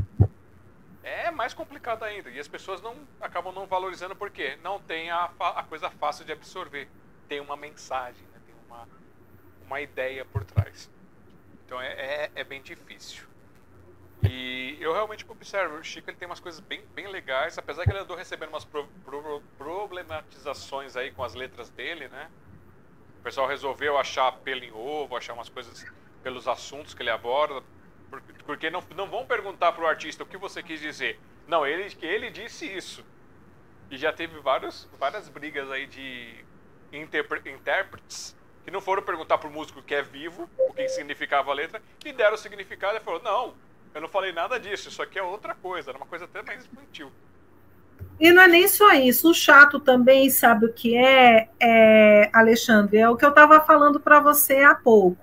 é mais complicado ainda. E as pessoas não acabam não valorizando porque não tem a, a coisa fácil de absorver. Tem uma mensagem, né? tem uma, uma ideia por trás. Então é, é, é bem difícil. E eu realmente observo, o Chico ele tem umas coisas bem, bem legais, apesar que ele andou recebendo umas pro, pro, problematizações aí com as letras dele, né? O pessoal resolveu achar pelo em ovo, achar umas coisas pelos assuntos que ele aborda, porque não, não vão perguntar para o artista o que você quis dizer. Não, ele, ele disse isso. E já teve vários, várias brigas aí de intérpretes que não foram perguntar para o músico que é vivo o que significava a letra e deram o significado e falou: Não, eu não falei nada disso, isso aqui é outra coisa, era uma coisa até mais infantil. E não é nem só isso, o chato também, sabe o que é, é Alexandre? É o que eu estava falando para você há pouco.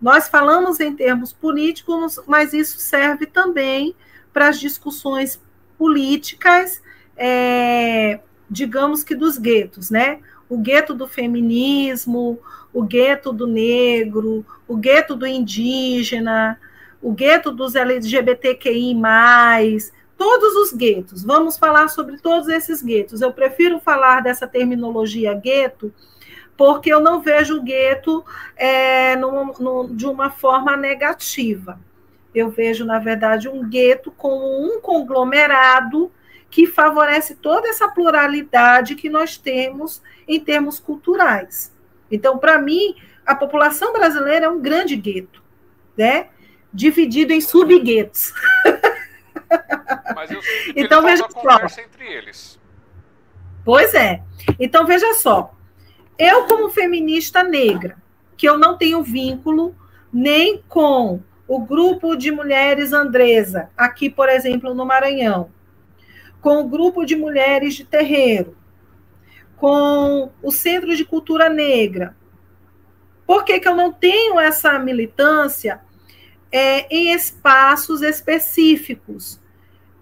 Nós falamos em termos políticos, mas isso serve também para as discussões políticas, é, digamos que dos guetos, né? O gueto do feminismo, o gueto do negro, o gueto do indígena, o gueto dos LGBTQI, todos os guetos. Vamos falar sobre todos esses guetos. Eu prefiro falar dessa terminologia gueto porque eu não vejo o gueto é, de uma forma negativa. Eu vejo, na verdade, um gueto como um conglomerado que favorece toda essa pluralidade que nós temos em termos culturais. Então, para mim, a população brasileira é um grande gueto, né? dividido em subguetos. Mas eu então, veja só. entre eles. Pois é. Então, veja só. Eu, como feminista negra, que eu não tenho vínculo nem com o grupo de mulheres Andresa, aqui, por exemplo, no Maranhão, com o grupo de mulheres de terreiro, com o Centro de Cultura Negra. Por que, que eu não tenho essa militância é, em espaços específicos?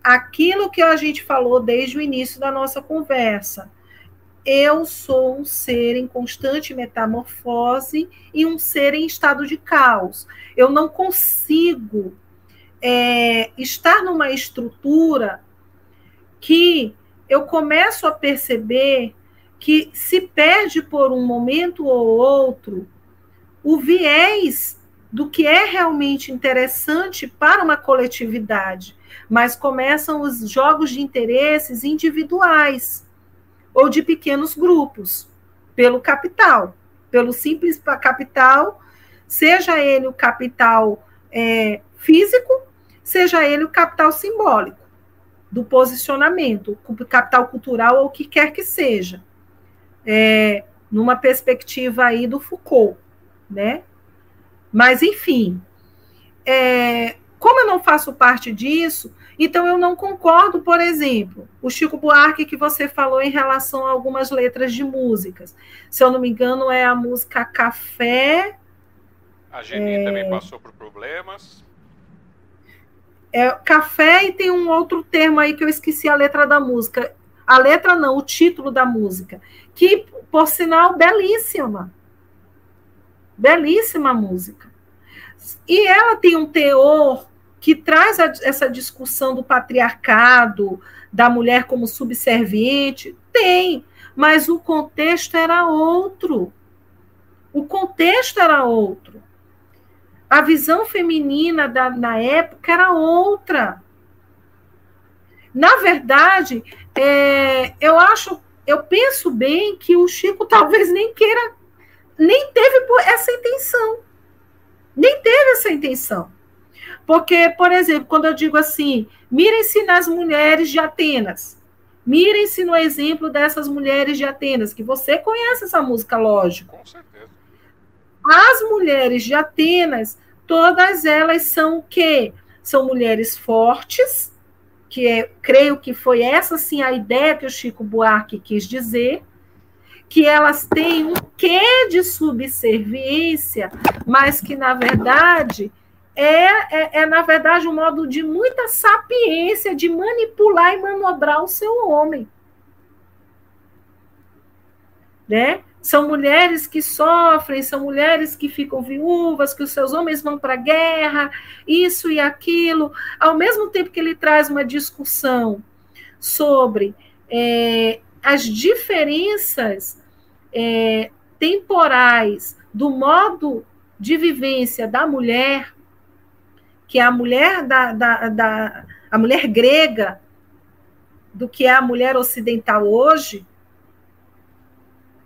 Aquilo que a gente falou desde o início da nossa conversa eu sou um ser em constante metamorfose e um ser em estado de caos. Eu não consigo é, estar numa estrutura que eu começo a perceber que se perde por um momento ou outro o viés do que é realmente interessante para uma coletividade, mas começam os jogos de interesses individuais ou de pequenos grupos, pelo capital, pelo simples capital, seja ele o capital é, físico, seja ele o capital simbólico, do posicionamento, capital cultural ou o que quer que seja, é, numa perspectiva aí do Foucault, né? Mas, enfim, é, como eu não faço parte disso, então, eu não concordo, por exemplo, o Chico Buarque que você falou em relação a algumas letras de músicas. Se eu não me engano, é a música Café. A Geni é... também passou por problemas. É, café e tem um outro termo aí que eu esqueci a letra da música. A letra não, o título da música. Que, por sinal, belíssima. Belíssima música. E ela tem um teor que traz a, essa discussão do patriarcado, da mulher como subserviente? Tem, mas o contexto era outro. O contexto era outro. A visão feminina da, na época era outra. Na verdade, é, eu acho, eu penso bem que o Chico talvez nem queira, nem teve essa intenção. Nem teve essa intenção. Porque, por exemplo, quando eu digo assim, mirem-se nas mulheres de Atenas, mirem-se no exemplo dessas mulheres de Atenas, que você conhece essa música, lógico. Com certeza. As mulheres de Atenas, todas elas são o quê? São mulheres fortes, que é, creio que foi essa sim a ideia que o Chico Buarque quis dizer, que elas têm um quê de subserviência, mas que, na verdade, é, é, é, na verdade, um modo de muita sapiência de manipular e manobrar o seu homem. Né? São mulheres que sofrem, são mulheres que ficam viúvas, que os seus homens vão para a guerra, isso e aquilo. Ao mesmo tempo que ele traz uma discussão sobre é, as diferenças é, temporais do modo de vivência da mulher, que é a mulher da, da, da a mulher grega, do que é a mulher ocidental hoje,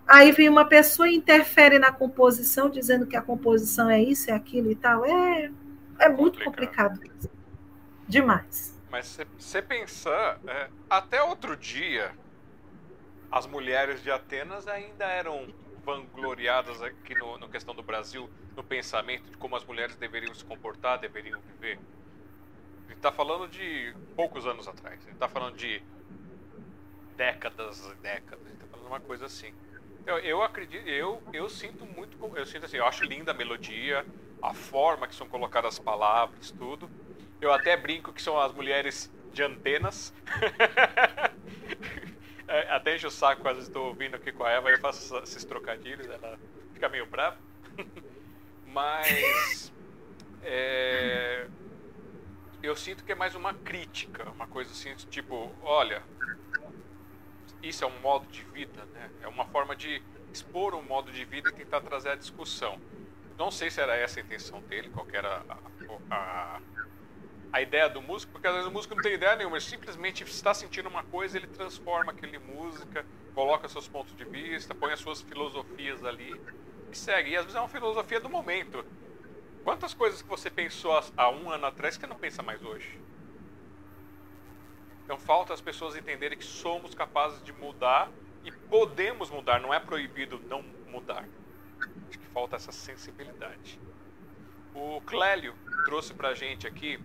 aí vem uma pessoa e interfere na composição, dizendo que a composição é isso, é aquilo e tal. É, é muito complicado. complicado. Demais. Mas se você pensar, é, até outro dia, as mulheres de Atenas ainda eram vangloriadas aqui no, no questão do Brasil, no pensamento de como as mulheres deveriam se comportar, deveriam viver. Gente está falando de poucos anos atrás. Gente está falando de décadas e décadas. Gente está falando uma coisa assim. Eu, eu acredito, eu, eu sinto muito, eu sinto assim, eu acho linda a melodia, a forma que são colocadas as palavras, tudo. Eu até brinco que são as mulheres de antenas. (laughs) É, até enche o saco quando estou ouvindo aqui com a Eva, eu faço esses trocadilhos, ela fica meio brava. (laughs) Mas é, eu sinto que é mais uma crítica, uma coisa assim, tipo, olha, isso é um modo de vida, né? É uma forma de expor um modo de vida e tentar trazer a discussão. Não sei se era essa a intenção dele, qual era a, a, a, ideia do músico, porque às vezes o músico não tem ideia nenhuma, ele simplesmente está sentindo uma coisa, ele transforma aquele música, coloca seus pontos de vista, põe as suas filosofias ali e segue. E às vezes é uma filosofia do momento. Quantas coisas que você pensou há um ano atrás que não pensa mais hoje? Então falta as pessoas entenderem que somos capazes de mudar e podemos mudar, não é proibido não mudar. Acho que falta essa sensibilidade. O Clélio trouxe para a gente aqui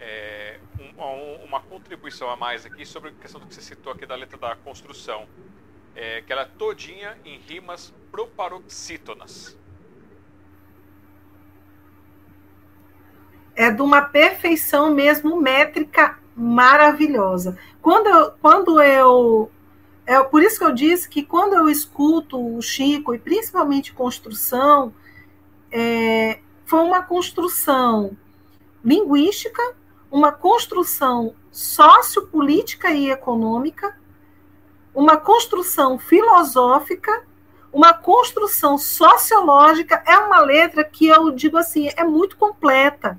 é, um, uma contribuição a mais aqui sobre a questão do que você citou aqui da letra da construção, é, que ela é todinha em rimas proparoxítonas. É de uma perfeição mesmo métrica maravilhosa. Quando eu, quando eu é por isso que eu disse que quando eu escuto o Chico e principalmente construção, é, foi uma construção linguística, uma construção sociopolítica e econômica, uma construção filosófica, uma construção sociológica. É uma letra que eu digo assim, é muito completa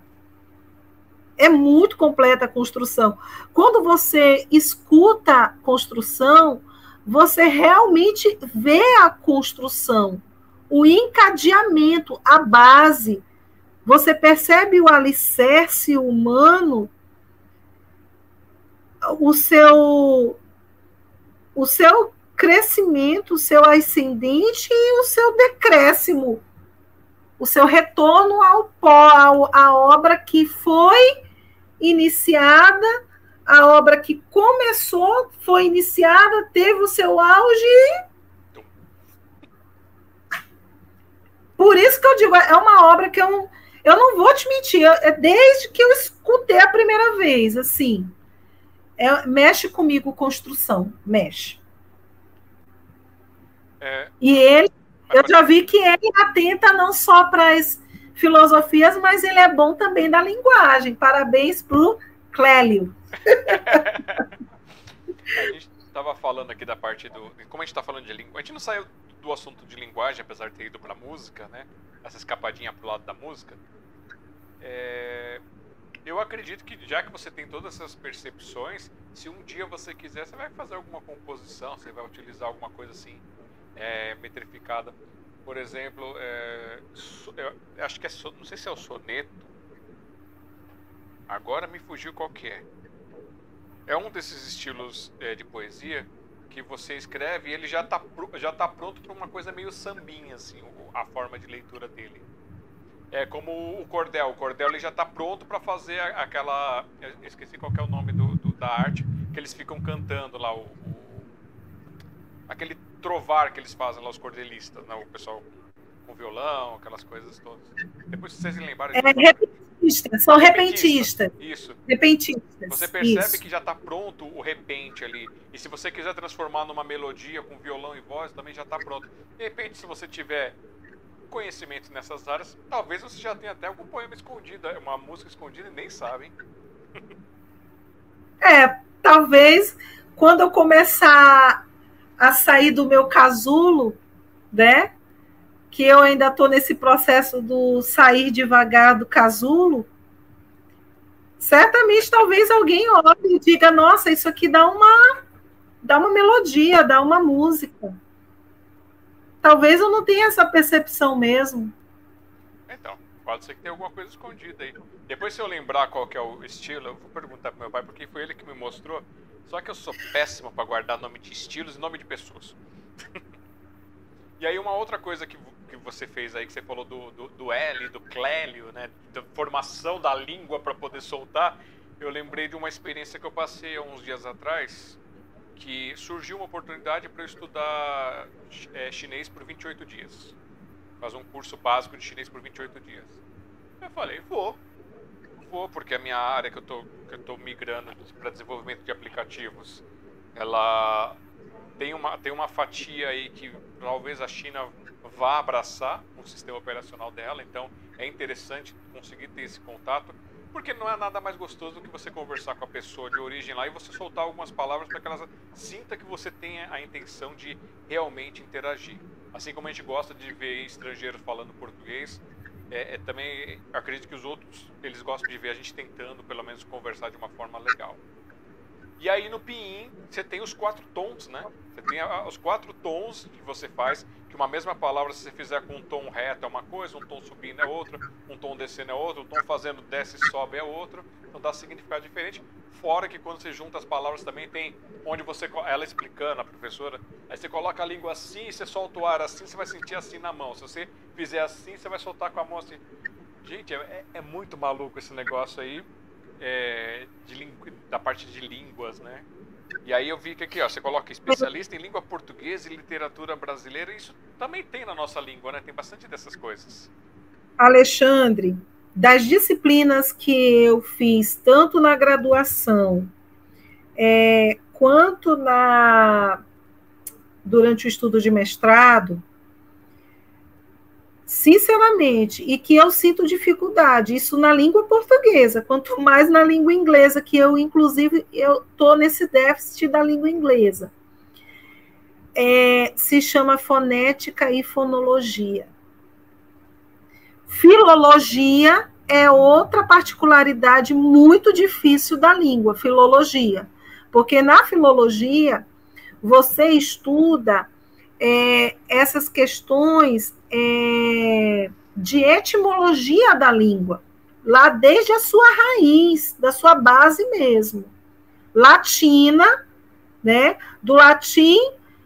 é muito completa a construção. Quando você escuta a construção, você realmente vê a construção, o encadeamento, a base. Você percebe o alicerce humano, o seu o seu crescimento, o seu ascendente e o seu decréscimo, o seu retorno ao pó, à obra que foi iniciada, a obra que começou, foi iniciada, teve o seu auge. Por isso que eu digo, é uma obra que eu, eu não vou te mentir, é desde que eu escutei a primeira vez, assim. É, mexe comigo construção, mexe. É, e ele, eu já vi que ele atenta não só para as filosofias, mas ele é bom também da linguagem. Parabéns para o Clélio. a gente estava falando aqui da parte do. Como a gente está falando de língua, a gente não saiu do assunto de linguagem, apesar de ter ido para música, né? Essa escapadinha para o lado da música. É... Eu acredito que já que você tem todas essas percepções, se um dia você quiser, você vai fazer alguma composição, você vai utilizar alguma coisa assim é, metrificada por exemplo, é, eu acho que é, não sei se é o soneto. Agora me fugiu qual que é. É um desses estilos é, de poesia que você escreve e ele já está já tá pronto para uma coisa meio sambinha, assim, a forma de leitura dele. É como o cordel. O cordel ele já está pronto para fazer aquela. Eu esqueci qual é o nome do, do, da arte, que eles ficam cantando lá o, o aquele trovar que eles fazem lá, os cordelistas, né? o pessoal com violão, aquelas coisas todas. Depois vocês lembrarem. É, repentistas, são repentistas. Isso. Repentistas. Você percebe isso. que já está pronto o repente ali. E se você quiser transformar numa melodia com violão e voz, também já está pronto. De repente, se você tiver conhecimento nessas áreas, talvez você já tenha até algum poema escondido, uma música escondida e nem sabe. É, talvez quando eu começar a sair do meu casulo, né? que eu ainda estou nesse processo do sair devagar do casulo, certamente talvez alguém olhe e diga, nossa, isso aqui dá uma dá uma melodia, dá uma música. Talvez eu não tenha essa percepção mesmo. Então, pode ser que tenha alguma coisa escondida aí. Depois, se eu lembrar qual que é o estilo, eu vou perguntar pro meu pai, porque foi ele que me mostrou. Só que eu sou péssimo para guardar nome de estilos e nome de pessoas. (laughs) e aí, uma outra coisa que, que você fez aí, que você falou do, do, do L, do Clélio, né? Da formação da língua para poder soltar. Eu lembrei de uma experiência que eu passei uns dias atrás, que surgiu uma oportunidade para eu estudar é, chinês por 28 dias. Fazer um curso básico de chinês por 28 dias. Eu falei, vou. Vou, porque a minha área que eu tô, que eu tô migrando para desenvolvimento de aplicativos, ela tem uma, tem uma fatia aí que talvez a China vá abraçar o sistema operacional dela, então é interessante conseguir ter esse contato. Porque não é nada mais gostoso do que você conversar com a pessoa de origem lá e você soltar algumas palavras para que ela sinta que você tenha a intenção de realmente interagir. Assim como a gente gosta de ver estrangeiros falando português, é, é, também acredito que os outros eles gostam de ver a gente tentando pelo menos conversar de uma forma legal. E aí no pinyin você tem os quatro tons, né? Você tem a, os quatro tons que você faz, que uma mesma palavra se você fizer com um tom reto é uma coisa, um tom subindo é outra, um tom descendo é outro, um tom fazendo desce e sobe é outro. Então dá significado diferente. Fora que quando você junta as palavras também tem onde você ela explicando a professora, aí você coloca a língua assim, e você solta o ar assim, você vai sentir assim na mão. Se você fizer assim, você vai soltar com a mão assim. Gente, é, é muito maluco esse negócio aí é, da parte de línguas, né? E aí eu vi que aqui, ó, você coloca especialista em língua portuguesa e literatura brasileira, isso também tem na nossa língua, né? Tem bastante dessas coisas. Alexandre, das disciplinas que eu fiz, tanto na graduação é, quanto na durante o estudo de mestrado, sinceramente, e que eu sinto dificuldade, isso na língua portuguesa, quanto mais na língua inglesa, que eu, inclusive, eu estou nesse déficit da língua inglesa. É, se chama fonética e fonologia. Filologia é outra particularidade muito difícil da língua, filologia, porque na filologia você estuda é, essas questões é, de etimologia da língua, lá desde a sua raiz, da sua base mesmo. Latina, né? Do latim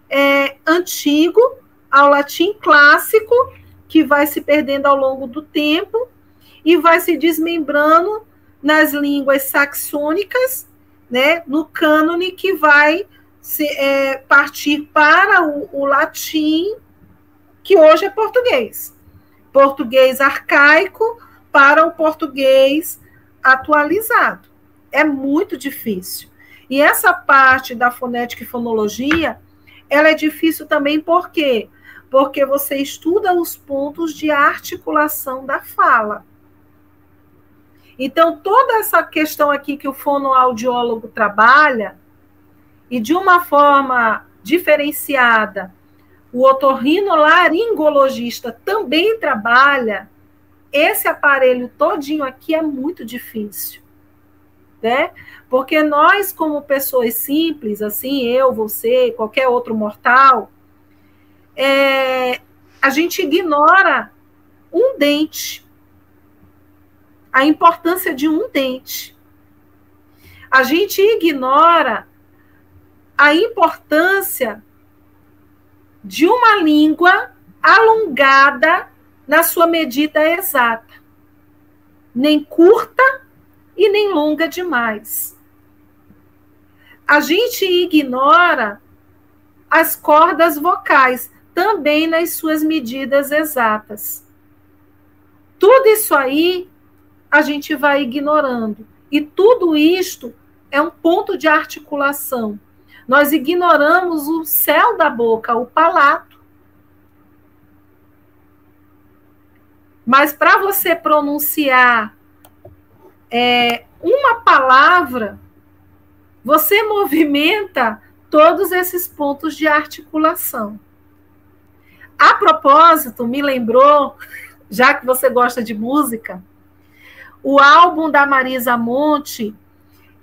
é, antigo ao latim clássico, que vai se perdendo ao longo do tempo e vai se desmembrando nas línguas saxônicas, né? No cânone que vai se, é, partir para o, o latim que hoje é português. Português arcaico para o português atualizado. É muito difícil. E essa parte da fonética e fonologia, ela é difícil também por quê? Porque você estuda os pontos de articulação da fala. Então, toda essa questão aqui que o fonoaudiólogo trabalha, e de uma forma diferenciada, o otorrinolaringologista também trabalha, esse aparelho todinho aqui é muito difícil, né? Porque nós, como pessoas simples, assim, eu, você, qualquer outro mortal, é, a gente ignora um dente, a importância de um dente. A gente ignora a importância de uma língua alongada na sua medida exata, nem curta e nem longa demais. A gente ignora as cordas vocais, também nas suas medidas exatas. Tudo isso aí a gente vai ignorando. E tudo isto é um ponto de articulação nós ignoramos o céu da boca, o palato. Mas para você pronunciar é, uma palavra, você movimenta todos esses pontos de articulação. A propósito, me lembrou, já que você gosta de música, o álbum da Marisa Monte,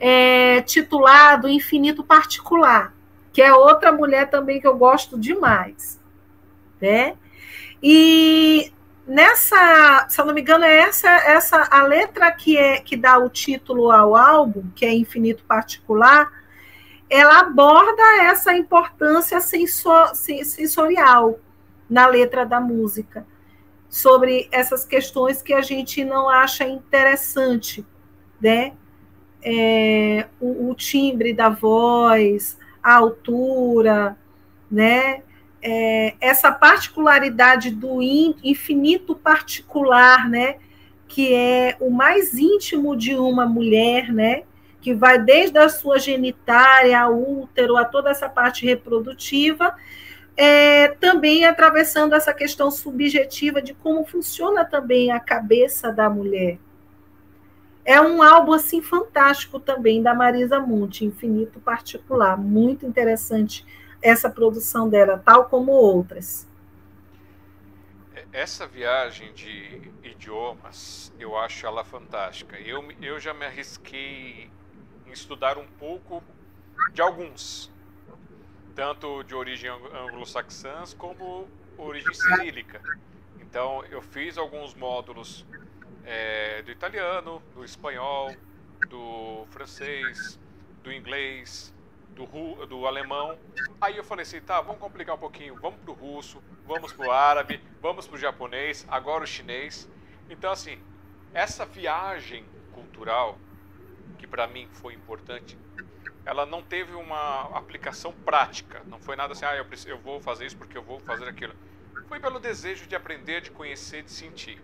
é, titulado Infinito Particular, que é outra mulher também que eu gosto demais. Né? E nessa, se eu não me engano, é essa, essa a letra que, é, que dá o título ao álbum, que é Infinito Particular, ela aborda essa importância sensorial na letra da música, sobre essas questões que a gente não acha interessante, né? É, o, o, timbre da voz, a altura, né? É, essa particularidade do infinito particular, né? Que é o mais íntimo de uma mulher, né? Que vai desde a sua genitária, ao útero, a toda essa parte reprodutiva, é, também atravessando essa questão subjetiva de como funciona também a cabeça da mulher. É um álbum assim fantástico também da Marisa Monte, Infinito Particular, muito interessante essa produção dela, tal como outras. Essa viagem de idiomas, eu acho ela fantástica. Eu, eu já me arrisquei em estudar um pouco de alguns, tanto de origem anglo-saxãs como origem cirílica. Então, eu fiz alguns módulos é, do italiano, do espanhol, do francês, do inglês, do, do alemão. Aí eu falei assim, tá, vamos complicar um pouquinho, vamos pro russo, vamos pro árabe, vamos pro japonês, agora o chinês. Então, assim, essa viagem cultural, que para mim foi importante, ela não teve uma aplicação prática. Não foi nada assim, ah, eu, preciso, eu vou fazer isso porque eu vou fazer aquilo. Foi pelo desejo de aprender, de conhecer, de sentir.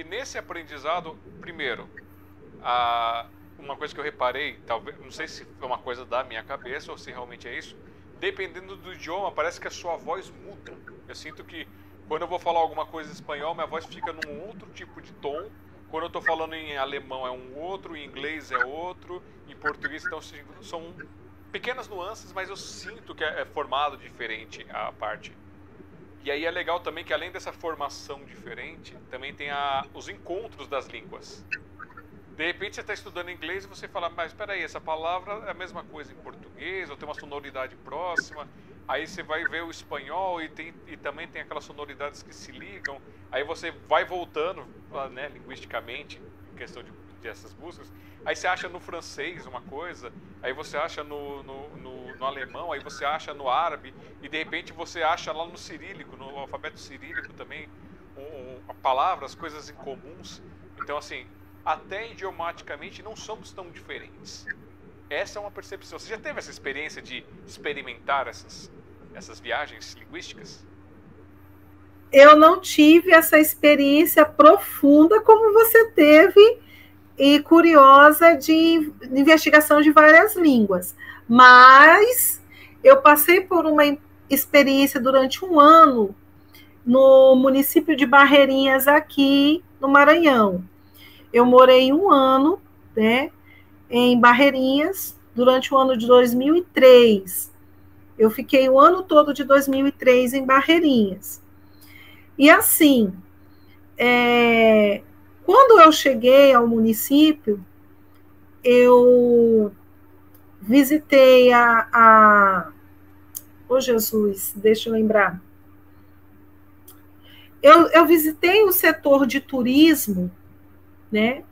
E nesse aprendizado, primeiro, a, uma coisa que eu reparei, talvez, não sei se é uma coisa da minha cabeça ou se realmente é isso, dependendo do idioma, parece que a sua voz muda. Eu sinto que quando eu vou falar alguma coisa em espanhol, minha voz fica num outro tipo de tom. Quando eu estou falando em alemão é um outro, em inglês é outro, em português então são pequenas nuances, mas eu sinto que é, é formado diferente a parte. E aí é legal também que além dessa formação diferente, também tem a, os encontros das línguas. De repente você está estudando inglês e você fala, mas espera aí, essa palavra é a mesma coisa em português, ou tem uma sonoridade próxima. Aí você vai ver o espanhol e, tem, e também tem aquelas sonoridades que se ligam. Aí você vai voltando, né, linguisticamente, em questão de, dessas músicas. Aí você acha no francês uma coisa, aí você acha no, no, no, no alemão, aí você acha no árabe, e de repente você acha lá no cirílico, no alfabeto cirílico também, um, um, palavras, coisas incomuns. Então, assim, até idiomaticamente não somos tão diferentes. Essa é uma percepção. Você já teve essa experiência de experimentar essas, essas viagens linguísticas? Eu não tive essa experiência profunda como você teve e curiosa de, investigação de várias línguas. Mas eu passei por uma experiência durante um ano no município de Barreirinhas, aqui no Maranhão. Eu morei um ano, né, em Barreirinhas, durante o ano de 2003. Eu fiquei o ano todo de 2003 em Barreirinhas. E assim, é, quando eu cheguei ao município, eu visitei a, a oh Jesus, deixa eu lembrar. Eu, eu visitei o setor de turismo né?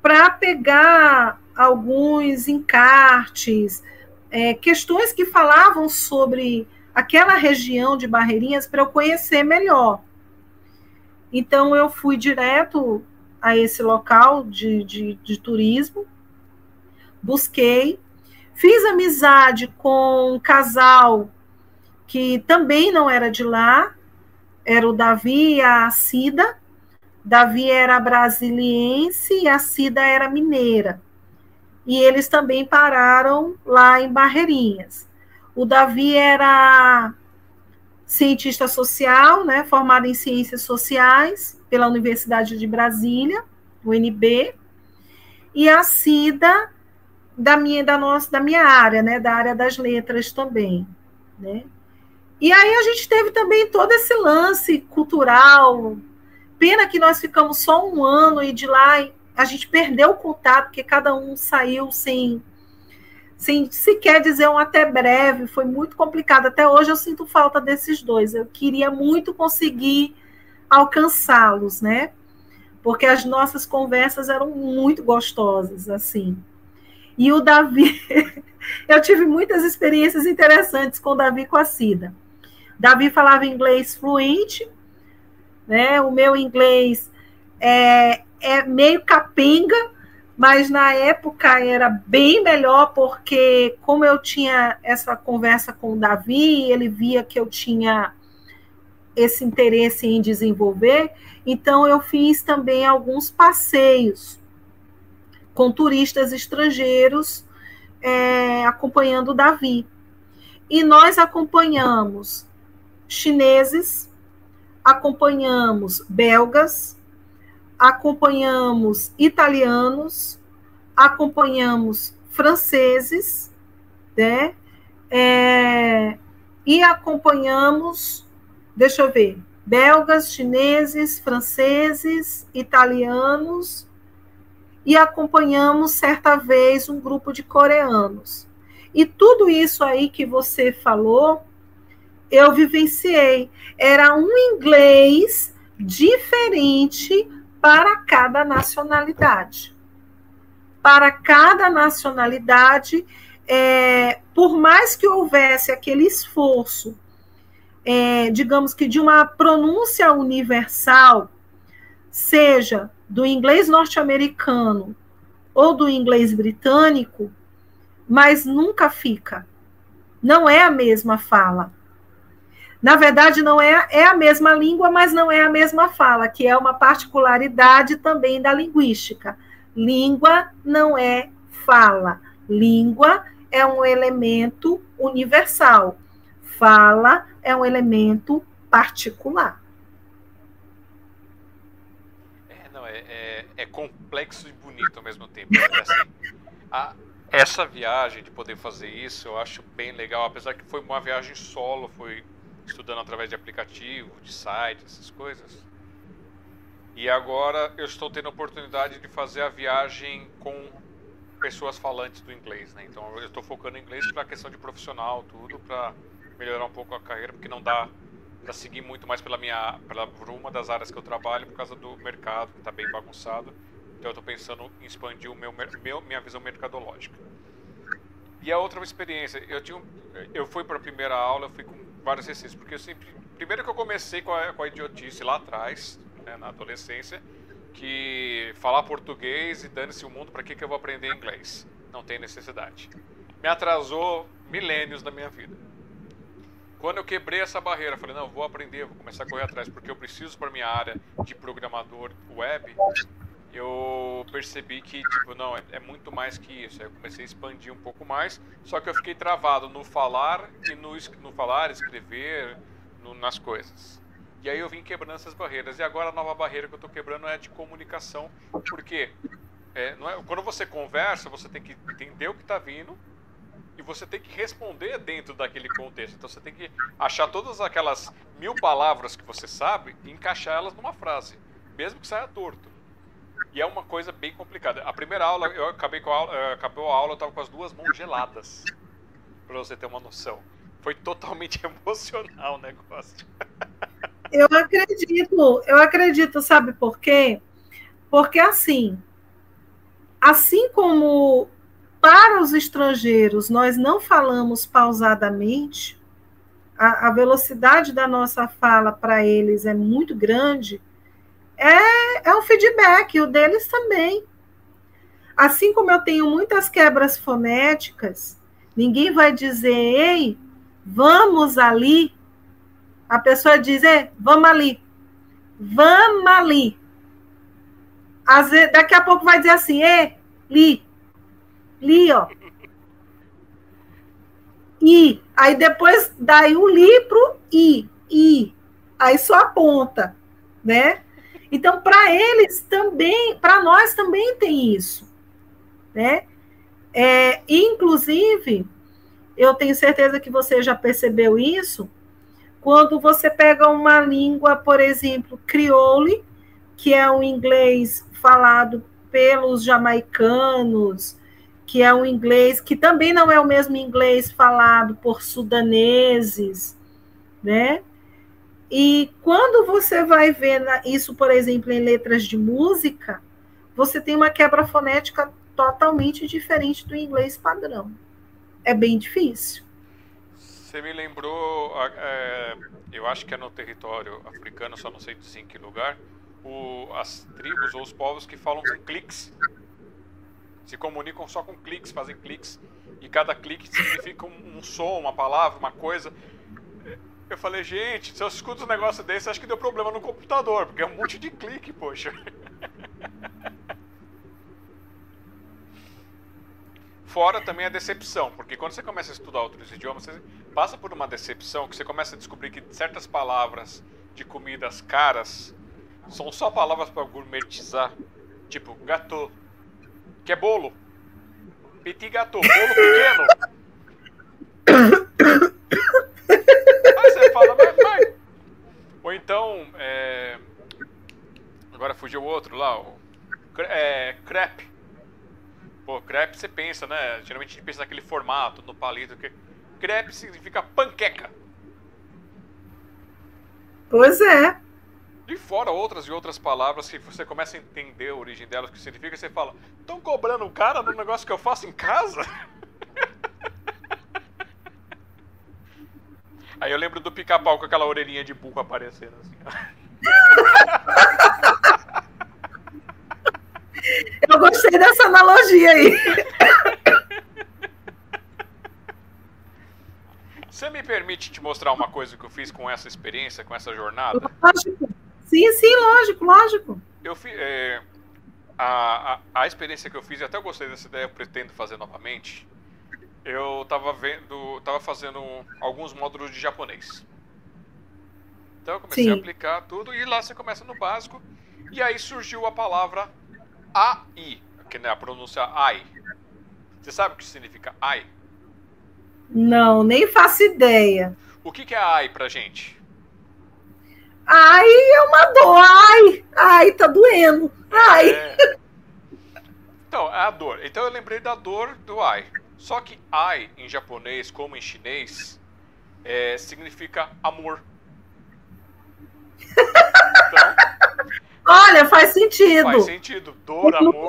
Para pegar alguns encartes, é, questões que falavam sobre aquela região de Barreirinhas para eu conhecer melhor. Então, eu fui direto a esse local de, de, de turismo, busquei, fiz amizade com um casal que também não era de lá, era o Davi e a Cida, Davi era brasiliense e a Cida era mineira. E eles também pararam lá em Barreirinhas. O Davi era cientista social, né, formado em ciências sociais pela Universidade de Brasília, UNB, e a Cida da minha da nossa da minha área, né, da área das letras também, né? E aí a gente teve também todo esse lance cultural. Pena que nós ficamos só um ano e de lá a gente perdeu o contato, porque cada um saiu sem, sem sequer dizer um até breve. Foi muito complicado. Até hoje eu sinto falta desses dois. Eu queria muito conseguir alcançá-los, né? Porque as nossas conversas eram muito gostosas, assim. E o Davi, (laughs) eu tive muitas experiências interessantes com o Davi com a Cida. Davi falava inglês fluente, né? O meu inglês é, é meio capenga, mas na época era bem melhor, porque como eu tinha essa conversa com o Davi, ele via que eu tinha esse interesse em desenvolver, então eu fiz também alguns passeios com turistas estrangeiros é, acompanhando o Davi. E nós acompanhamos chineses, acompanhamos belgas, acompanhamos italianos, acompanhamos franceses, né? É, e acompanhamos, deixa eu ver, belgas, chineses, franceses, italianos, e acompanhamos certa vez um grupo de coreanos. E tudo isso aí que você falou eu vivenciei. Era um inglês diferente para cada nacionalidade. Para cada nacionalidade, é, por mais que houvesse aquele esforço, é, digamos que de uma pronúncia universal, seja do inglês norte-americano ou do inglês britânico, mas nunca fica. Não é a mesma fala. Na verdade, não é, é a mesma língua, mas não é a mesma fala, que é uma particularidade também da linguística. Língua não é fala. Língua é um elemento universal. Fala é um elemento particular. É, não, é, é, é complexo e bonito ao mesmo tempo. É assim, a, essa viagem de poder fazer isso, eu acho bem legal, apesar que foi uma viagem solo, foi estudando através de aplicativo, de site, essas coisas. E agora eu estou tendo a oportunidade de fazer a viagem com pessoas falantes do inglês, né? Então eu estou focando em inglês para a questão de profissional, tudo para melhorar um pouco a carreira, porque não dá para seguir muito mais pela minha, pela, por uma das áreas que eu trabalho por causa do mercado que está bem bagunçado. Então eu estou pensando em expandir o meu, meu minha visão mercadológica. E a outra experiência, eu tinha, eu fui para a primeira aula, eu fui com vários exercícios, porque eu sempre, primeiro que eu comecei com a, com a idiotice lá atrás, né, na adolescência, que falar português e dane-se o mundo, para que, que eu vou aprender inglês? Não tem necessidade. Me atrasou milênios da minha vida. Quando eu quebrei essa barreira, falei, não, vou aprender, vou começar a correr atrás, porque eu preciso para minha área de programador web, eu percebi que, tipo, não, é, é, muito mais que isso. Aí eu comecei a expandir um pouco mais, só que eu fiquei travado no falar e no, no falar, escrever, no, nas coisas. E aí eu vim quebrando essas barreiras. E agora a nova barreira que eu estou quebrando é de comunicação, porque é, é, quando você conversa, você tem que entender o que está vindo e você tem que responder dentro daquele contexto. Então você tem que achar todas aquelas mil palavras que você sabe e encaixar elas numa frase, mesmo que saia torto. E é uma coisa bem complicada. A primeira aula, eu acabei com a aula, acabou a aula, eu estava com as duas mãos geladas. Para você ter uma noção. Foi totalmente (laughs) emocional o negócio. Eu acredito, eu acredito, sabe por quê? Porque assim, assim como para os estrangeiros nós não falamos pausadamente, a, a velocidade da nossa fala para eles é muito grande, é, é um feedback, o deles também. Assim como eu tenho muitas quebras fonéticas, ninguém vai dizer, ei, vamos ali. A pessoa diz, é, vamos ali. Vamos ali. Às vezes, daqui a pouco vai dizer assim, é, li. Li, ó. I. Aí depois daí o li pro I. I. Aí só aponta, né? Então, para eles também, para nós também tem isso, né? É, inclusive, eu tenho certeza que você já percebeu isso. Quando você pega uma língua, por exemplo, crioulo, que é um inglês falado pelos jamaicanos, que é um inglês que também não é o mesmo inglês falado por sudaneses, né? E quando você vai ver isso, por exemplo, em letras de música, você tem uma quebra fonética totalmente diferente do inglês padrão. É bem difícil. Você me lembrou, é, eu acho que é no território africano, só não sei dizer em que lugar, o, as tribos ou os povos que falam com cliques. Se comunicam só com cliques, fazem cliques. E cada clique significa um, um som, uma palavra, uma coisa. Eu falei, gente, se eu escuto um negócio desse, acho que deu problema no computador, porque é um monte de clique, poxa. (laughs) Fora também a decepção, porque quando você começa a estudar outros idiomas, você passa por uma decepção que você começa a descobrir que certas palavras de comidas caras são só palavras para gourmetizar. Tipo, gâteau, que é bolo. Petit gâteau, bolo pequeno. Aí você fala, mas, mas... Ou então, é... agora fugiu o outro lá, o é, crepe. Pô, crepe você pensa, né? Geralmente a gente pensa naquele formato, no palito. Que... Crepe significa panqueca. Pois é. E fora outras e outras palavras que você começa a entender a origem delas, o que significa, você fala, estão cobrando o cara no negócio que eu faço em casa? (laughs) Aí eu lembro do pica-pau com aquela orelhinha de burro aparecendo assim. (laughs) Eu gostei dessa analogia aí. Você me permite te mostrar uma coisa que eu fiz com essa experiência, com essa jornada? Lógico. Sim, sim, lógico, lógico. Eu fiz. É, a, a, a, experiência que eu fiz, e até gostei dessa ideia, eu pretendo fazer novamente. Eu estava vendo, tava fazendo alguns módulos de japonês. Então eu comecei sim. a aplicar tudo e lá você começa no básico e aí surgiu a palavra AI, que é a pronúncia AI. Você sabe o que significa AI? Não, nem faço ideia. O que, que é AI pra gente? Ai, é uma dor. Ai, ai, tá doendo. Ai. É... Então, é a dor. Então eu lembrei da dor do ai. Só que ai, em japonês como em chinês, é, significa amor. Então, Olha, faz sentido. Faz sentido. Dor, amor.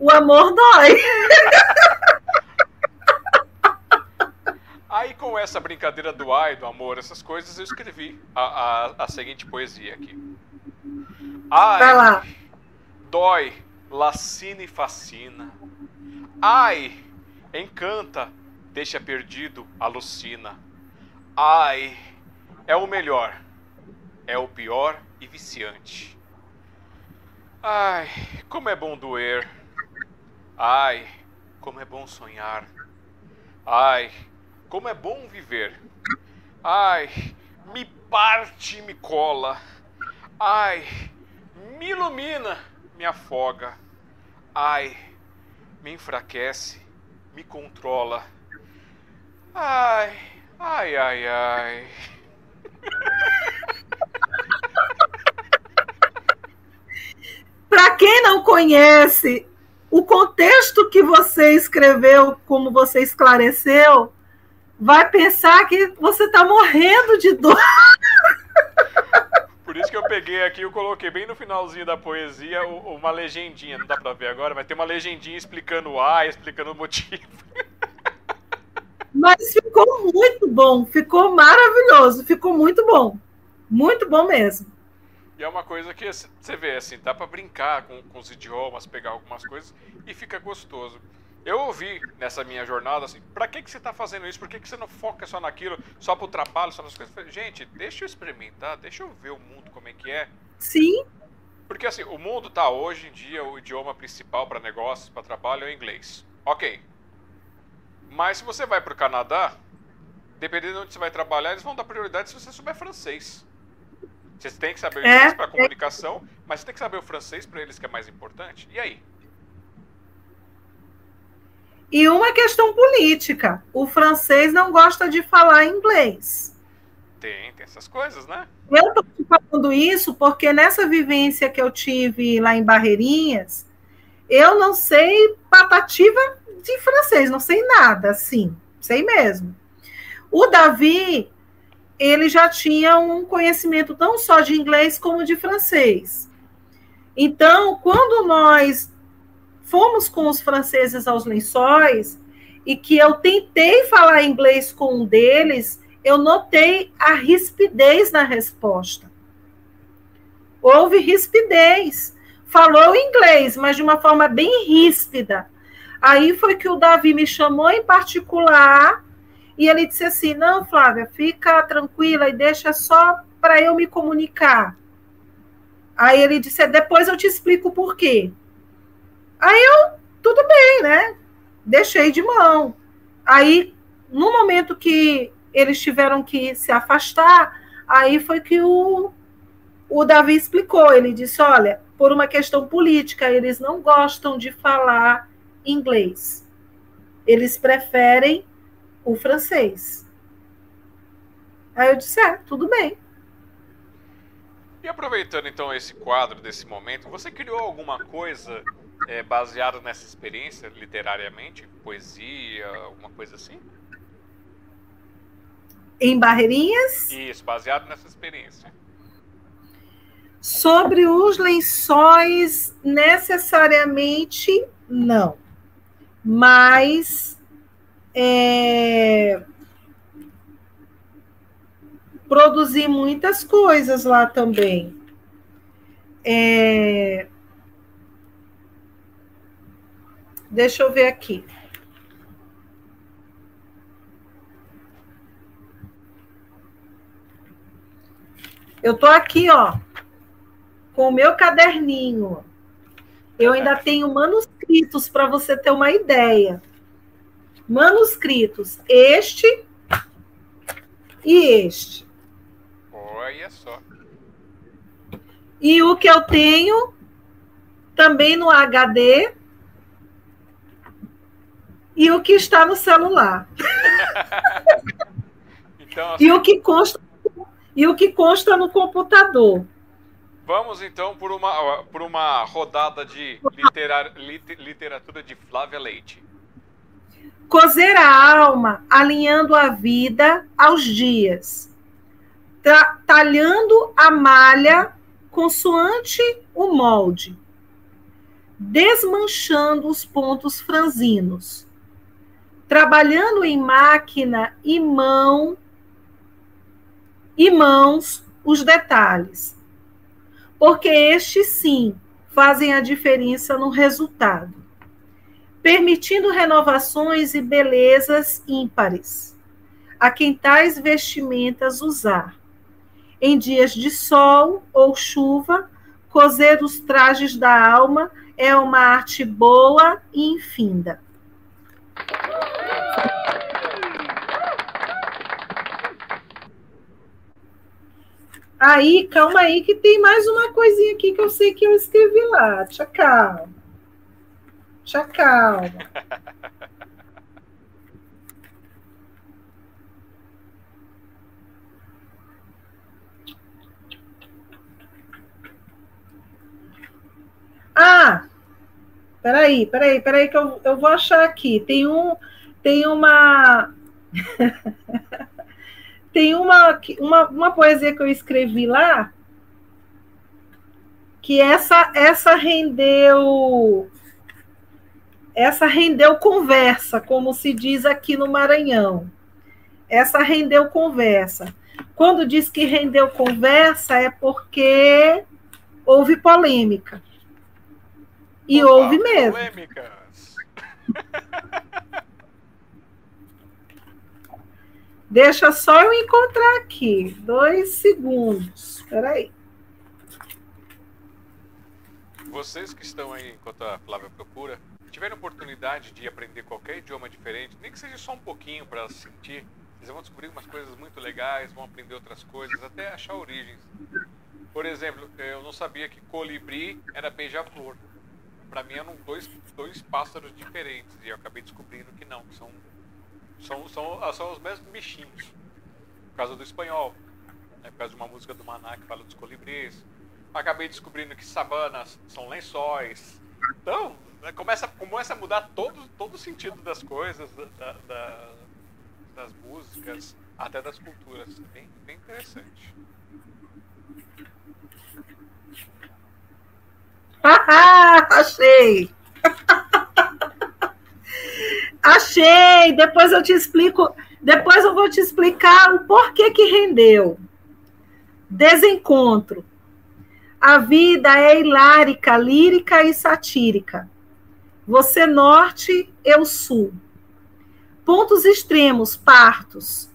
o amor dói. (laughs) Aí com essa brincadeira do ai, do amor, essas coisas, eu escrevi a, a, a seguinte poesia aqui. Ai, Vai lá. dói, lacina e fascina. Ai, encanta, deixa perdido, alucina. Ai, é o melhor, é o pior e viciante. Ai, como é bom doer. Ai, como é bom sonhar. Ai, como é bom viver. Ai, me parte e me cola. Ai, me ilumina, me afoga. Ai, me enfraquece, me controla. Ai, ai, ai, ai. Para quem não conhece o contexto que você escreveu, como você esclareceu, vai pensar que você está morrendo de dor. Por isso que eu peguei aqui e coloquei bem no finalzinho da poesia uma legendinha. Não dá para ver agora, mas tem uma legendinha explicando o A, explicando o motivo. Mas ficou muito bom, ficou maravilhoso, ficou muito bom. Muito bom mesmo. E é uma coisa que você vê, assim, dá para brincar com, com os idiomas, pegar algumas coisas e fica gostoso. Eu ouvi nessa minha jornada assim, pra que, que você tá fazendo isso? Por que, que você não foca só naquilo, só pro trabalho, só nas coisas? Gente, deixa eu experimentar, deixa eu ver o mundo como é que é. Sim. Porque assim, o mundo tá hoje em dia, o idioma principal para negócios, para trabalho é o inglês. Ok. Mas se você vai pro Canadá, dependendo de onde você vai trabalhar, eles vão dar prioridade se você souber francês. Você tem que saber o inglês é, para comunicação, mas você tem que saber o francês para eles que é mais importante. E aí? E uma questão política. O francês não gosta de falar inglês. Tem, tem essas coisas, né? Eu estou te falando isso porque nessa vivência que eu tive lá em Barreirinhas, eu não sei patativa de francês, não sei nada, assim, sei mesmo. O Davi, ele já tinha um conhecimento não só de inglês como de francês. Então, quando nós fomos com os franceses aos lençóis e que eu tentei falar inglês com um deles, eu notei a rispidez na resposta. Houve rispidez. Falou inglês, mas de uma forma bem ríspida. Aí foi que o Davi me chamou em particular e ele disse assim: Não, Flávia, fica tranquila e deixa só para eu me comunicar. Aí ele disse: Depois eu te explico por quê. Aí eu, tudo bem, né? Deixei de mão. Aí, no momento que eles tiveram que se afastar, aí foi que o, o Davi explicou. Ele disse: Olha, por uma questão política, eles não gostam de falar inglês. Eles preferem o francês. Aí eu disse: É, tudo bem. E aproveitando então esse quadro desse momento, você criou alguma coisa é, baseada nessa experiência literariamente? Poesia, alguma coisa assim? Em Barreirinhas? Isso, baseado nessa experiência. Sobre os lençóis, necessariamente não. Mas é, produzi muitas coisas lá também. É, deixa eu ver aqui. Eu tô aqui, ó, com o meu caderninho. Eu ainda tenho manuscritos para você ter uma ideia. Manuscritos, este e este. Olha só. E o que eu tenho também no HD e o que está no celular. (laughs) então, assim... E o que consta e o que consta no computador. Vamos então por uma, por uma rodada de literar, literatura de Flávia Leite. Cozer a alma, alinhando a vida aos dias, talhando a malha consoante o molde, desmanchando os pontos franzinos, trabalhando em máquina e mão e mãos os detalhes, porque estes sim fazem a diferença no resultado, permitindo renovações e belezas ímpares a quem tais vestimentas usar. Em dias de sol ou chuva, cozer os trajes da alma é uma arte boa e infinda. Aí, calma aí, que tem mais uma coisinha aqui que eu sei que eu escrevi lá. Tchau, calma. Tchau, calma. Ah, peraí, peraí, peraí, que eu, eu vou achar aqui. Tem um, tem uma. (laughs) Tem uma, uma, uma poesia que eu escrevi lá, que essa, essa rendeu essa rendeu conversa, como se diz aqui no Maranhão. Essa rendeu conversa. Quando diz que rendeu conversa, é porque houve polêmica. E Opa, houve mesmo. Polêmicas. (laughs) Deixa só eu encontrar aqui. Dois segundos. Espera aí. Vocês que estão aí, enquanto a Flávia procura, tiveram oportunidade de aprender qualquer idioma diferente, nem que seja só um pouquinho para sentir, vocês vão descobrir umas coisas muito legais, vão aprender outras coisas, até achar origens. Por exemplo, eu não sabia que colibri era beija-flor. Para mim eram dois, dois pássaros diferentes e eu acabei descobrindo que não, que são são, são, são os mesmos bichinhos. Por causa do espanhol. né, por causa de uma música do Maná que fala dos colibris. Acabei descobrindo que sabanas são lençóis. Então, né, começa, começa a mudar todo, todo o sentido das coisas, da, da, das músicas, até das culturas. Bem, bem interessante. (laughs) Achei! (laughs) Achei! Depois eu te explico. Depois eu vou te explicar o porquê que rendeu. Desencontro. A vida é hilárica, lírica e satírica. Você norte, eu sul. Pontos extremos, partos.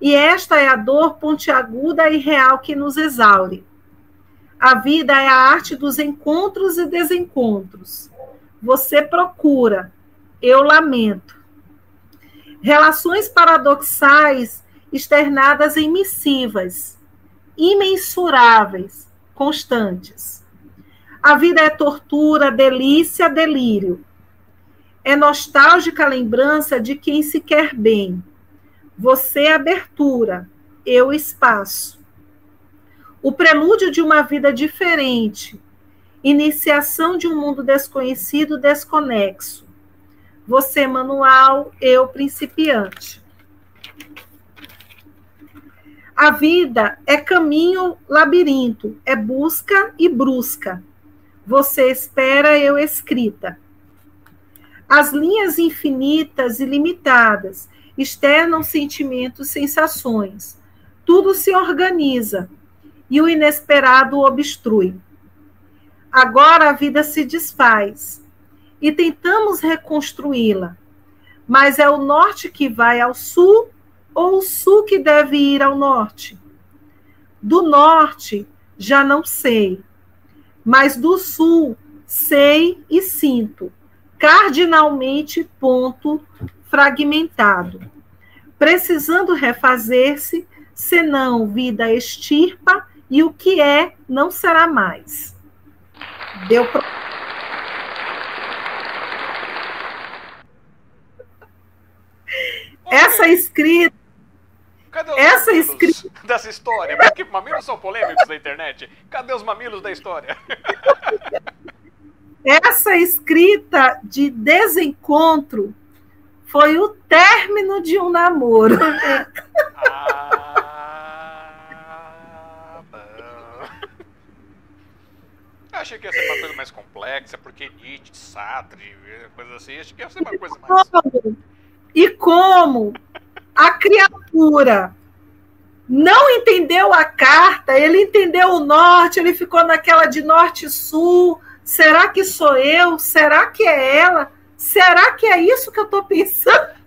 E esta é a dor pontiaguda e real que nos exaure. A vida é a arte dos encontros e desencontros. Você procura, eu lamento. Relações paradoxais externadas em missivas, imensuráveis, constantes. A vida é tortura, delícia, delírio. É nostálgica lembrança de quem se quer bem. Você é abertura, eu espaço. O prelúdio de uma vida diferente, iniciação de um mundo desconhecido, desconexo. Você manual, eu principiante. A vida é caminho labirinto, é busca e brusca. Você espera, eu escrita. As linhas infinitas e limitadas externam sentimentos, sensações. Tudo se organiza e o inesperado obstrui. Agora a vida se desfaz e tentamos reconstruí-la, mas é o norte que vai ao sul ou o sul que deve ir ao norte? Do norte, já não sei, mas do sul, sei e sinto, cardinalmente ponto fragmentado, precisando refazer-se, senão vida extirpa e o que é não será mais. Deu pro... Essa escrita Cadê os Essa mamilos escrita- dessa história? Porque mamilos são polêmicos da internet. Cadê os mamilos da história? (laughs) Essa escrita de desencontro foi o término de um namoro. Ah. Eu achei que ia ser uma coisa mais complexa, porque Nietzsche, Sartre, coisa assim. Achei que ia ser uma coisa mais. E como a criatura não entendeu a carta, ele entendeu o norte, ele ficou naquela de norte e sul. Será que sou eu? Será que é ela? Será que é isso que eu estou pensando?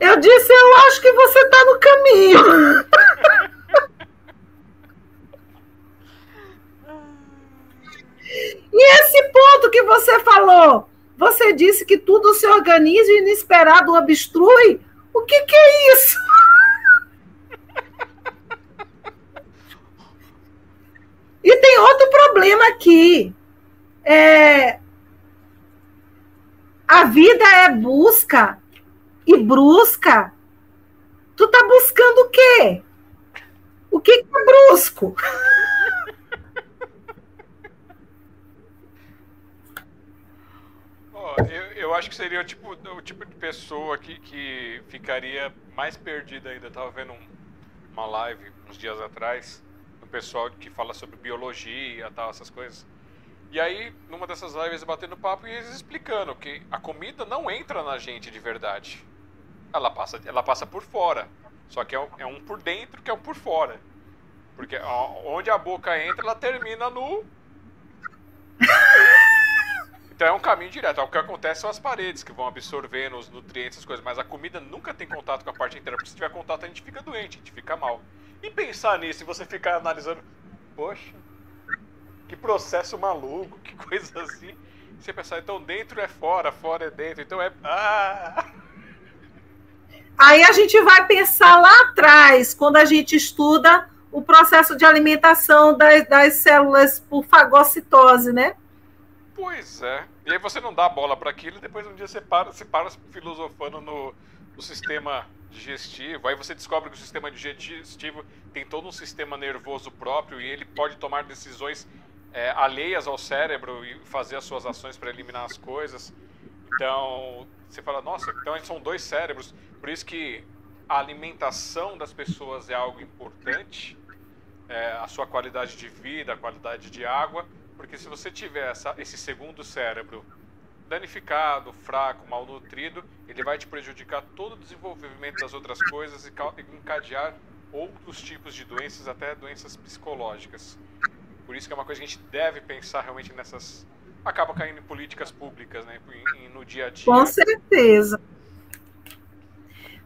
Eu disse, eu acho que você está no caminho. (laughs) E esse ponto que você falou, você disse que tudo se organiza e inesperado obstrui. O que, que é isso? (laughs) E tem outro problema aqui. É, a vida é busca e brusca. Tu tá buscando o quê? O que, que é brusco? (laughs) Ó, eu, eu acho que seria o tipo, o tipo de pessoa que, que ficaria mais perdida ainda. Eu tava vendo um- uma live uns dias atrás, do pessoal que fala sobre biologia e tal, essas coisas. E aí, numa dessas lives, batendo papo e eles explicando que a comida não entra na gente de verdade. Ela passa, ela passa por fora. Só que é um, é um por dentro que é um por fora. Porque onde a boca entra, ela termina no (laughs) então é um caminho direto. O que acontece são as paredes que vão absorvendo os nutrientes, as coisas. Mas a comida nunca tem contato com a parte inteira. Porque se tiver contato, a gente fica doente, a gente fica mal. E pensar nisso e você ficar analisando, poxa, que processo maluco, que (laughs) coisa assim. Você pensar, então dentro é fora, fora é dentro. Então é. Ah! Aí a gente vai pensar lá atrás, quando a gente estuda o processo de alimentação das, das células por fagocitose, né? Pois é. E aí você não dá bola para aquilo e depois um dia você para, você para filosofando no, no sistema digestivo. Aí você descobre que o sistema digestivo tem todo um sistema nervoso próprio e ele pode tomar decisões é, alheias ao cérebro e fazer as suas ações para eliminar as coisas. Então, você fala, nossa, então são dois cérebros. Por isso que a alimentação das pessoas é algo importante, é, a sua qualidade de vida, a qualidade de água, porque se você tiver essa, esse segundo cérebro danificado, fraco, malnutrido, ele vai te prejudicar todo o desenvolvimento das outras coisas e encadear outros tipos de doenças, até doenças psicológicas. Por isso que é uma coisa que a gente deve pensar realmente nessas. Acaba caindo em políticas públicas, né? no dia a dia. Com certeza.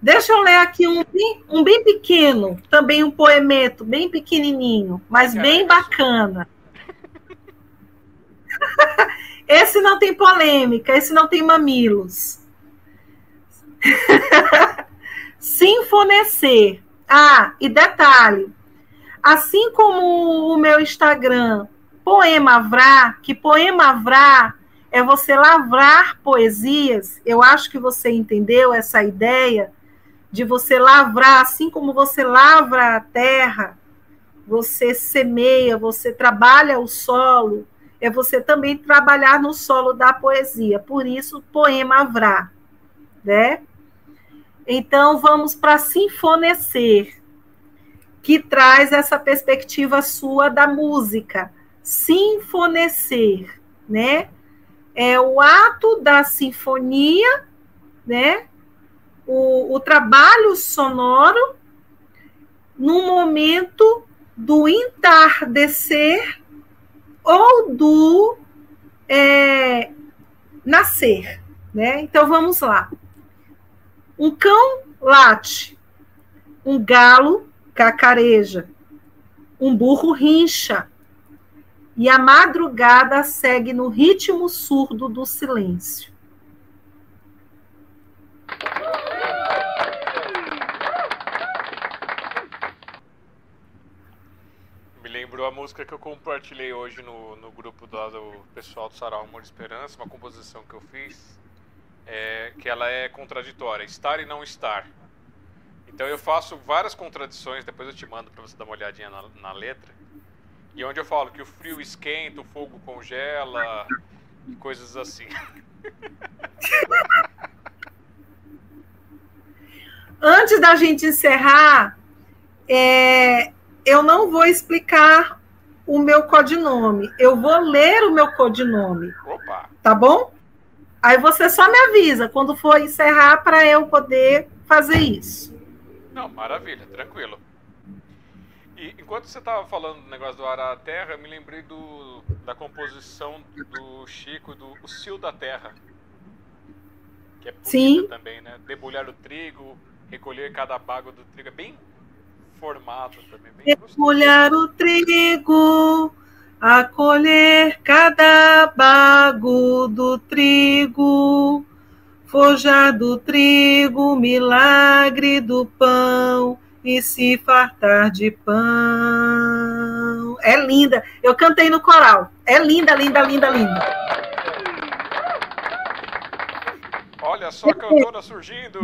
Deixa eu ler aqui um, um bem pequeno, também um poemeto, bem pequenininho, mas bem bacana. (laughs) esse não tem polêmica, esse não tem mamilos. (laughs) Sinfonecer. Ah, e detalhe, assim como o meu Instagram, Poema Vrá, que Poema Vrá é você lavrar poesias, eu acho que você entendeu essa ideia de você lavrar, assim como você lavra a terra, você semeia, você trabalha o solo, é você também trabalhar no solo da poesia. Por isso, poema Vrá, né? Então, vamos para sinfonecer, que traz essa perspectiva sua da música. Sinfonecer, né? É o ato da sinfonia, né? O, o trabalho sonoro no momento do entardecer ou do é, nascer, né? Então vamos lá. Um cão late, um galo cacareja, um burro rincha, e a madrugada segue no ritmo surdo do silêncio. Me lembrou a música que eu compartilhei hoje no, no grupo do, do pessoal do Sarau Amor e Esperança, uma composição que eu fiz é, que ela é contraditória, estar e não estar. Então eu faço várias contradições, depois eu te mando para você dar uma olhadinha na, na, letra. E onde eu falo que o frio esquenta, o fogo congela, e coisas assim. (laughs) Antes da gente encerrar, é, eu não vou explicar o meu codinome. Eu vou ler o meu codinome. Opa. Tá bom? Aí você só me avisa quando for encerrar para eu poder fazer isso. Não, maravilha, tranquilo. E enquanto você estava falando do negócio do Ará a Terra, eu me lembrei do, da composição do Chico, do O Cio da Terra. Que é Sim. também, né? Debulhar o trigo, recolher cada bago do trigo. É bem formado também. Bem Debulhar o trigo a colher cada bago do trigo, forjar do trigo, milagre do pão e se fartar de pão. É linda. Eu cantei no coral. É linda, linda, linda, linda. Olha só a cantora surgindo.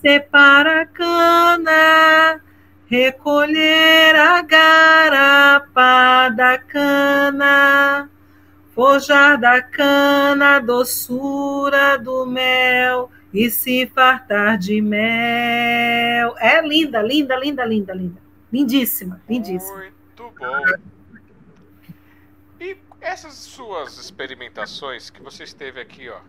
Separa a cana recolher a garapa da cana, forjar da cana a doçura do mel e se fartar de mel. É linda, linda, linda, linda, linda. Lindíssima, lindíssima. Muito bom. E essas suas experimentações que você esteve aqui, ó,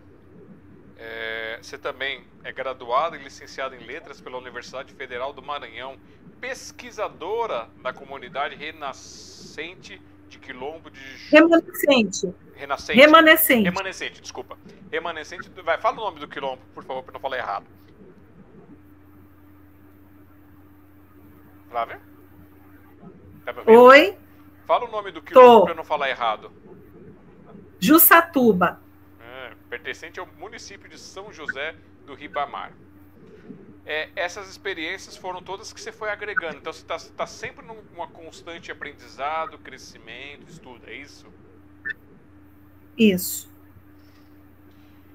é, você também é graduado e licenciado em letras pela Universidade Federal do Maranhão pesquisadora da comunidade renascente de Quilombo de Remanescente. Renascente. Remanescente. Remanescente, desculpa. Remanescente. Vai, fala o nome do Quilombo, por favor, para não falar errado. Flávia? Tá Oi. Fala o nome do Quilombo para não falar errado. Jussatuba. Pertencente ao município de São José do Ribamar é, essas experiências foram todas que você foi agregando. Então você está tá sempre numa constante aprendizado, crescimento, estudo, é isso? Isso.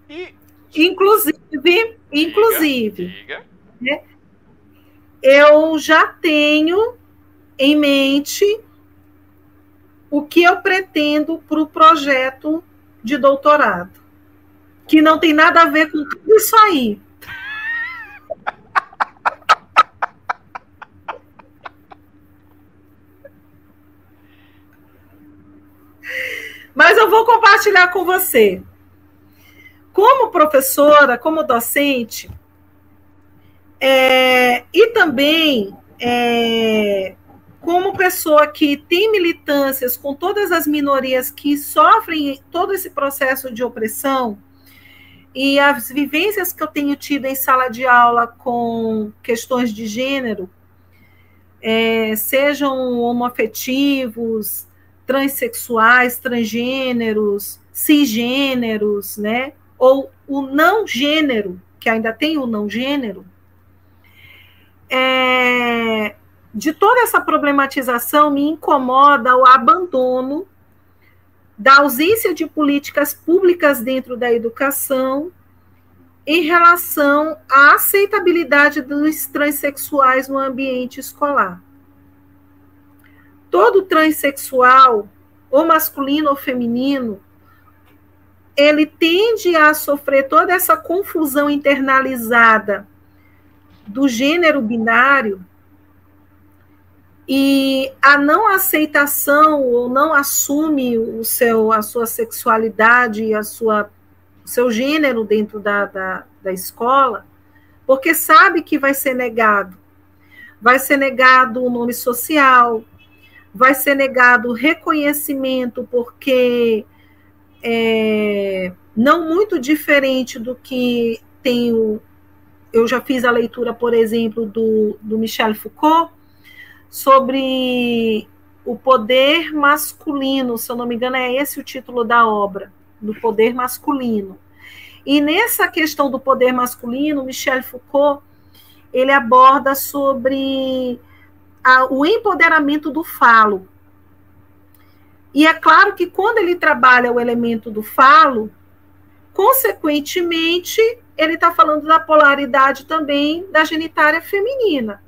E. Inclusive, inclusive, Diga. Né, eu já tenho em mente o que eu pretendo para o projeto de doutorado, que não tem nada a ver com tudo isso aí. Mas eu vou compartilhar com você. Como professora, como docente, é, e também é, como pessoa que tem militâncias com todas as minorias que sofrem todo esse processo de opressão, e as vivências que eu tenho tido em sala de aula com questões de gênero, é, sejam homoafetivos, transexuais, transgêneros, cisgêneros, né? Ou o não gênero, que ainda tem o não gênero, é, de toda essa problematização me incomoda o abandono da ausência de políticas públicas dentro da educação em relação à aceitabilidade dos transexuais no ambiente escolar. Todo transexual, ou masculino ou feminino, ele tende a sofrer toda essa confusão internalizada do gênero binário e a não aceitação ou não assume o seu, a sua sexualidade e a sua seu gênero dentro da, da, da escola, porque sabe que vai ser negado. Vai ser negado o nome social, vai ser negado o reconhecimento, porque é, não muito diferente do que tem o, eu já fiz a leitura, por exemplo, do, do Michel Foucault, sobre o poder masculino, se eu não me engano, é esse o título da obra, do poder masculino. E nessa questão do poder masculino, Michel Foucault ele aborda sobre a, o empoderamento do falo. E é claro que quando ele trabalha o elemento do falo, consequentemente, ele está falando da polaridade também da genitária feminina.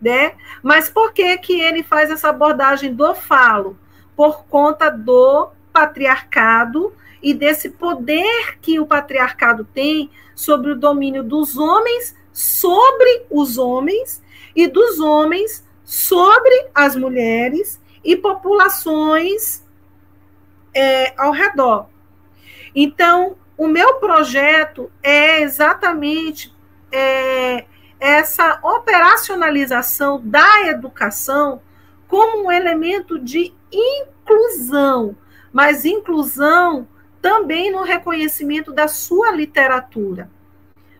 Né? Mas por que, que ele faz essa abordagem do falo? Por conta do patriarcado e desse poder que o patriarcado tem sobre o domínio dos homens sobre os homens e dos homens sobre as mulheres e populações é, ao redor. Então, o meu projeto é exatamente é, essa operacionalização da educação como um elemento de inclusão, mas inclusão também no reconhecimento da sua literatura.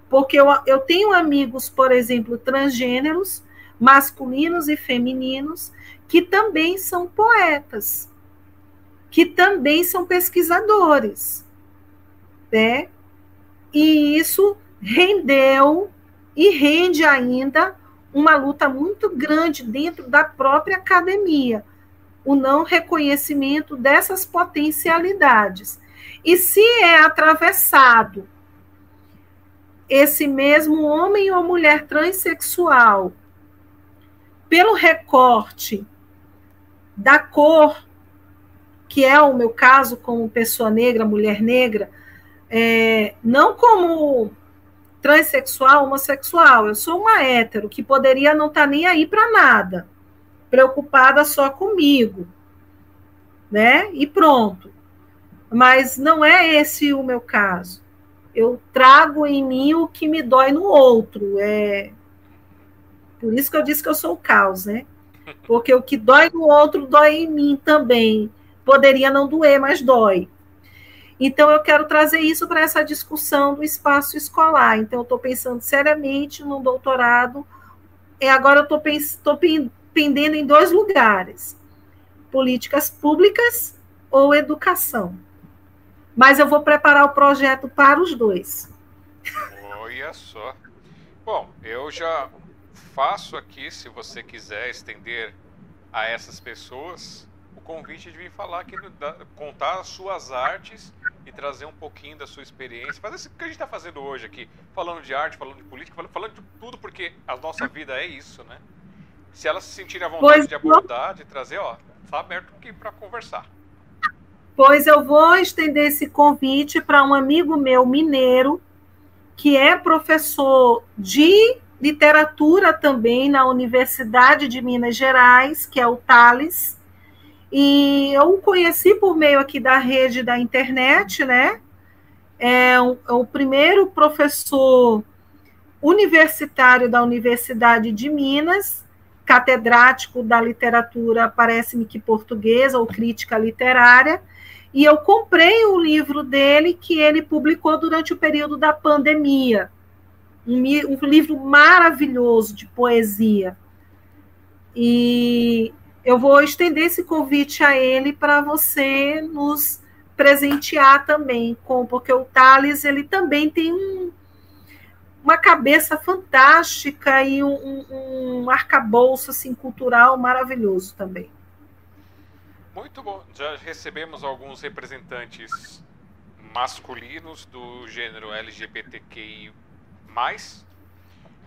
Porque eu, eu tenho amigos, por exemplo, transgêneros, masculinos e femininos, que também são poetas, que também são pesquisadores né? E isso rendeu e rende ainda uma luta muito grande dentro da própria academia, o não reconhecimento dessas potencialidades. E se é atravessado esse mesmo homem ou mulher transexual pelo recorte da cor, que é o meu caso como pessoa negra, mulher negra, é, não como transexual, homossexual. Eu sou uma hétero que poderia não estar tá nem aí para nada, preocupada só comigo, né? E pronto. Mas não é esse o meu caso. Eu trago em mim o que me dói no outro. É por isso que eu disse que eu sou o caos, né? Porque o que dói no outro dói em mim também. Poderia não doer, mas dói. Então, eu quero trazer isso para essa discussão do espaço escolar. Então, eu estou pensando seriamente no doutorado. E agora eu estou pendendo em dois lugares: políticas públicas ou educação. Mas eu vou preparar o projeto para os dois. Olha só. Bom, eu já faço aqui, se você quiser estender a essas pessoas o convite de vir falar aqui, contar as suas artes e trazer um pouquinho da sua experiência. Fazer o que a gente está fazendo hoje aqui, falando de arte, falando de política, falando de tudo, porque a nossa vida é isso, né? Se elas se sentirem à vontade pois de abordar, de trazer, ó, está aberto aqui para conversar. Pois eu vou estender esse convite para um amigo meu mineiro, que é professor de literatura também na Universidade de Minas Gerais, que é o Thales. E eu o conheci por meio aqui da rede da internet, né? É o, é o primeiro professor universitário da Universidade de Minas, catedrático da literatura, parece-me que portuguesa ou crítica literária, e eu comprei o livro dele que ele publicou durante o período da pandemia. Um, um livro maravilhoso de poesia. E eu vou estender esse convite a ele para você nos presentear também, com, porque o Thales ele também tem um, uma cabeça fantástica e um, um, um arcabouço assim, cultural maravilhoso também. Muito bom. Já recebemos alguns representantes masculinos do gênero LGBTQI+,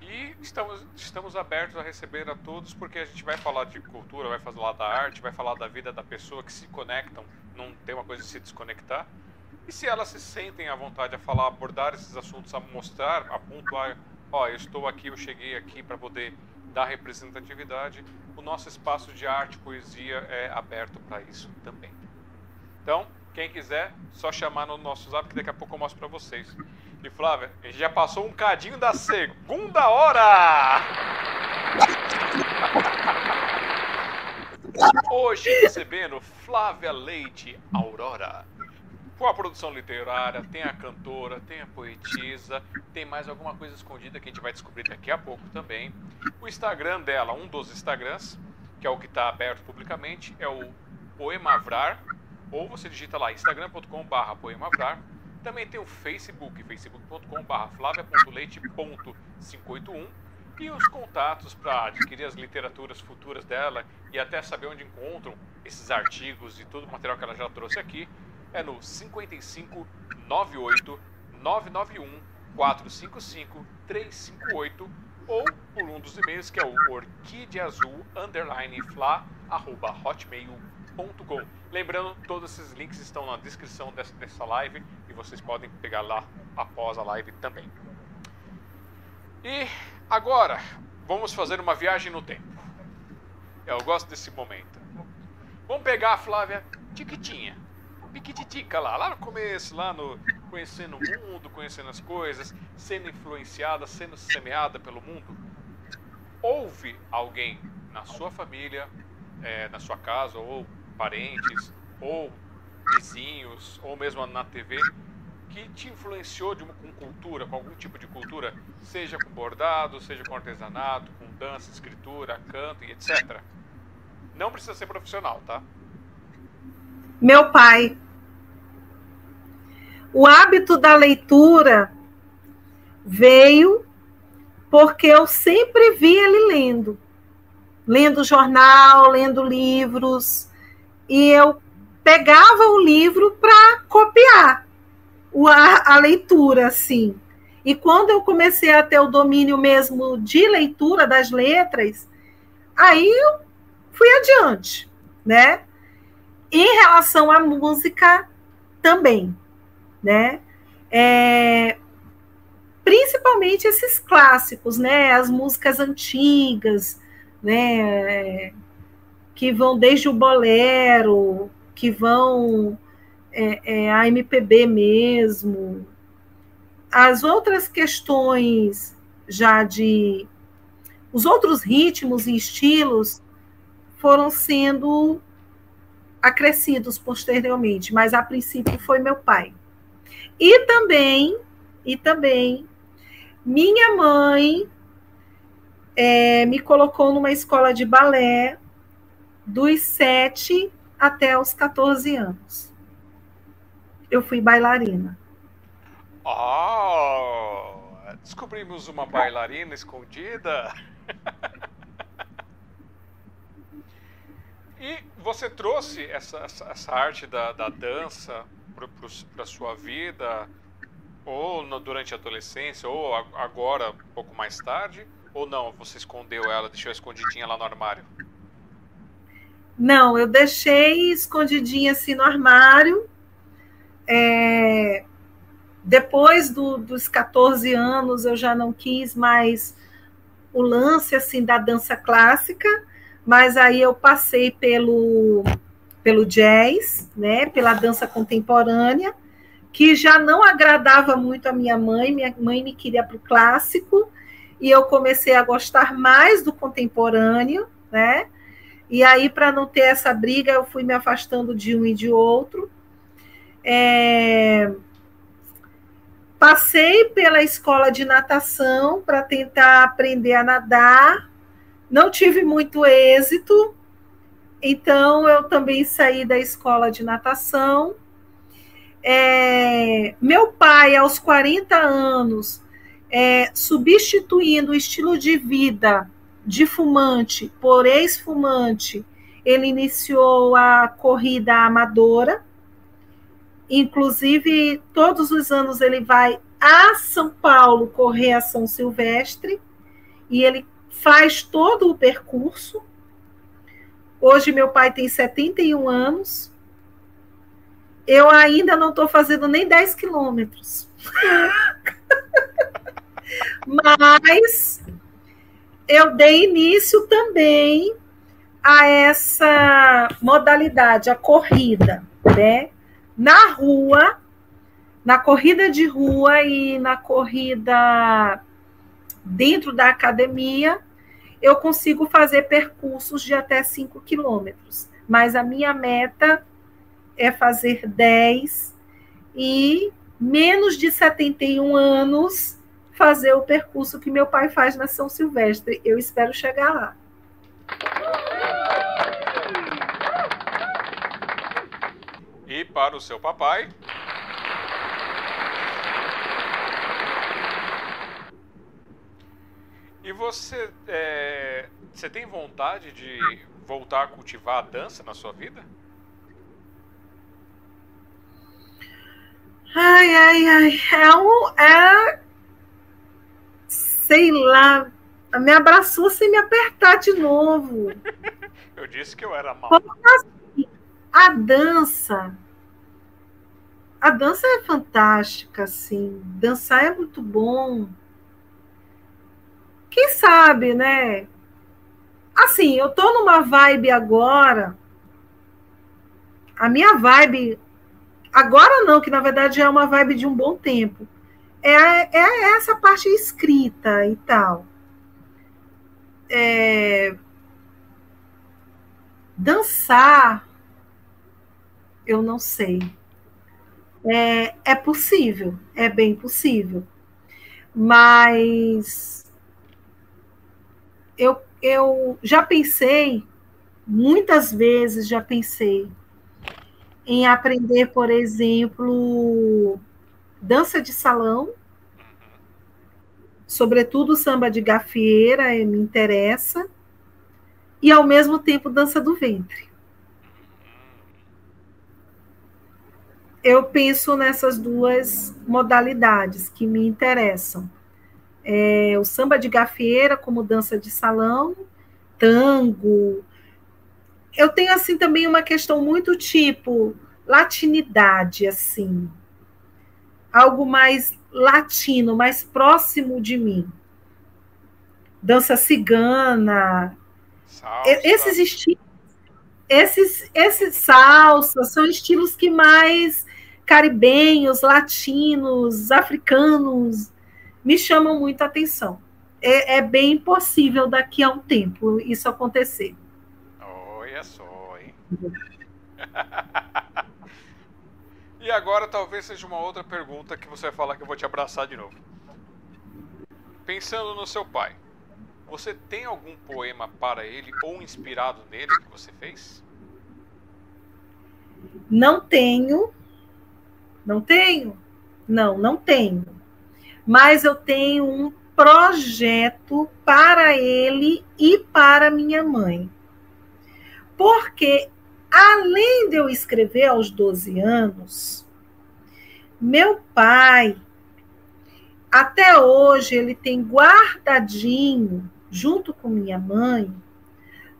e estamos, estamos abertos a receber a todos, porque a gente vai falar de cultura, vai falar da arte, vai falar da vida da pessoa que se conectam, não tem uma coisa de se desconectar. E se elas se sentem à vontade a falar, abordar esses assuntos, a mostrar, a pontuar, ó, eu estou aqui, eu cheguei aqui para poder dar representatividade, o nosso espaço de arte, poesia é aberto para isso também. Então, quem quiser, só chamar no nosso zap que daqui a pouco eu mostro para vocês. E Flávia, a gente já passou um cadinho da segunda hora! Hoje recebendo Flávia Leite Aurora com a produção literária, tem a cantora, tem a poetisa, tem mais alguma coisa escondida que a gente vai descobrir daqui a pouco também. O Instagram dela, um dos Instagrams, que é o que está aberto publicamente, é o Poemavrar, ou você digita lá instagram.com.br poemavrar. Também tem o Facebook, facebook.com.br flavia.leite.581 e os contatos para adquirir as literaturas futuras dela e até saber onde encontram esses artigos e todo o material que ela já trouxe aqui é no 55 98 991 455 358 ou por um dos e-mails que é o orquideazul Lembrando, todos esses links estão na descrição dessa, dessa live e vocês podem pegar lá após a live também. E agora, vamos fazer uma viagem no tempo. Eu gosto desse momento. Vamos pegar a Flávia Tiquitinha piquititica lá, lá no começo, lá no conhecendo o mundo, conhecendo as coisas, sendo influenciada, sendo semeada pelo mundo. Houve alguém na sua família, é, na sua casa, ou parentes, ou vizinhos, ou mesmo na TV, que te influenciou de uma, com cultura, com algum tipo de cultura, seja com bordado, seja com artesanato, com dança, escritura, canto e etc. Não precisa ser profissional, tá? Meu pai. O hábito da leitura veio porque eu sempre vi ele lendo, lendo jornal, lendo livros, e eu pegava o livro para copiar a, a leitura, assim. E quando eu comecei a ter o domínio mesmo de leitura das letras, aí eu fui adiante, né? Em relação à música, também né? É, principalmente esses clássicos, né? As músicas antigas, né? Que vão desde o bolero, que vão é, é, a MPB mesmo. As outras questões já de os outros ritmos e estilos foram sendo acrescidos posteriormente, mas a princípio foi meu pai. E também, e também, minha mãe é, me colocou numa escola de balé dos sete até os 14 anos. Eu fui bailarina. Oh, descobrimos uma bailarina escondida. E você trouxe essa, essa, essa arte da, da dança para a sua vida, ou no, durante a adolescência, ou agora, um pouco mais tarde? Ou não? Você escondeu ela, deixou escondidinha lá no armário? Não, eu deixei escondidinha assim no armário. É... Depois do, dos 14 anos, eu já não quis mais o lance assim da dança clássica, mas aí eu passei pelo pelo jazz, né, pela dança contemporânea, que já não agradava muito a minha mãe, minha mãe me queria para o clássico, e eu comecei a gostar mais do contemporâneo, né? E aí, para não ter essa briga, eu fui me afastando de um e de outro. É... Passei pela escola de natação para tentar aprender a nadar. Não tive muito êxito, então eu também saí da escola de natação. É... meu pai, aos 40 anos, é, substituindo o estilo de vida de fumante por ex-fumante, ele iniciou a corrida amadora. Inclusive, todos os anos ele vai a São Paulo correr a São Silvestre e ele faz todo o percurso. Hoje meu pai tem 71 anos. Eu ainda não estou fazendo nem 10 quilômetros. (laughs) Mas eu dei início também a essa modalidade, a corrida, né? Na rua, na corrida de rua e na corrida dentro da academia, eu consigo fazer percursos de até 5 quilômetros. Mas a minha meta é fazer 10 e menos de 71 anos fazer o percurso que meu pai faz na São Silvestre. Eu espero chegar lá. E para o seu papai. E você, é, você tem vontade de voltar a cultivar a dança na sua vida? Ai, ai, ai. É, um, é sei lá, me abraçou sem me apertar de novo. (laughs) eu disse que eu era mal. Assim, a dança. A dança é fantástica, assim. Dançar é muito bom. Quem sabe, né? Assim, eu tô numa vibe agora. A minha vibe. Agora não, que na verdade é uma vibe de um bom tempo é, é essa parte escrita e tal. É, dançar, eu não sei. É, é possível, é bem possível. Mas eu, eu já pensei, muitas vezes já pensei, em aprender, por exemplo, dança de salão, sobretudo samba de gafieira, eh, me interessa, e ao mesmo tempo dança do ventre. Eu penso nessas duas modalidades que me interessam. É, o samba de gafieira como dança de salão, tango. Eu tenho assim também uma questão muito tipo latinidade assim algo mais latino, mais próximo de mim. Dança cigana. Salsa. Esses estilos, esses, esses salsas são estilos que mais caribenhos, latinos, africanos me chamam muita atenção. É, é bem possível daqui a um tempo isso acontecer. Olha só, hein? (laughs) E agora talvez seja uma outra pergunta que você vai falar que eu vou te abraçar de novo. Pensando no seu pai, você tem algum poema para ele ou inspirado nele que você fez? Não tenho. Não tenho? Não, não tenho. Mas eu tenho um projeto para ele e para minha mãe. Porque, além de eu escrever aos 12 anos, meu pai, até hoje, ele tem guardadinho, junto com minha mãe,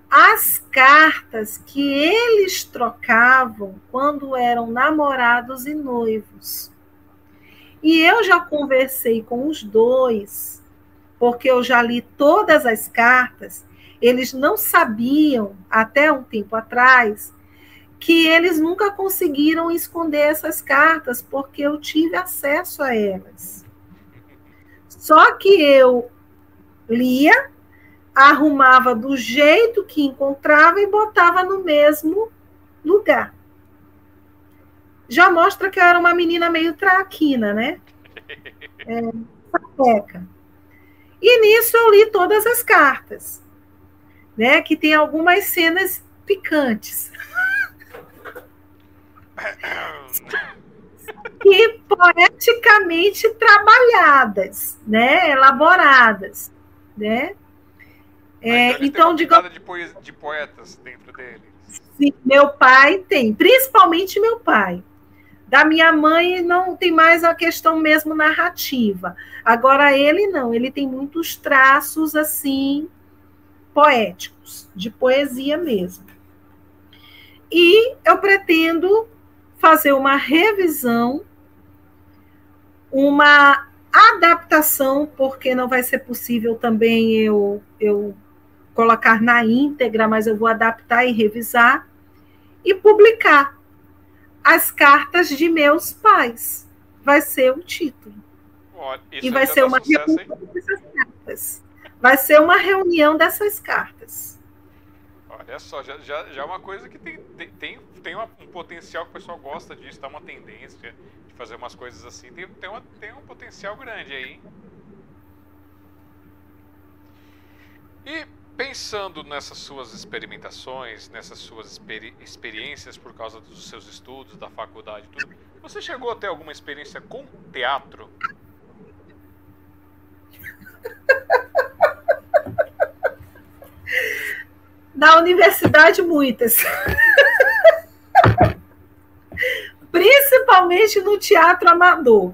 as cartas que eles trocavam quando eram namorados e noivos. E eu já conversei com os dois, porque eu já li todas as cartas. Eles não sabiam, até um tempo atrás, que eles nunca conseguiram esconder essas cartas, porque eu tive acesso a elas. Só que eu lia arrumava do jeito que encontrava e botava no mesmo lugar. Já mostra que eu era uma menina meio traquina, né? (laughs) É, sapeca. E nisso eu li todas as cartas, né? Que tem algumas cenas picantes. (laughs) (coughs) e poeticamente trabalhadas, né? Elaboradas, né? É, então, então digamos. De, de poetas dentro dele. Sim, meu pai tem, principalmente meu pai. Da minha mãe não tem mais a questão mesmo narrativa. Agora ele não, ele tem muitos traços assim poéticos, de poesia mesmo. E eu pretendo fazer uma revisão, uma adaptação, porque não vai ser possível também eu, eu colocar na íntegra, mas eu vou adaptar e revisar e publicar as cartas de meus pais. Vai ser o título. e vai ser uma sucesso, reunião dessas cartas. Vai ser uma reunião dessas cartas. Olha só, já, já, já é uma coisa que tem, tem, tem uma, um potencial que o pessoal gosta disso, tá uma tendência de fazer umas coisas assim. Tem, tem, uma, tem um potencial grande aí. E Pensando nessas suas experimentações, nessas suas experi experiências por causa dos seus estudos, da faculdade, tudo, você chegou a ter alguma experiência com teatro? (laughs) Na universidade, muitas. (laughs) Principalmente no teatro amador,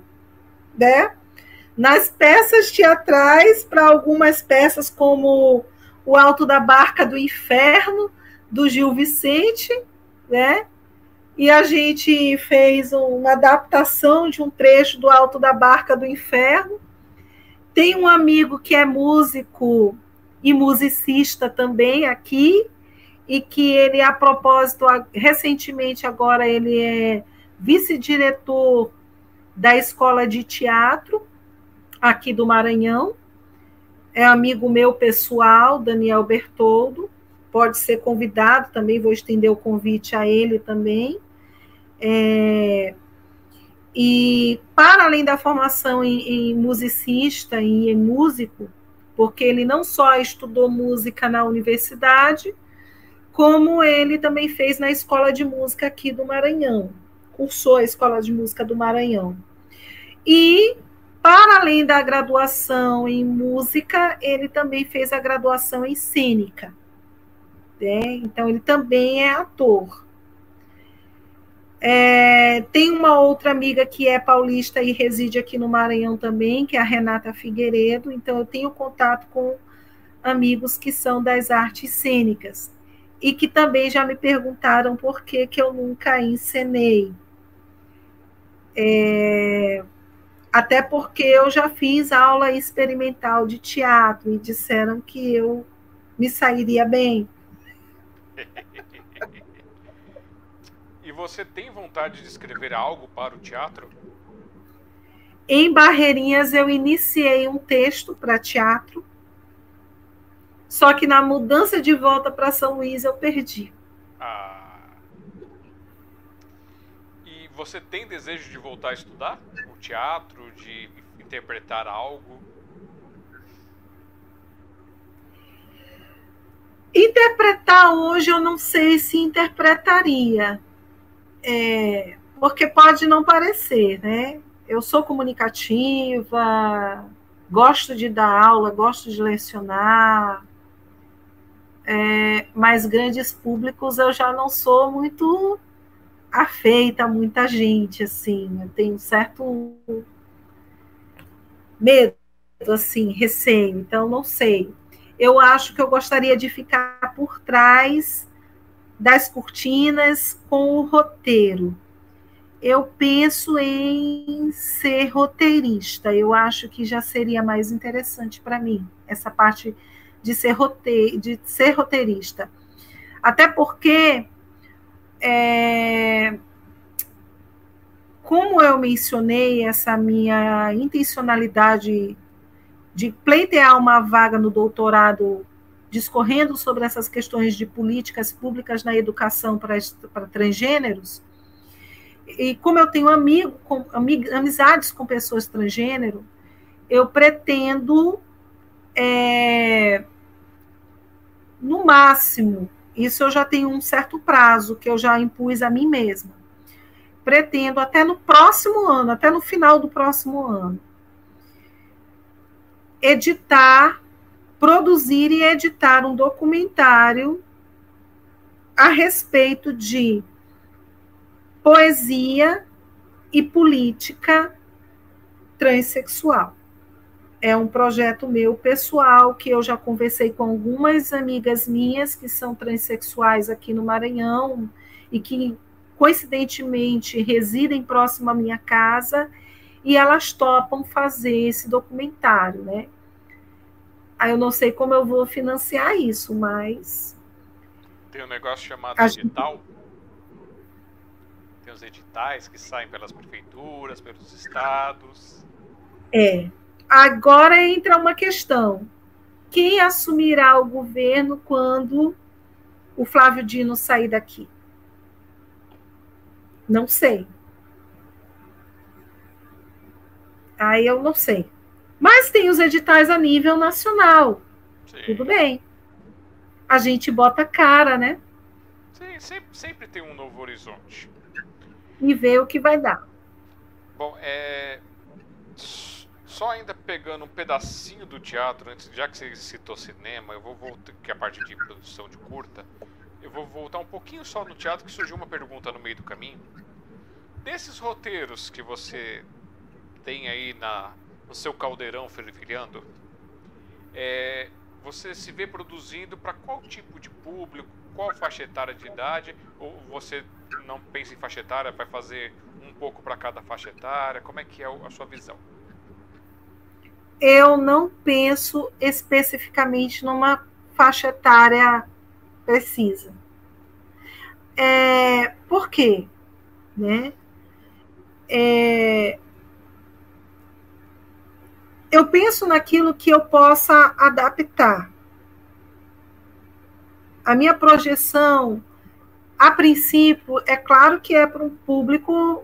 né? Nas peças teatrais, para algumas peças como o Alto da Barca do Inferno, do Gil Vicente, né? E a gente fez uma adaptação de um trecho do Alto da Barca do Inferno. Tem um amigo que é músico e musicista também aqui, e que ele, a propósito, recentemente agora ele é vice-diretor da Escola de Teatro aqui do Maranhão é amigo meu pessoal, Daniel Bertoldo, pode ser convidado também, vou estender o convite a ele também. É, e para além da formação em, em musicista e em músico, porque ele não só estudou música na universidade, como ele também fez na escola de música aqui do Maranhão, cursou a escola de música do Maranhão. E para além da graduação em música, ele também fez a graduação em cênica. Né? Então, ele também é ator. É, tem uma outra amiga que é paulista e reside aqui no Maranhão também, que é a Renata Figueiredo. Então, eu tenho contato com amigos que são das artes cênicas e que também já me perguntaram por que, que eu nunca encenei. É, até porque eu já fiz aula experimental de teatro e disseram que eu me sairia bem. (laughs) você tem vontade de escrever algo para o teatro? Em Barreirinhas eu iniciei um texto para teatro, só que na mudança de volta para São Luís eu perdi. Ah. E você tem desejo de voltar a estudar? teatro, de interpretar algo? Interpretar hoje eu não sei se interpretaria, é, porque pode não parecer, né? Eu sou comunicativa, gosto de dar aula, gosto de lecionar, é, mais grandes públicos eu já não sou muito afeita a muita gente, assim, eu tenho um certo medo, assim, receio, então não sei. Eu acho que eu gostaria de ficar por trás das cortinas com o roteiro. Eu penso em ser roteirista. Eu acho que já seria mais interessante para mim essa parte de ser, de ser roteirista. Até porque é, como eu mencionei essa minha intencionalidade de pleitear uma vaga no doutorado discorrendo sobre essas questões de políticas públicas na educação para, para transgêneros, e como eu tenho amigo, com, amig, amizades com pessoas transgênero, eu pretendo, é, no máximo, isso eu já tenho um certo prazo que eu já impus a mim mesma. Pretendo até no próximo ano, até no final do próximo ano, editar, produzir e editar um documentário a respeito de poesia e política transexual. É um projeto meu pessoal que eu já conversei com algumas amigas minhas que são transexuais aqui no Maranhão e que coincidentemente residem próximo à minha casa e elas topam fazer esse documentário, né? Aí eu não sei como eu vou financiar isso, mas tem um negócio chamado edital. Tem os editais que saem pelas prefeituras, pelos estados. É. Agora entra uma questão. Quem assumirá o governo quando o Flávio Dino sair daqui? Não sei. Aí eu não sei. Mas tem os editais a nível nacional. Sim. Tudo bem. A gente bota cara, né? Sim, sempre, sempre tem um novo horizonte. E vê o que vai dar. Bom, é... só ainda pegando um pedacinho do teatro, antes, já que você citou cinema, eu vou voltar, que é a parte de produção de curta, eu vou voltar um pouquinho só no teatro, que surgiu uma pergunta no meio do caminho. Desses roteiros que você tem aí na, no seu caldeirão fervilhando, é, você se vê produzindo para qual tipo de público, qual faixa etária de idade, ou você não pensa em faixa etária, vai fazer um pouco para cada faixa etária? Como é que é a sua visão? Eu não penso especificamente numa faixa etária precisa. É, por quê? Né? É, eu penso naquilo que eu possa adaptar. A minha projeção, a princípio, é claro que é para um público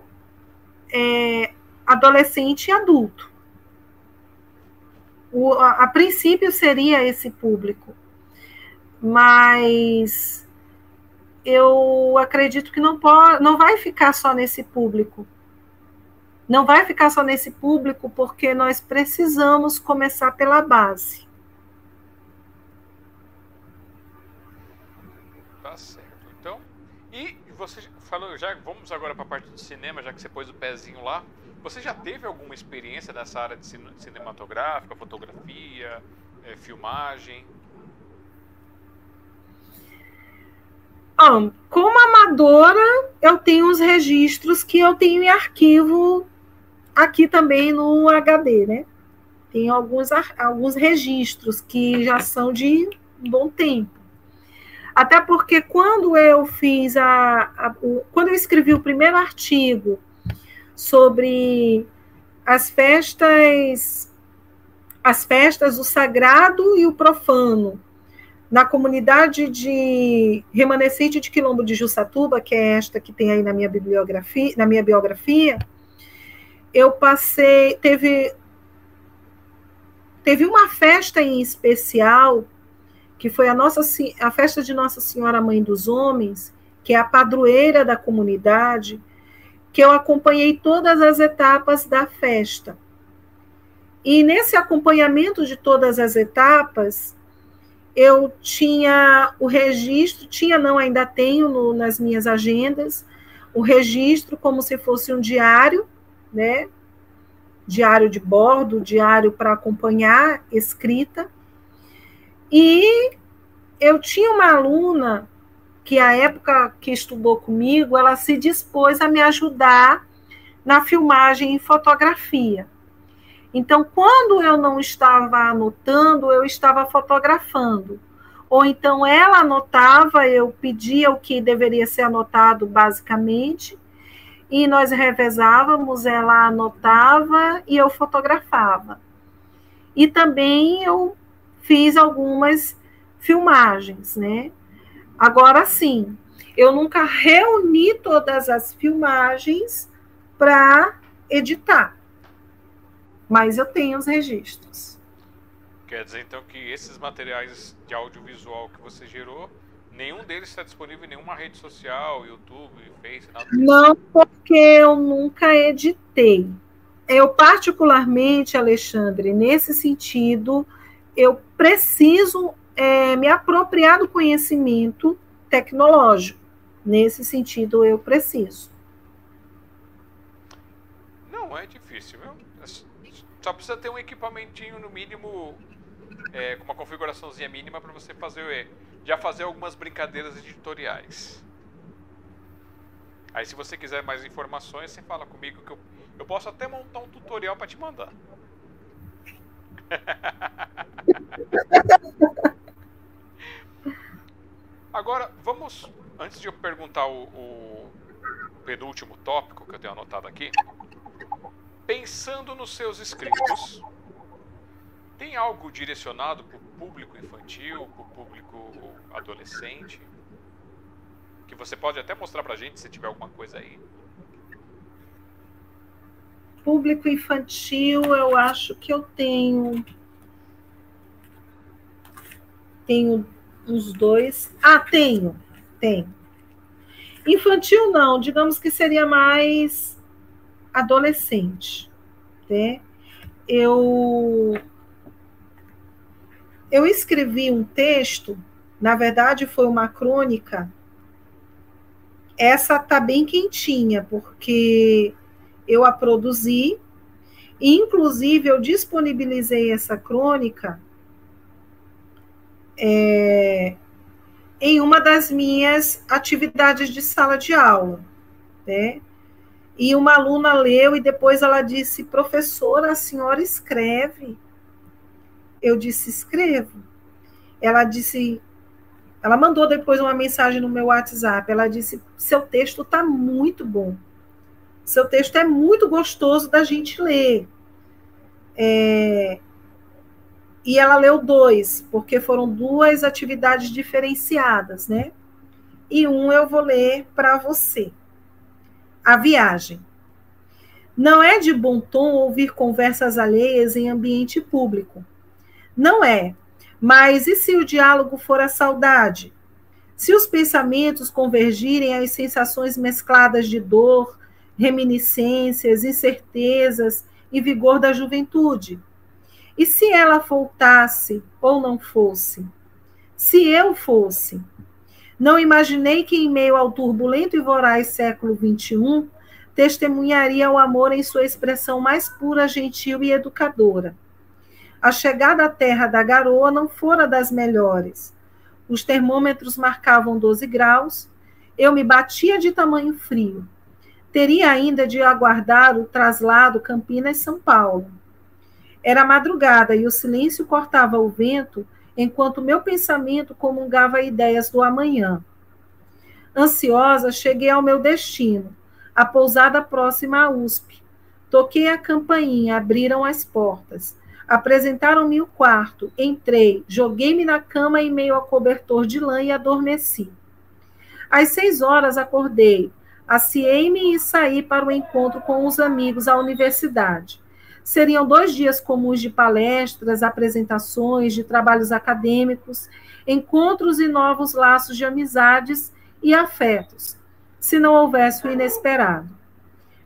é, adolescente e adulto. O, a, a princípio seria esse público, mas eu acredito que não, pode, não vai ficar só nesse público não vai ficar só nesse público, porque nós precisamos começar pela base. Tá certo. Então, e você falou, já vamos agora para a parte do cinema, já que você pôs o pezinho lá. Você já teve alguma experiência nessa área de cinematográfica, fotografia, é, filmagem? como amadora, eu tenho os registros que eu tenho em arquivo aqui também no HD, né? Tem alguns, alguns registros que já são de um bom tempo. Até porque quando eu fiz a, a o, quando eu escrevi o primeiro artigo sobre as festas as festas do sagrado e o profano na comunidade de remanescente de Quilombo de Jussatuba, que é esta que tem aí na minha bibliografia, na minha biografia, eu passei, teve teve uma festa em especial que foi a nossa a festa de Nossa Senhora Mãe dos Homens, que é a padroeira da comunidade, que eu acompanhei todas as etapas da festa. E nesse acompanhamento de todas as etapas, eu tinha o registro, tinha não, ainda tenho no, nas minhas agendas, o registro como se fosse um diário, né? Diário de bordo, diário para acompanhar escrita. E eu tinha uma aluna que a época que estudou comigo, ela se dispôs a me ajudar na filmagem e fotografia. Então, quando eu não estava anotando, eu estava fotografando. Ou então ela anotava, eu pedia o que deveria ser anotado basicamente, e nós revezávamos, ela anotava e eu fotografava. E também eu fiz algumas filmagens, né? Agora sim, eu nunca reuni todas as filmagens para editar mas eu tenho os registros. Quer dizer então que esses materiais de audiovisual que você gerou, nenhum deles está disponível em nenhuma rede social, YouTube, Face, nada disso? Não, porque eu nunca editei. Eu, particularmente, Alexandre, nesse sentido, eu preciso é, me apropriar do conhecimento tecnológico. Nesse sentido, eu preciso. Não é difícil, viu? Só precisa ter um equipamentinho no mínimo, é, com uma configuraçãozinha mínima para você fazer já fazer algumas brincadeiras editoriais. Aí se você quiser mais informações, você fala comigo que eu, eu posso até montar um tutorial para te mandar. (laughs) Agora, vamos. Antes de eu perguntar o, o penúltimo tópico que eu tenho anotado aqui, pensando nos seus escritos, tem algo direcionado para o público infantil, para o público adolescente? Que você pode até mostrar para a gente se tiver alguma coisa aí. Público infantil, eu acho que eu tenho. Tenho uns dois. Ah, tenho, tenho. Infantil não, digamos que seria mais adolescente. Né? Eu, eu escrevi um texto, na verdade foi uma crônica. Essa tá bem quentinha, porque eu a produzi, e inclusive eu disponibilizei essa crônica é, em uma das minhas atividades de sala de aula. Né? E uma aluna leu e depois ela disse: professora, a senhora escreve. Eu disse: escrevo. Ela disse: ela mandou depois uma mensagem no meu WhatsApp. Ela disse: seu texto está muito bom. Seu texto é muito gostoso da gente ler. É... E ela leu dois, porque foram duas atividades diferenciadas, né? E um eu vou ler para você a viagem. Não é de bom tom ouvir conversas alheias em ambiente público. Não é. Mas e se o diálogo for a saudade? Se os pensamentos convergirem às sensações mescladas de dor, reminiscências, incertezas e vigor da juventude? E se ela voltasse ou não fosse? Se eu fosse? Não imaginei que, em meio ao turbulento e voraz século XXI, testemunharia o amor em sua expressão mais pura, gentil e educadora. A chegada à terra da garoa não fora das melhores. Os termômetros marcavam 12 graus, eu me batia de tamanho frio. Teria ainda de aguardar o traslado Campinas-São Paulo. Era madrugada e o silêncio cortava o vento enquanto meu pensamento comungava ideias do amanhã. Ansiosa, cheguei ao meu destino, a pousada próxima à USP. Toquei a campainha, abriram as portas. Apresentaram-me o quarto, entrei, joguei-me na cama em meio a cobertor de lã e adormeci. Às seis horas acordei, aciei-me e saí para o encontro com os amigos à universidade. Seriam dois dias comuns de palestras, apresentações, de trabalhos acadêmicos, encontros e novos laços de amizades e afetos, se não houvesse o inesperado.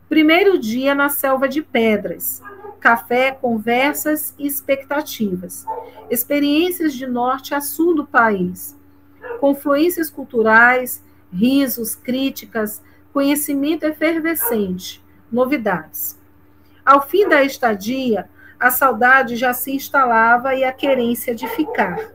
Primeiro dia na selva de pedras. Café, conversas e expectativas. Experiências de norte a sul do país. Confluências culturais, risos, críticas, conhecimento efervescente, novidades. Ao fim da estadia, a saudade já se instalava e a querência de ficar.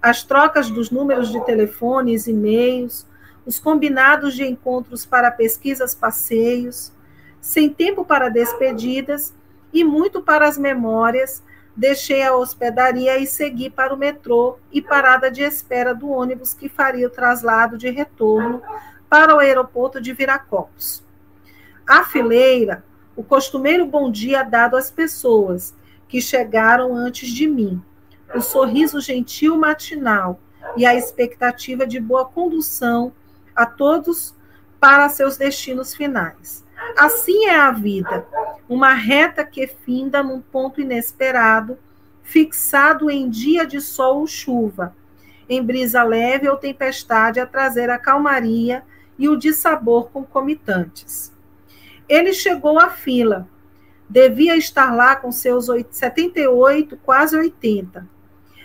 As trocas dos números de telefones, e-mails, os combinados de encontros para pesquisas, passeios, sem tempo para despedidas e muito para as memórias, deixei a hospedaria e segui para o metrô e parada de espera do ônibus que faria o traslado de retorno para o aeroporto de Viracopos. A fileira, o costumeiro bom dia dado às pessoas que chegaram antes de mim, o sorriso gentil matinal e a expectativa de boa condução a todos para seus destinos finais. Assim é a vida, uma reta que finda num ponto inesperado, fixado em dia de sol ou chuva, em brisa leve ou tempestade a trazer a calmaria e o dissabor concomitantes. Ele chegou à fila. Devia estar lá com seus 78, quase 80.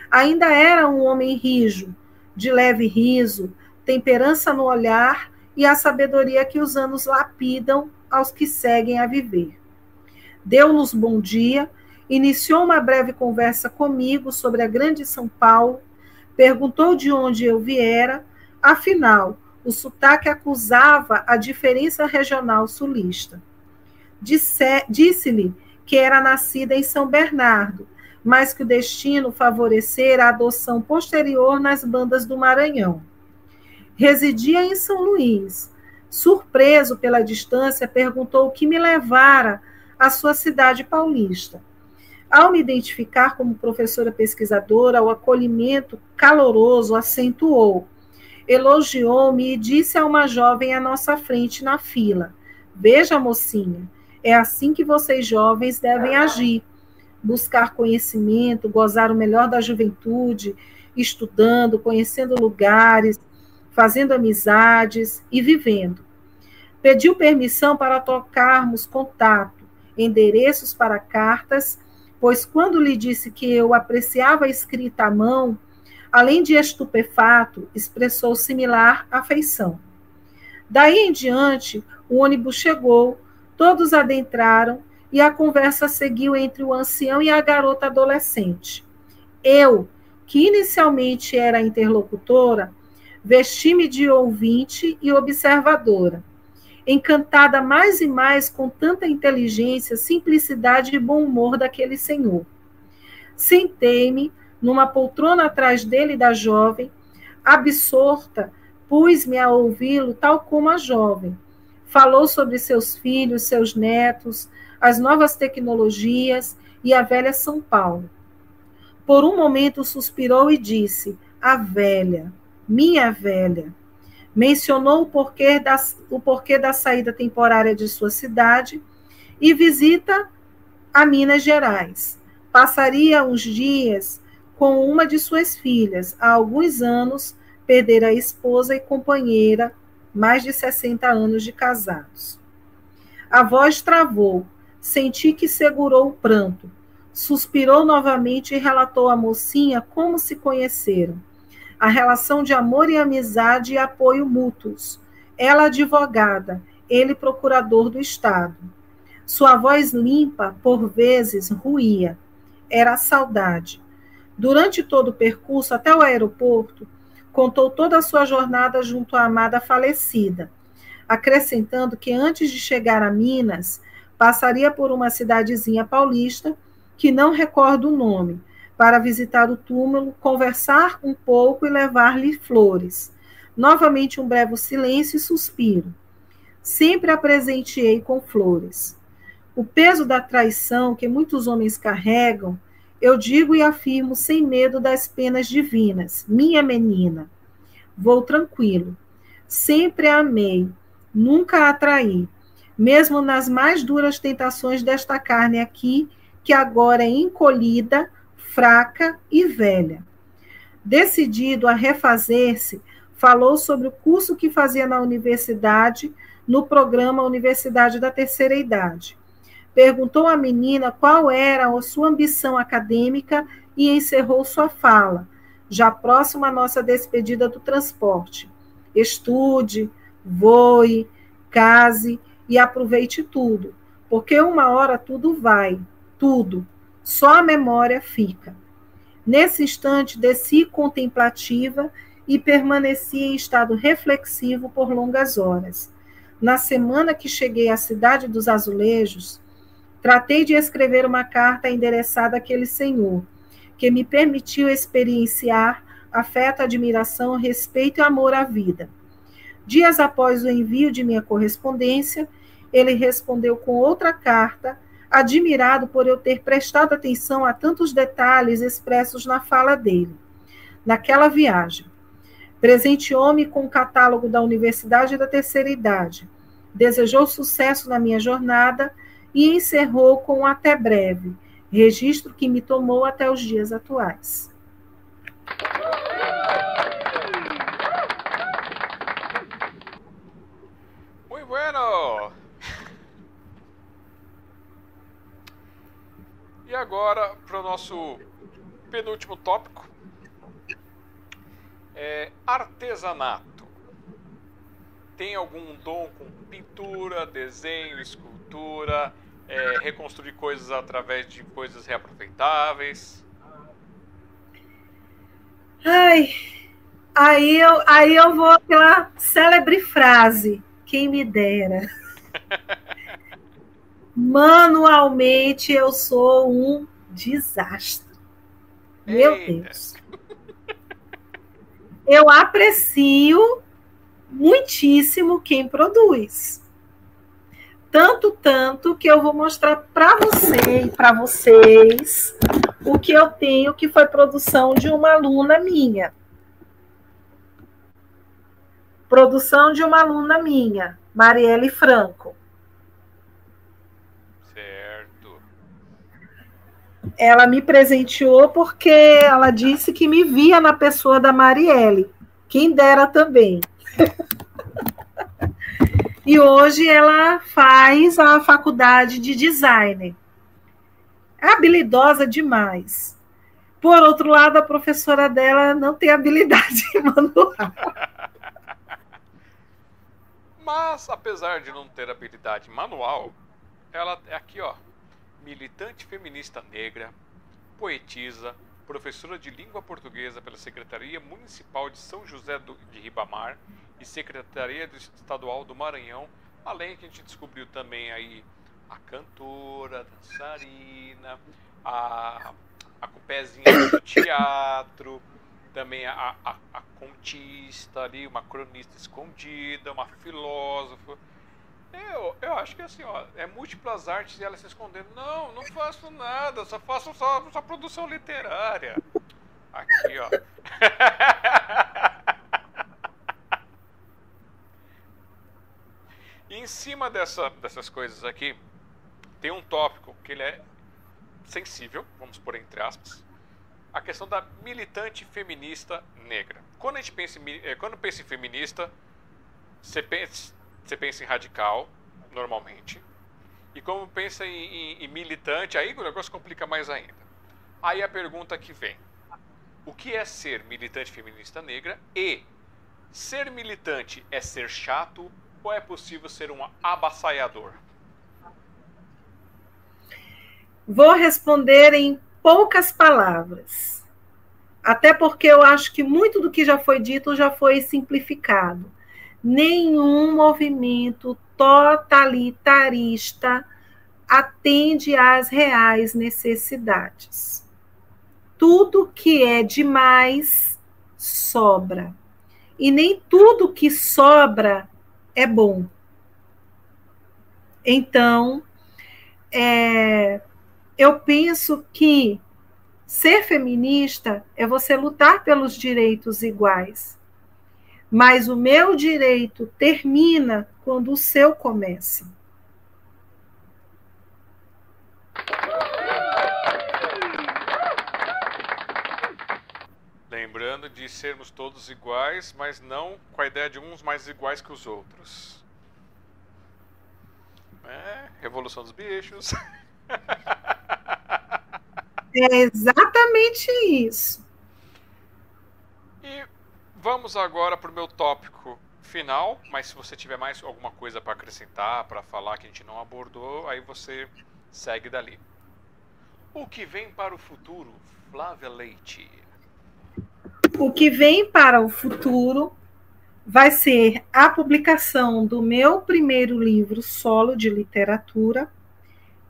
Ainda era um homem rijo, de leve riso, temperança no olhar e a sabedoria que os anos lapidam aos que seguem a viver. Deu-nos bom dia, iniciou uma breve conversa comigo sobre a grande São Paulo, perguntou de onde eu viera, afinal, o sotaque acusava a diferença regional sulista. Disse-lhe que era nascida em São Bernardo, mas que o destino favorecera a adoção posterior nas bandas do Maranhão. Residia em São Luís. Surpreso pela distância, perguntou o que me levara à sua cidade paulista. Ao me identificar como professora pesquisadora, o acolhimento caloroso acentuou. Elogiou-me e disse a uma jovem à nossa frente na fila: Veja, mocinha, é assim que vocês jovens devem agir. Buscar conhecimento, gozar o melhor da juventude, estudando, conhecendo lugares, fazendo amizades e vivendo. Pediu permissão para tocarmos contato, endereços para cartas, pois quando lhe disse que eu apreciava a escrita à mão, além de estupefato, expressou similar afeição. Daí em diante, o ônibus chegou, todos adentraram e a conversa seguiu entre o ancião e a garota adolescente. Eu, que inicialmente era interlocutora, vesti-me de ouvinte e observadora, encantada mais e mais com tanta inteligência, simplicidade e bom humor daquele senhor. Sentei-me numa poltrona atrás dele e da jovem, absorta, pus-me a ouvi-lo tal como a jovem. Falou sobre seus filhos, seus netos, as novas tecnologias e a velha São Paulo. Por um momento suspirou e disse: A velha minha velha. Mencionou o porquê, da, o porquê da saída temporária de sua cidade e visita a Minas Gerais. Passaria uns dias com uma de suas filhas. Há alguns anos, perdera a esposa e companheira, mais de 60 anos de casados. A voz travou. Senti que segurou o pranto. Suspirou novamente e relatou à mocinha como se conheceram a relação de amor e amizade e apoio mútuos. Ela advogada, ele procurador do Estado. Sua voz limpa, por vezes, ruía. Era a saudade. Durante todo o percurso até o aeroporto, contou toda a sua jornada junto à amada falecida, acrescentando que antes de chegar a Minas, passaria por uma cidadezinha paulista, que não recordo o nome, para visitar o túmulo, conversar um pouco e levar-lhe flores. Novamente um breve silêncio e suspiro. Sempre a presenteei com flores. O peso da traição que muitos homens carregam, eu digo e afirmo sem medo das penas divinas. Minha menina, vou tranquilo. Sempre a amei, nunca a traí, mesmo nas mais duras tentações desta carne aqui, que agora é encolhida, fraca e velha. Decidido a refazer-se, falou sobre o curso que fazia na universidade, no programa Universidade da Terceira Idade. Perguntou à menina qual era a sua ambição acadêmica e encerrou sua fala, já próximo à nossa despedida do transporte. Estude, voe, case e aproveite tudo, porque uma hora tudo vai, tudo, só a memória fica. Nesse instante, desci contemplativa e permaneci em estado reflexivo por longas horas. Na semana que cheguei à cidade dos azulejos, tratei de escrever uma carta endereçada àquele senhor, que me permitiu experienciar afeto, admiração, respeito e amor à vida. Dias após o envio de minha correspondência, ele respondeu com outra carta, admirado por eu ter prestado atenção a tantos detalhes expressos na fala dele. Naquela viagem, presenteou-me com o catálogo da Universidade da Terceira Idade, desejou sucesso na minha jornada e encerrou com até breve, registro que me tomou até os dias atuais. Muito bueno! E agora para o nosso penúltimo tópico. É artesanato. Tem algum dom com pintura, desenho, escultura, é, reconstruir coisas através de coisas reaproveitáveis? Ai, aí eu, aí eu vou pela célebre frase: quem me dera. (laughs) Manualmente eu sou um desastre. Meu Eita. Deus. Eu aprecio muitíssimo quem produz. Tanto, tanto que eu vou mostrar para você e para vocês o que eu tenho, que foi produção de uma aluna minha. Produção de uma aluna minha, Marielle Franco. Certo. Ela me presenteou porque ela disse que me via na pessoa da Marielle. Quem dera também. (laughs) e hoje ela faz a faculdade de design. É habilidosa demais. Por outro lado, a professora dela não tem habilidade (laughs) manual. Mas, apesar de não ter habilidade manual, ela é aqui, ó, militante feminista negra, poetisa, professora de língua portuguesa pela Secretaria Municipal de São José de Ribamar e Secretaria Estadual do Maranhão, além que a gente descobriu também aí a cantora, a dançarina, a, a com pezinho do teatro, também a, a, a contista ali, uma cronista escondida, uma filósofa. Eu, eu acho que assim, ó, é múltiplas artes e ela se escondendo. Não, não faço nada, só faço só, só produção literária. Aqui, ó. e em cima dessa, dessas coisas aqui, tem um tópico que ele é sensível, vamos por entre aspas, a questão da militante feminista negra. Quando a gente pensa em, eh, quando pensa em feminista, você pensa, você pensa em radical, normalmente. E como pensa em, em, em militante, aí o negócio complica mais ainda. Aí a pergunta que vem: o que é ser militante feminista negra? E ser militante é ser chato ou é possível ser um abassaiador? Vou responder em poucas palavras. Até porque eu acho que muito do que já foi dito já foi simplificado. Nenhum movimento totalitarista atende às reais necessidades. Tudo que é demais sobra. E nem tudo que sobra é bom. Então, é, eu penso que ser feminista é você lutar pelos direitos iguais. Mas o meu direito termina quando o seu começa. Lembrando de sermos todos iguais, mas não com a ideia de uns mais iguais que os outros. Revolução dos Bichos. (laughs) É exatamente isso. Vamos agora para o meu tópico final, mas se você tiver mais alguma coisa para acrescentar, para falar que a gente não abordou, aí você segue dali. O que vem para o futuro, Flávia Leite? O que vem para o futuro vai ser a publicação do meu primeiro livro solo de literatura.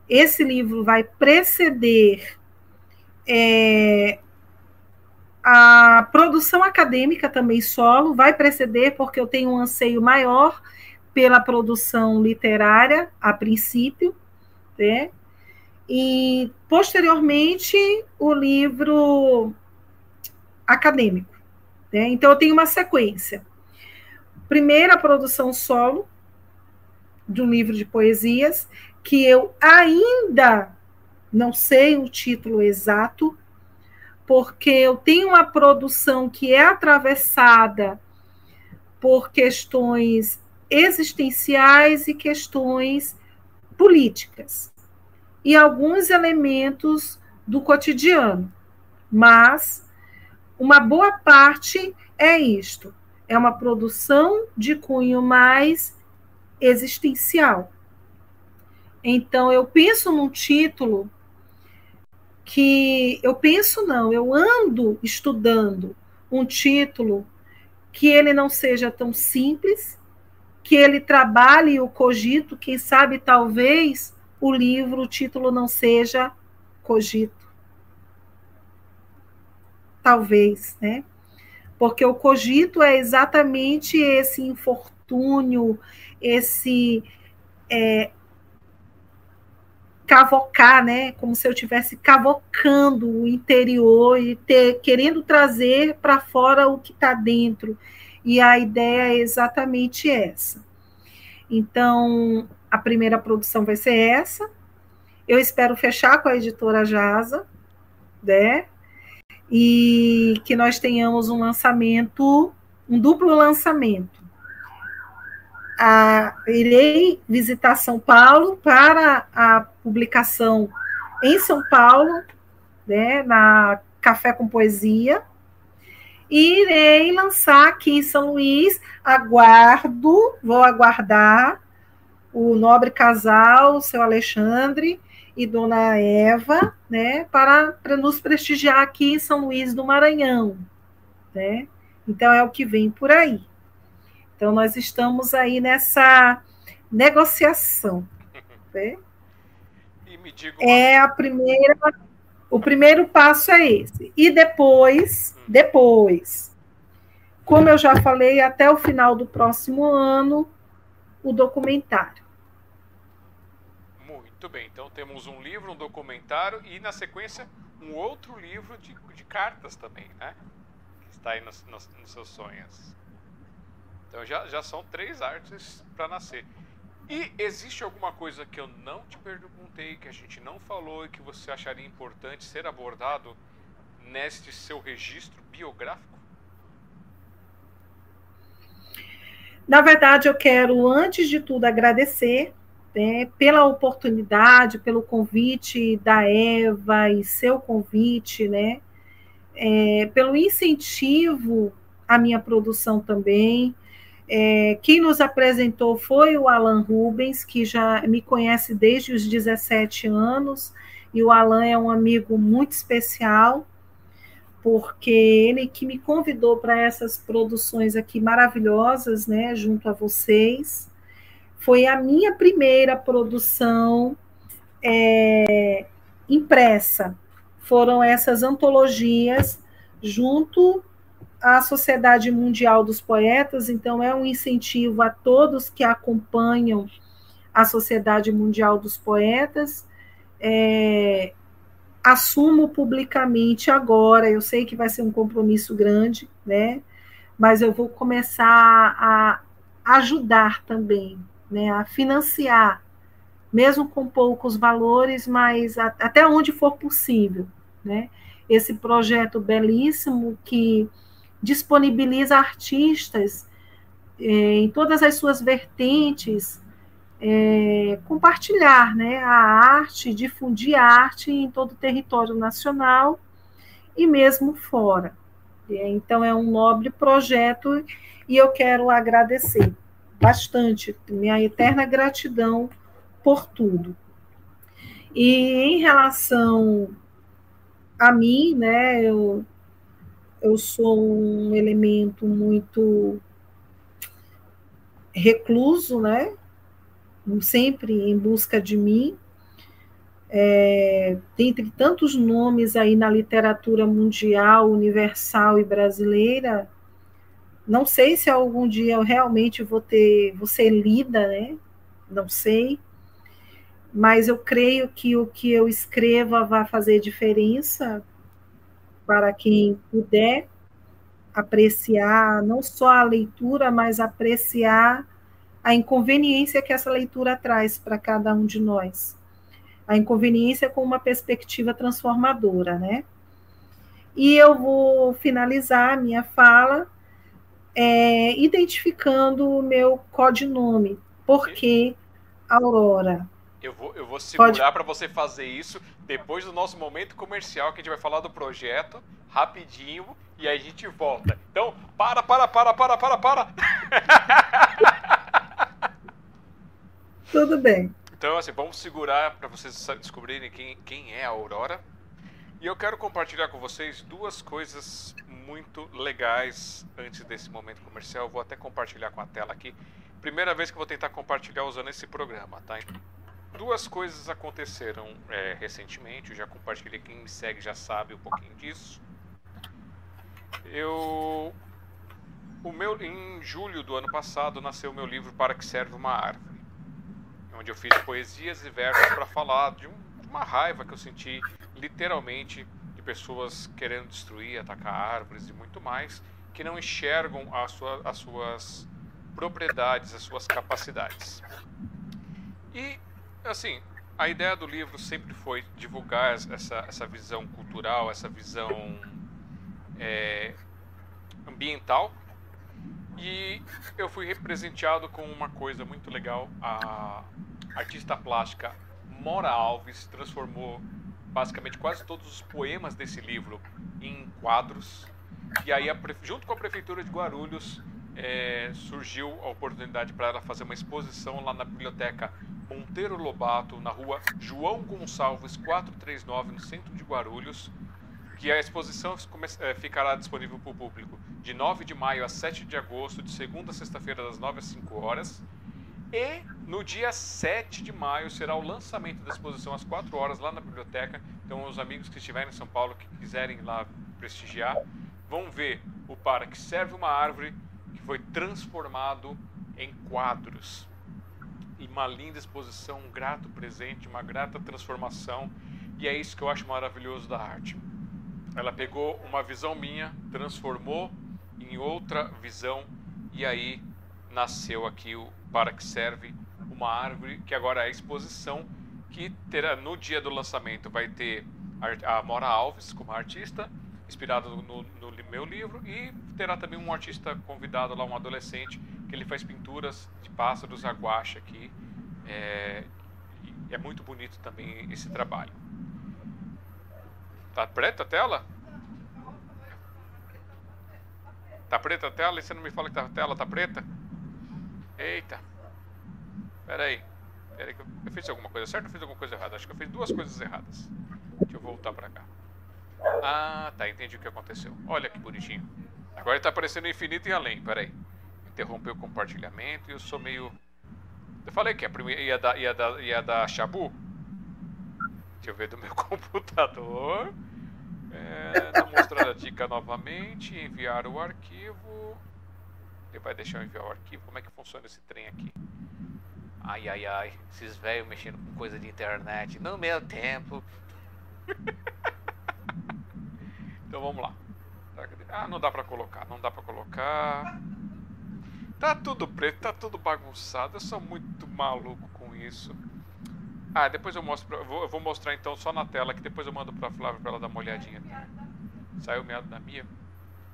Esse livro vai preceder é, a produção acadêmica também solo, vai preceder, porque eu tenho um anseio maior pela produção literária, a princípio, né? e posteriormente o livro acadêmico. Né? Então, eu tenho uma sequência primeira produção solo de um livro de poesias, que eu ainda não sei o título exato, porque eu tenho uma produção que é atravessada por questões existenciais e questões políticas e alguns elementos do cotidiano. Mas uma boa parte é isto: é uma produção de cunho mais existencial. Então, eu penso num título que eu penso não, eu ando estudando um título que ele não seja tão simples, que ele trabalhe o cogito, quem sabe talvez o livro, o título não seja cogito. Talvez, né? porque o cogito é exatamente esse infortúnio, esse é, cavocar, né? Como se eu estivesse cavocando o interior e ter, querendo trazer para fora o que está dentro. E a ideia é exatamente essa. Então, a primeira produção vai ser essa. Eu espero fechar com a editora Jasa, né? e que nós tenhamos um lançamento, um duplo lançamento. Ah, irei visitar São Paulo para a publicação em São Paulo, né, na Café com Poesia, e irei lançar aqui em São Luís. Aguardo, vou aguardar o nobre casal, o seu Alexandre, e Dona Eva, né, para, para nos prestigiar aqui em São Luís do Maranhão, né? Então é o que vem por aí. Então nós estamos aí nessa negociação, (laughs) né? É a primeira, o primeiro passo é esse. E depois, depois, como eu já falei, até o final do próximo ano, o documentário. Muito bem, então temos um livro, um documentário e na sequência um outro livro de, de cartas também, né? Que está aí nos, nos, nos seus sonhos. Então já, já são três artes para nascer. E existe alguma coisa que eu não te perguntei, que a gente não falou e que você acharia importante ser abordado neste seu registro biográfico? Na verdade, eu quero, antes de tudo, agradecer né, pela oportunidade, pelo convite da Eva e seu convite, né, é, pelo incentivo à minha produção também. É, quem nos apresentou foi o Alan Rubens, que já me conhece desde os 17 anos, e o Alan é um amigo muito especial, porque ele que me convidou para essas produções aqui maravilhosas, né, junto a vocês. Foi a minha primeira produção é, impressa. Foram essas antologias junto à Sociedade Mundial dos Poetas, então é um incentivo a todos que acompanham a Sociedade Mundial dos Poetas. É, assumo publicamente agora, eu sei que vai ser um compromisso grande, né? Mas eu vou começar a ajudar também né, a financiar, mesmo com poucos valores, mas a, até onde for possível, né? Esse projeto belíssimo que disponibiliza artistas eh, em todas as suas vertentes é, compartilhar né, a arte, difundir a arte em todo o território nacional e mesmo fora. Então, é um nobre projeto e eu quero agradecer bastante, minha eterna gratidão por tudo. E em relação a mim, né, eu, eu sou um elemento muito recluso, né, sempre em busca de mim. É, dentre tantos nomes aí na literatura mundial, universal e brasileira, não sei se algum dia eu realmente vou ter, vou ser lida, né? Não sei. Mas eu creio que o que eu escreva vai fazer diferença para quem puder apreciar não só a leitura, mas apreciar a inconveniência que essa leitura traz para cada um de nós. A inconveniência com uma perspectiva transformadora, né? E eu vou finalizar a minha fala é, identificando o meu codinome. Por que Aurora? Eu vou, eu vou segurar para você fazer isso depois do nosso momento comercial, que a gente vai falar do projeto rapidinho e aí a gente volta. Então, para, para, para, para, para, para. (laughs) Tudo bem. Então, assim, vamos segurar para vocês descobrirem quem, quem é a Aurora. E eu quero compartilhar com vocês duas coisas muito legais antes desse momento comercial. Eu vou até compartilhar com a tela aqui. Primeira vez que eu vou tentar compartilhar usando esse programa, tá? Duas coisas aconteceram é, recentemente. Eu já compartilhei. Quem me segue já sabe um pouquinho disso. Eu o meu, em julho do ano passado nasceu o meu livro Para que Serve uma Árvore onde eu fiz poesias e versos para falar de, um, de, uma raiva que eu senti literalmente de pessoas querendo destruir, atacar árvores e muito mais, que não enxergam sua, as suas propriedades, as suas capacidades. E, assim, a ideia do livro sempre foi divulgar essa, essa visão cultural, essa visão é, ambiental. E eu fui representeado com uma coisa muito legal. A, artista plástica Mora Alves transformou basicamente quase todos os poemas desse livro em quadros. E aí, junto com a Prefeitura de Guarulhos, é, surgiu a oportunidade para ela fazer uma exposição lá na Biblioteca Monteiro Lobato, na rua João Gonçalves 439, no centro de Guarulhos. Que a exposição é, ficará disponível para o público de 9 de maio a 7 de agosto, de segunda a sexta-feira, das 9 às 5 horas. E no dia 7 de maio será o lançamento da exposição às 4 horas lá na biblioteca. Então, os amigos que estiverem em São Paulo, que quiserem lá prestigiar, vão ver o Para que Serve uma Árvore, que foi transformado em quadros. E uma linda exposição, um grato presente, uma grata transformação. E é isso que eu acho maravilhoso da arte. Ela pegou uma visão minha, transformou em outra visão, e aí nasceu aqui o para que serve uma árvore, que agora é a exposição, que terá no dia do lançamento vai ter a Mora Alves como artista, inspirado no, no, meu livro, e terá também um artista convidado lá, um adolescente, que ele faz pinturas de pássaros a guache aqui. É, é muito bonito também esse trabalho. Tá preta a tela? Tá preta a tela? E você não me fala que a tela tá preta? Eita. Pera aí. Pera aí eu fiz alguma coisa certa ou fiz alguma coisa errada? Acho que eu fiz duas coisas erradas. Deixa eu voltar pra cá. Ah, tá. Entendi o que aconteceu. Olha que bonitinho. Agora tá aparecendo infinito e além. Pera aí. Interrompeu o compartilhamento e eu sou meio... Eu falei que a primeira ia dar, ia dar, ia dar chabu. Deixa eu ver do meu (laughs) computador. É, mostrar a dica novamente. Enviar o arquivo. Ele vai deixar eu enviar o arquivo. Como é que funciona esse trem aqui? Ai, ai, ai. Esses velhos mexendo com coisa de internet. No meu tempo. (laughs) então vamos lá. Ah, não dá pra colocar. Não dá pra colocar. Tá tudo preto, tá tudo bagunçado. Eu sou muito maluco com isso. Ah, depois eu mostro. Pra, eu, vou, eu vou mostrar então só na tela, que depois eu mando pra Flávia pra ela dar uma olhadinha. Saiu meado da minha.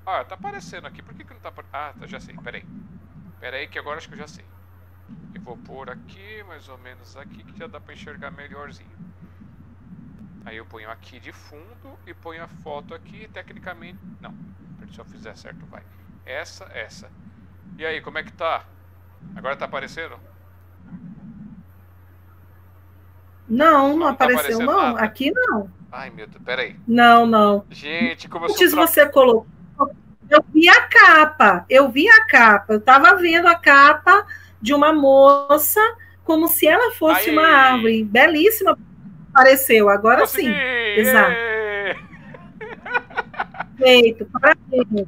Ah, tá aparecendo aqui. Por que, que não tá aparecendo? Ah, tá, já sei. Peraí. Peraí que agora acho que eu já sei. vou pôr aqui, mais ou menos aqui, que já dá para enxergar melhorzinho. Aí eu ponho aqui de fundo e ponho a foto aqui, tecnicamente... Não, se eu fizer certo vai. Essa, essa. E aí, como é que tá? Agora tá aparecendo? Não, não, não tá apareceu não. Nada. Aqui não. Ai, meu Deus, peraí. Não, não. Gente, como eu Antes você colocou. Eu vi a capa, eu vi a capa. Eu tava vendo a capa de uma moça como se ela fosse Aí. uma árvore. Belíssima. Apareceu, agora Consegui. sim. Exato. Feito, parabéns.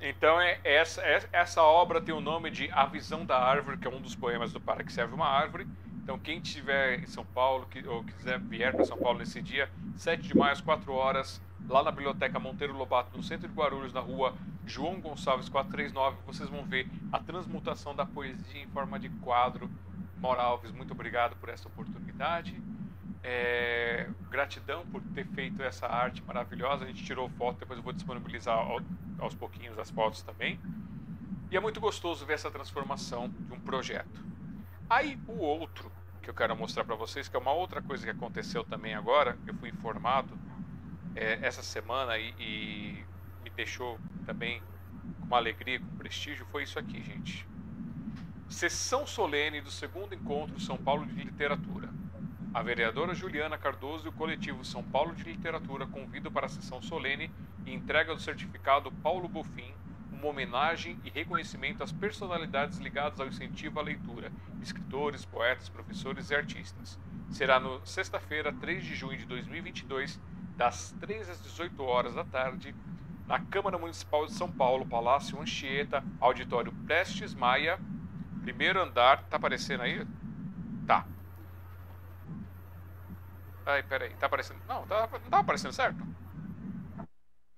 Então, é, essa, é, essa obra tem o nome de A Visão da Árvore, que é um dos poemas do Para que Serve uma Árvore. Então, quem estiver em São Paulo, que, ou quiser vier para São Paulo nesse dia, 7 de maio às 4 horas, lá na Biblioteca Monteiro Lobato, no centro de Guarulhos, na rua João Gonçalves 439, vocês vão ver a transmutação da poesia em forma de quadro. Maura Alves, muito obrigado por essa oportunidade. É, gratidão por ter feito essa arte maravilhosa. A gente tirou foto, depois eu vou disponibilizar aos pouquinhos as fotos também. E é muito gostoso ver essa transformação de um projeto. Aí o outro que eu quero mostrar para vocês, que é uma outra coisa que aconteceu também agora, eu fui informado é, essa semana e, e me deixou também com uma alegria, com prestígio, foi isso aqui, gente. Sessão solene do segundo encontro São Paulo de Literatura. A vereadora Juliana Cardoso e o coletivo São Paulo de Literatura convidam para a sessão solene e entrega do certificado Paulo Bofim uma homenagem e reconhecimento às personalidades ligadas ao incentivo à leitura, escritores, poetas, professores e artistas. Será no sexta-feira, 3 de junho de 2022, das 3 às 18 horas da tarde, na Câmara Municipal de São Paulo, Palácio Anchieta, Auditório Prestes Maia, primeiro andar. Tá aparecendo aí? Tá. Ai, peraí, tá aparecendo. Não, tá, não tá aparecendo certo?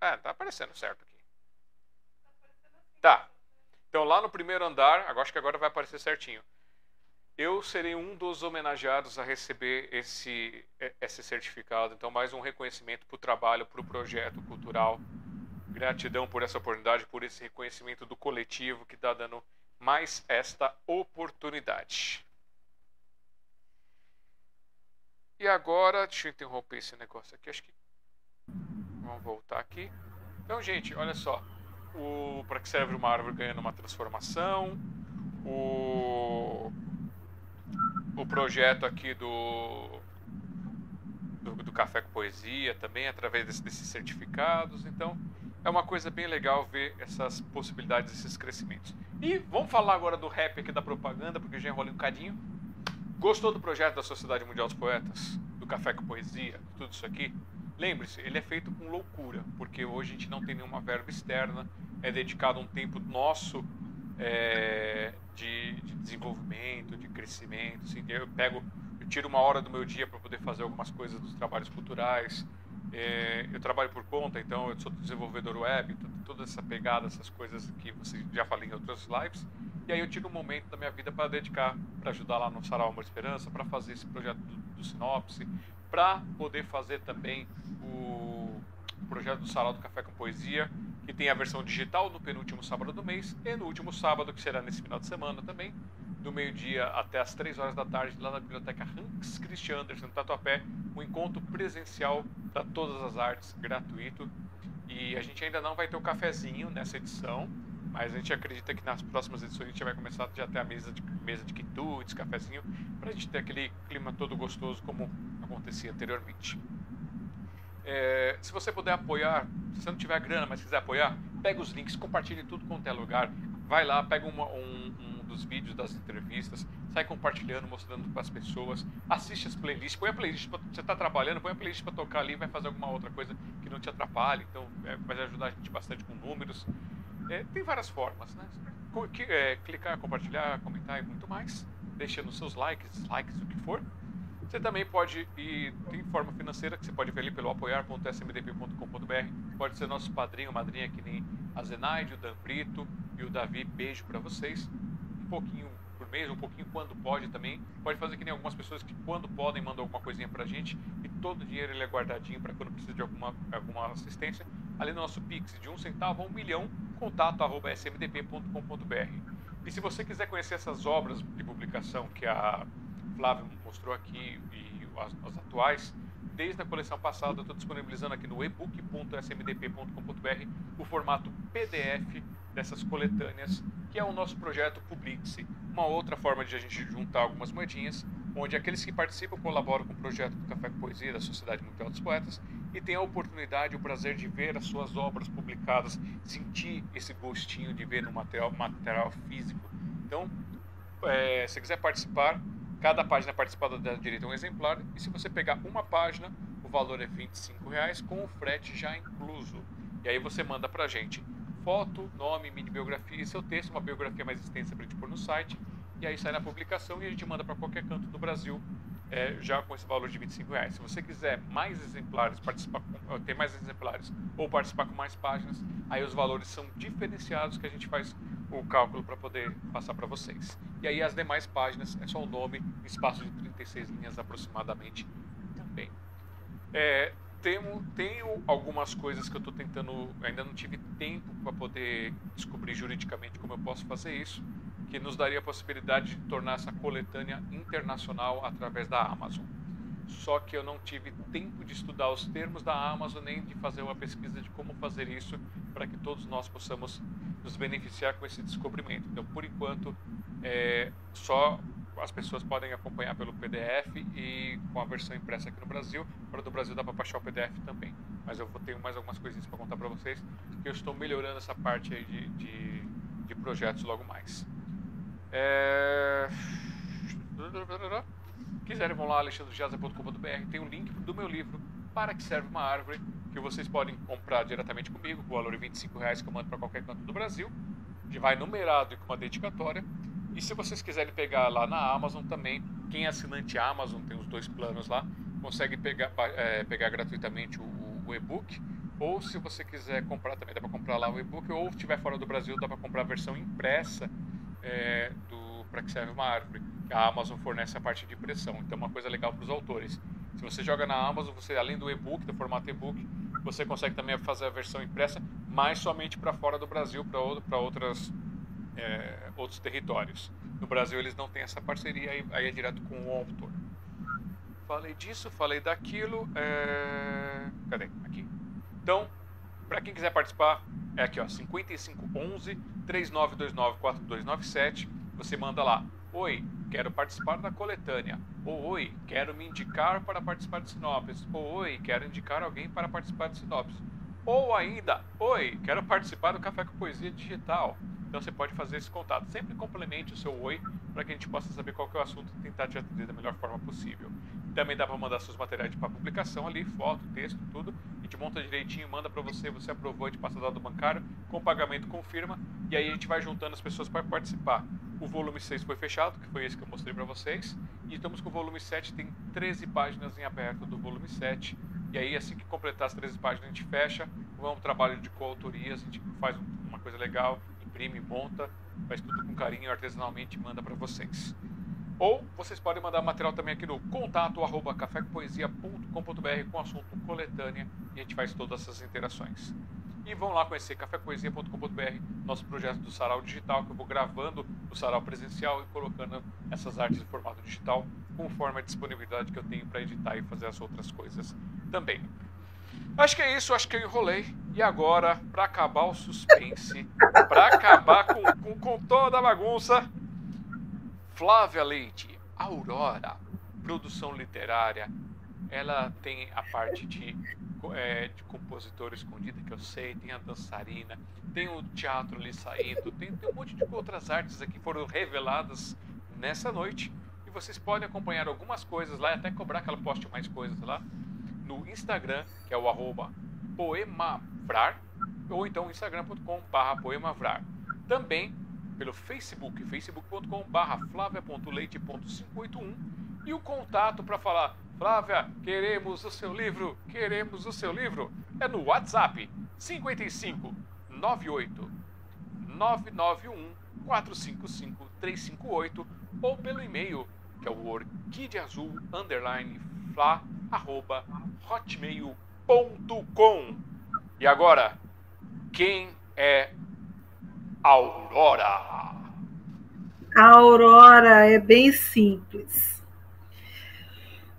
É, tá aparecendo certo aqui. Tá. Então lá no primeiro andar, agora acho que agora vai aparecer certinho. Eu serei um dos homenageados a receber esse, esse certificado. Então, mais um reconhecimento para o trabalho, para o projeto cultural. Gratidão por essa oportunidade, por esse reconhecimento do coletivo que está dando mais esta oportunidade. E agora, deixa eu interromper esse negócio aqui. Acho que. Vamos voltar aqui. Então, gente, olha só o para que serve uma árvore ganhando uma transformação, o, o projeto aqui do, do, do Café com Poesia também, através desse, desses certificados. Então, é uma coisa bem legal ver essas possibilidades, esses crescimentos. E vamos falar agora do rap aqui da propaganda, porque já enrolei um cadinho. Gostou do projeto da Sociedade Mundial dos Poetas? Do Café com Poesia? Tudo isso aqui? Lembre-se, ele é feito com loucura, porque hoje a gente não tem nenhuma verba externa, é dedicado um tempo nosso é, de, de, desenvolvimento, de crescimento. Assim, eu pego, eu tiro uma hora do meu dia para poder fazer algumas coisas dos trabalhos culturais. É, eu trabalho por conta, então eu sou desenvolvedor web, toda essa pegada, essas coisas que você já falei em outras lives. E aí eu tiro um momento da minha vida para dedicar, para ajudar lá no Sarau Amor Esperança, para fazer esse projeto do, do Sinopse, para poder fazer também o projeto do Sarau do Café com Poesia, que tem a versão digital no penúltimo sábado do mês e no último sábado, que será nesse final de semana também, do meio-dia até as 3 horas da tarde, lá na Biblioteca Hans Christian Andersen, Tatuapé, um encontro presencial para todas as artes, gratuito. E a gente ainda não vai ter o cafezinho nessa edição, mas a gente acredita que nas próximas edições a gente vai começar já ter a mesa de, mesa de quitutes, cafezinho, para a gente ter aquele clima todo gostoso como acontecia anteriormente. É, se você puder apoiar, se você não tiver grana, mas quiser apoiar, pega os links, compartilhe tudo quanto é lugar. Vai lá, pega uma, um, um, dos vídeos das entrevistas, sai compartilhando, mostrando para as pessoas. Assiste as playlists, põe a playlist, pra, você está trabalhando, põe a playlist para tocar ali, vai fazer alguma outra coisa que não te atrapalhe. Então, é, vai ajudar a gente bastante com números. É, tem várias formas, né? É, clicar, compartilhar, comentar e muito mais. Deixando seus likes, likes, o que for. Você também pode ir, tem forma financeira que você pode ver ali pelo apoiar.smdp.com.br. Pode ser nosso padrinho, madrinha, que nem a Zenaide, o Dan Brito e o Davi. Beijo para vocês. Um pouquinho por mês, um pouquinho quando pode também. Pode fazer que nem algumas pessoas que quando podem mandam alguma coisinha pra gente e todo o dinheiro ele é guardadinho para quando precisa de alguma, alguma assistência. Ali no nosso Pix de um centavo a um milhão, contato arroba smdp.com.br. E se você quiser conhecer essas obras de publicação que a Flávia mostrou aqui e as, as atuais, desde a coleção passada eu estou disponibilizando aqui no ebook.smdp.com.br o formato PDF dessas coletâneas, que é o nosso projeto Publixe. Uma outra forma de a gente juntar algumas moedinhas, onde aqueles que participam colaboram com o projeto do Café com Poesia da Sociedade Mundial dos Poetas e têm a oportunidade, o prazer de ver as suas obras publicadas, sentir esse gostinho de ver no material, material físico. Então, é, se quiser participar, Cada página participada dá direito a um exemplar e se você pegar uma página, o valor é R$ reais com o frete já incluso. E aí você manda para a gente foto, nome, mini biografia e seu texto, uma biografia mais extensa para a gente pôr no site. E aí sai na publicação e a gente manda para qualquer canto do Brasil é, já com esse valor de 25 reais. Se você quiser mais exemplares, participar ter mais exemplares ou participar com mais páginas, aí os valores são diferenciados que a gente faz o cálculo para poder passar para vocês. E aí as demais páginas é só o nome, espaço de 36 linhas aproximadamente também. É, tenho, tenho algumas coisas que eu estou tentando, ainda não tive tempo para poder descobrir juridicamente como eu posso fazer isso, que nos daria a possibilidade de tornar essa coletânea internacional através da Amazon. Só que eu não tive tempo de estudar os termos da Amazon nem de fazer uma pesquisa de como fazer isso para que todos nós possamos nos beneficiar com esse descobrimento. Então, por enquanto, é, só as pessoas podem acompanhar pelo PDF e com a versão impressa aqui no Brasil. Fora do Brasil dá para baixar o PDF também. Mas eu vou ter mais algumas coisinhas para contar para vocês que eu estou melhorando essa parte aí de, de, de projetos logo mais. É... Quiserem vão lá alexandrejasa.com.br, tem o um link do meu livro Para que serve uma árvore que vocês podem comprar diretamente comigo, com o valor de 25 reais que eu mando para qualquer canto do Brasil. Vai numerado e com uma dedicatória. E se vocês quiserem pegar lá na Amazon também, quem é assinante Amazon, tem os dois planos lá, consegue pegar, é, pegar gratuitamente o, o e-book. Ou se você quiser comprar também, dá para comprar lá o e-book. Ou estiver fora do Brasil, dá para comprar a versão impressa é, do para que serve uma árvore. A Amazon fornece a parte de impressão, então é uma coisa legal para os autores. Se você joga na Amazon, você além do e-book, do formato e-book, você consegue também fazer a versão impressa, mas somente para fora do Brasil, para outras é, outros territórios. No Brasil eles não têm essa parceria, aí, aí é direto com o autor. Falei disso, falei daquilo. É... Cadê? Aqui. Então, para quem quiser participar, é aqui, ó, 5511 3929 4297. Você manda lá. Oi, quero participar da coletânea. Ou oi, quero me indicar para participar de sinopse. Ou oi, quero indicar alguém para participar de sinopse. Ou ainda, oi, quero participar do Café com Poesia Digital. Então você pode fazer esse contato. Sempre complemente o seu oi para que a gente possa saber qual é o assunto e tentar te atender da melhor forma possível. Também dá para mandar seus materiais para publicação ali, foto, texto, tudo. A gente monta direitinho, manda para você, você aprovou, a gente passa dado bancário, com pagamento confirma e aí a gente vai juntando as pessoas para participar. O volume 6 foi fechado, que foi esse que eu mostrei para vocês, e estamos com o volume 7, tem 13 páginas em aberto do volume 7. E aí assim que completar as 13 páginas a gente fecha, é um trabalho de coautoria, a gente faz uma coisa legal, imprime, monta, faz tudo com carinho artesanalmente e manda para vocês. Ou vocês podem mandar material também aqui no contato arroba cafépoesia.com.br com assunto coletânea e a gente faz todas essas interações. E vão lá conhecer cafépoesia.com.br, nosso projeto do Sarau Digital, que eu vou gravando o Sarau presencial e colocando essas artes em formato digital, conforme a disponibilidade que eu tenho para editar e fazer as outras coisas também. Acho que é isso, acho que eu enrolei. E agora, para acabar o suspense, para acabar com, com, com toda a bagunça, Flávia Leite, Aurora, produção literária, ela tem a parte de, é, de compositor escondida, que eu sei, tem a dançarina, tem o teatro ali saindo, tem, tem um monte de outras artes aqui que foram reveladas nessa noite. E vocês podem acompanhar algumas coisas lá e até cobrar que ela poste mais coisas lá no Instagram, que é o arroba poemavrar, ou então instagram.com barra poemavrar. Também pelo Facebook, facebook.com.br flavia.leite.581 e o contato para falar, Flávia, queremos o seu livro, queremos o seu livro, é no WhatsApp 55 98 991 455 358 ou pelo e-mail que é o orquideazul underline fla arroba hotmail.com. E agora, quem é Aurora. A aurora é bem simples.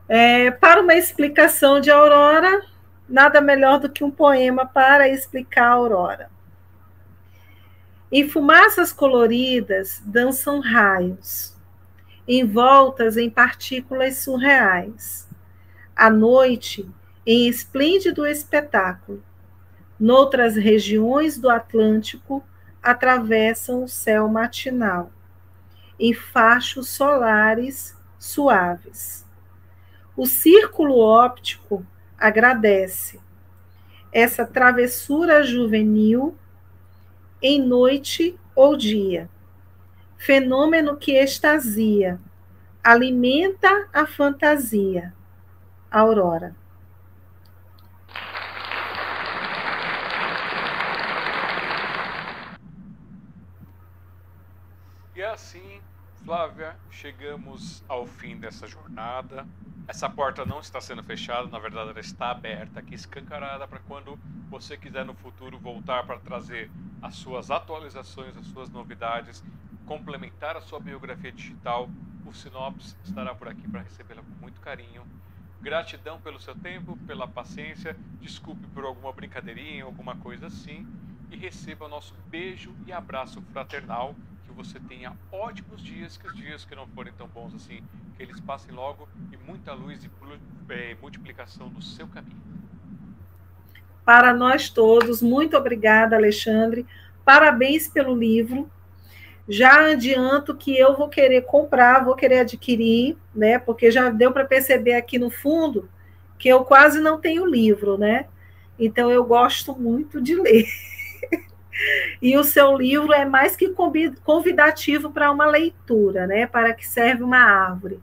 É, para uma explicação de aurora, nada melhor do que um poema para explicar a aurora. Em fumaças coloridas dançam raios, envoltas em partículas surreais. À noite, em esplêndido espetáculo, noutras regiões do Atlântico, atravessam o céu matinal, em fachos solares suaves. O círculo óptico agradece essa travessura juvenil em noite ou dia, fenômeno que extasia, alimenta a fantasia. Aurora. E assim, Flávia, chegamos ao fim dessa jornada. Essa porta não está sendo fechada, na verdade ela está aberta aqui, escancarada para quando você quiser no futuro voltar para trazer as suas atualizações, as suas novidades, complementar a sua biografia digital. O Sinopse estará por aqui para recebê-la com muito carinho. Gratidão pelo seu tempo, pela paciência. Desculpe por alguma brincadeirinha, alguma coisa assim. E receba o nosso beijo e abraço fraternal você tenha ótimos dias, que os dias que não forem tão bons assim, que eles passem logo e muita luz e é, multiplicação no seu caminho. Para nós todos, muito obrigada, Alexandre. Parabéns pelo livro. Já adianto que eu vou querer comprar, vou querer adquirir, né? Porque já deu para perceber aqui no fundo que eu quase não tenho livro, né? Então eu gosto muito de ler. (laughs) E o seu livro é mais que convidativo para uma leitura, né? Para que serve uma árvore.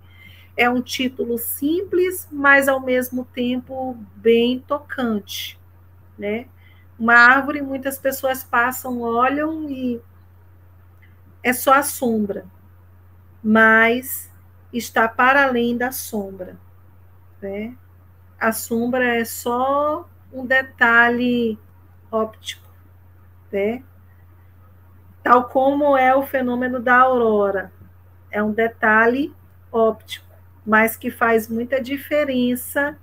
É um título simples, mas ao mesmo tempo bem tocante, né? Uma árvore, muitas pessoas passam, olham e é só a sombra, mas está para além da sombra, né? A sombra é só um detalhe óptico né? Tal como é o fenômeno da aurora. É um detalhe óptico, mas que faz muita diferença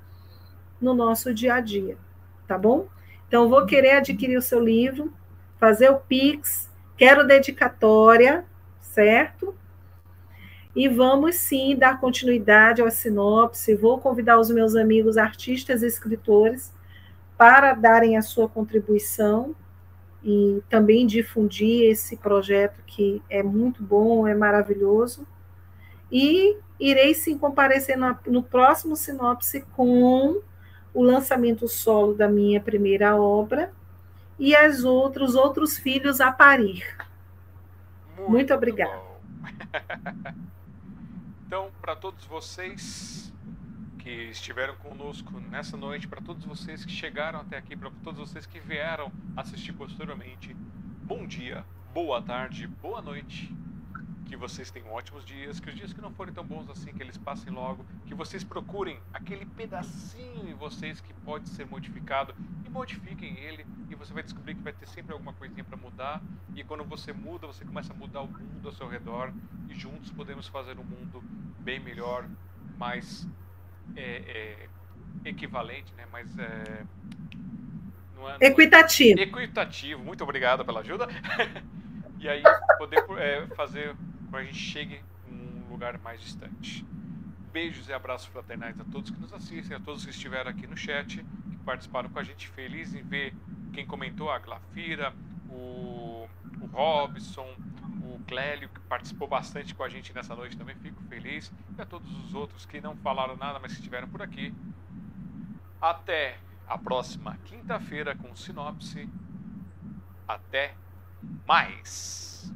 no nosso dia a dia, tá bom? Então, vou querer adquirir o seu livro, fazer o Pix, quero dedicatória, certo? E vamos sim dar continuidade ao sinopse. Vou convidar os meus amigos artistas e escritores para darem a sua contribuição e também difundir esse projeto que é muito bom, é maravilhoso. E irei sim comparecer no, próximo sinopse com o lançamento solo da minha primeira obra e as outros outros filhos a parir. Muito, muito obrigada. (laughs) então, para todos vocês, que estiveram conosco nessa noite, para todos vocês que chegaram até aqui, para todos vocês que vieram assistir posteriormente. Bom dia, boa tarde, boa noite. Que vocês tenham ótimos dias, que os dias que não forem tão bons assim, que eles passem logo, que vocês procurem aquele pedacinho em vocês que pode ser modificado e modifiquem ele e você vai descobrir que vai ter sempre alguma coisinha para mudar e quando você muda, você começa a mudar o mundo ao seu redor e juntos podemos fazer um mundo bem melhor, mais é, é equivalente, né? Mas é, não é, não equitativo. equitativo. Muito obrigado pela ajuda. (laughs) e aí poder é, fazer que a gente chegue um lugar mais distante. Beijos e abraços fraternais a todos que nos assistem, a todos que estiveram aqui no chat, que participaram com a gente. Feliz em ver quem comentou, a Glafira, o, o Robson, o Clélio, que participou bastante com a gente nessa noite também, fico feliz. E a todos os outros que não falaram nada, mas que estiveram por aqui. Até a próxima quinta-feira com Sinopse. Até mais!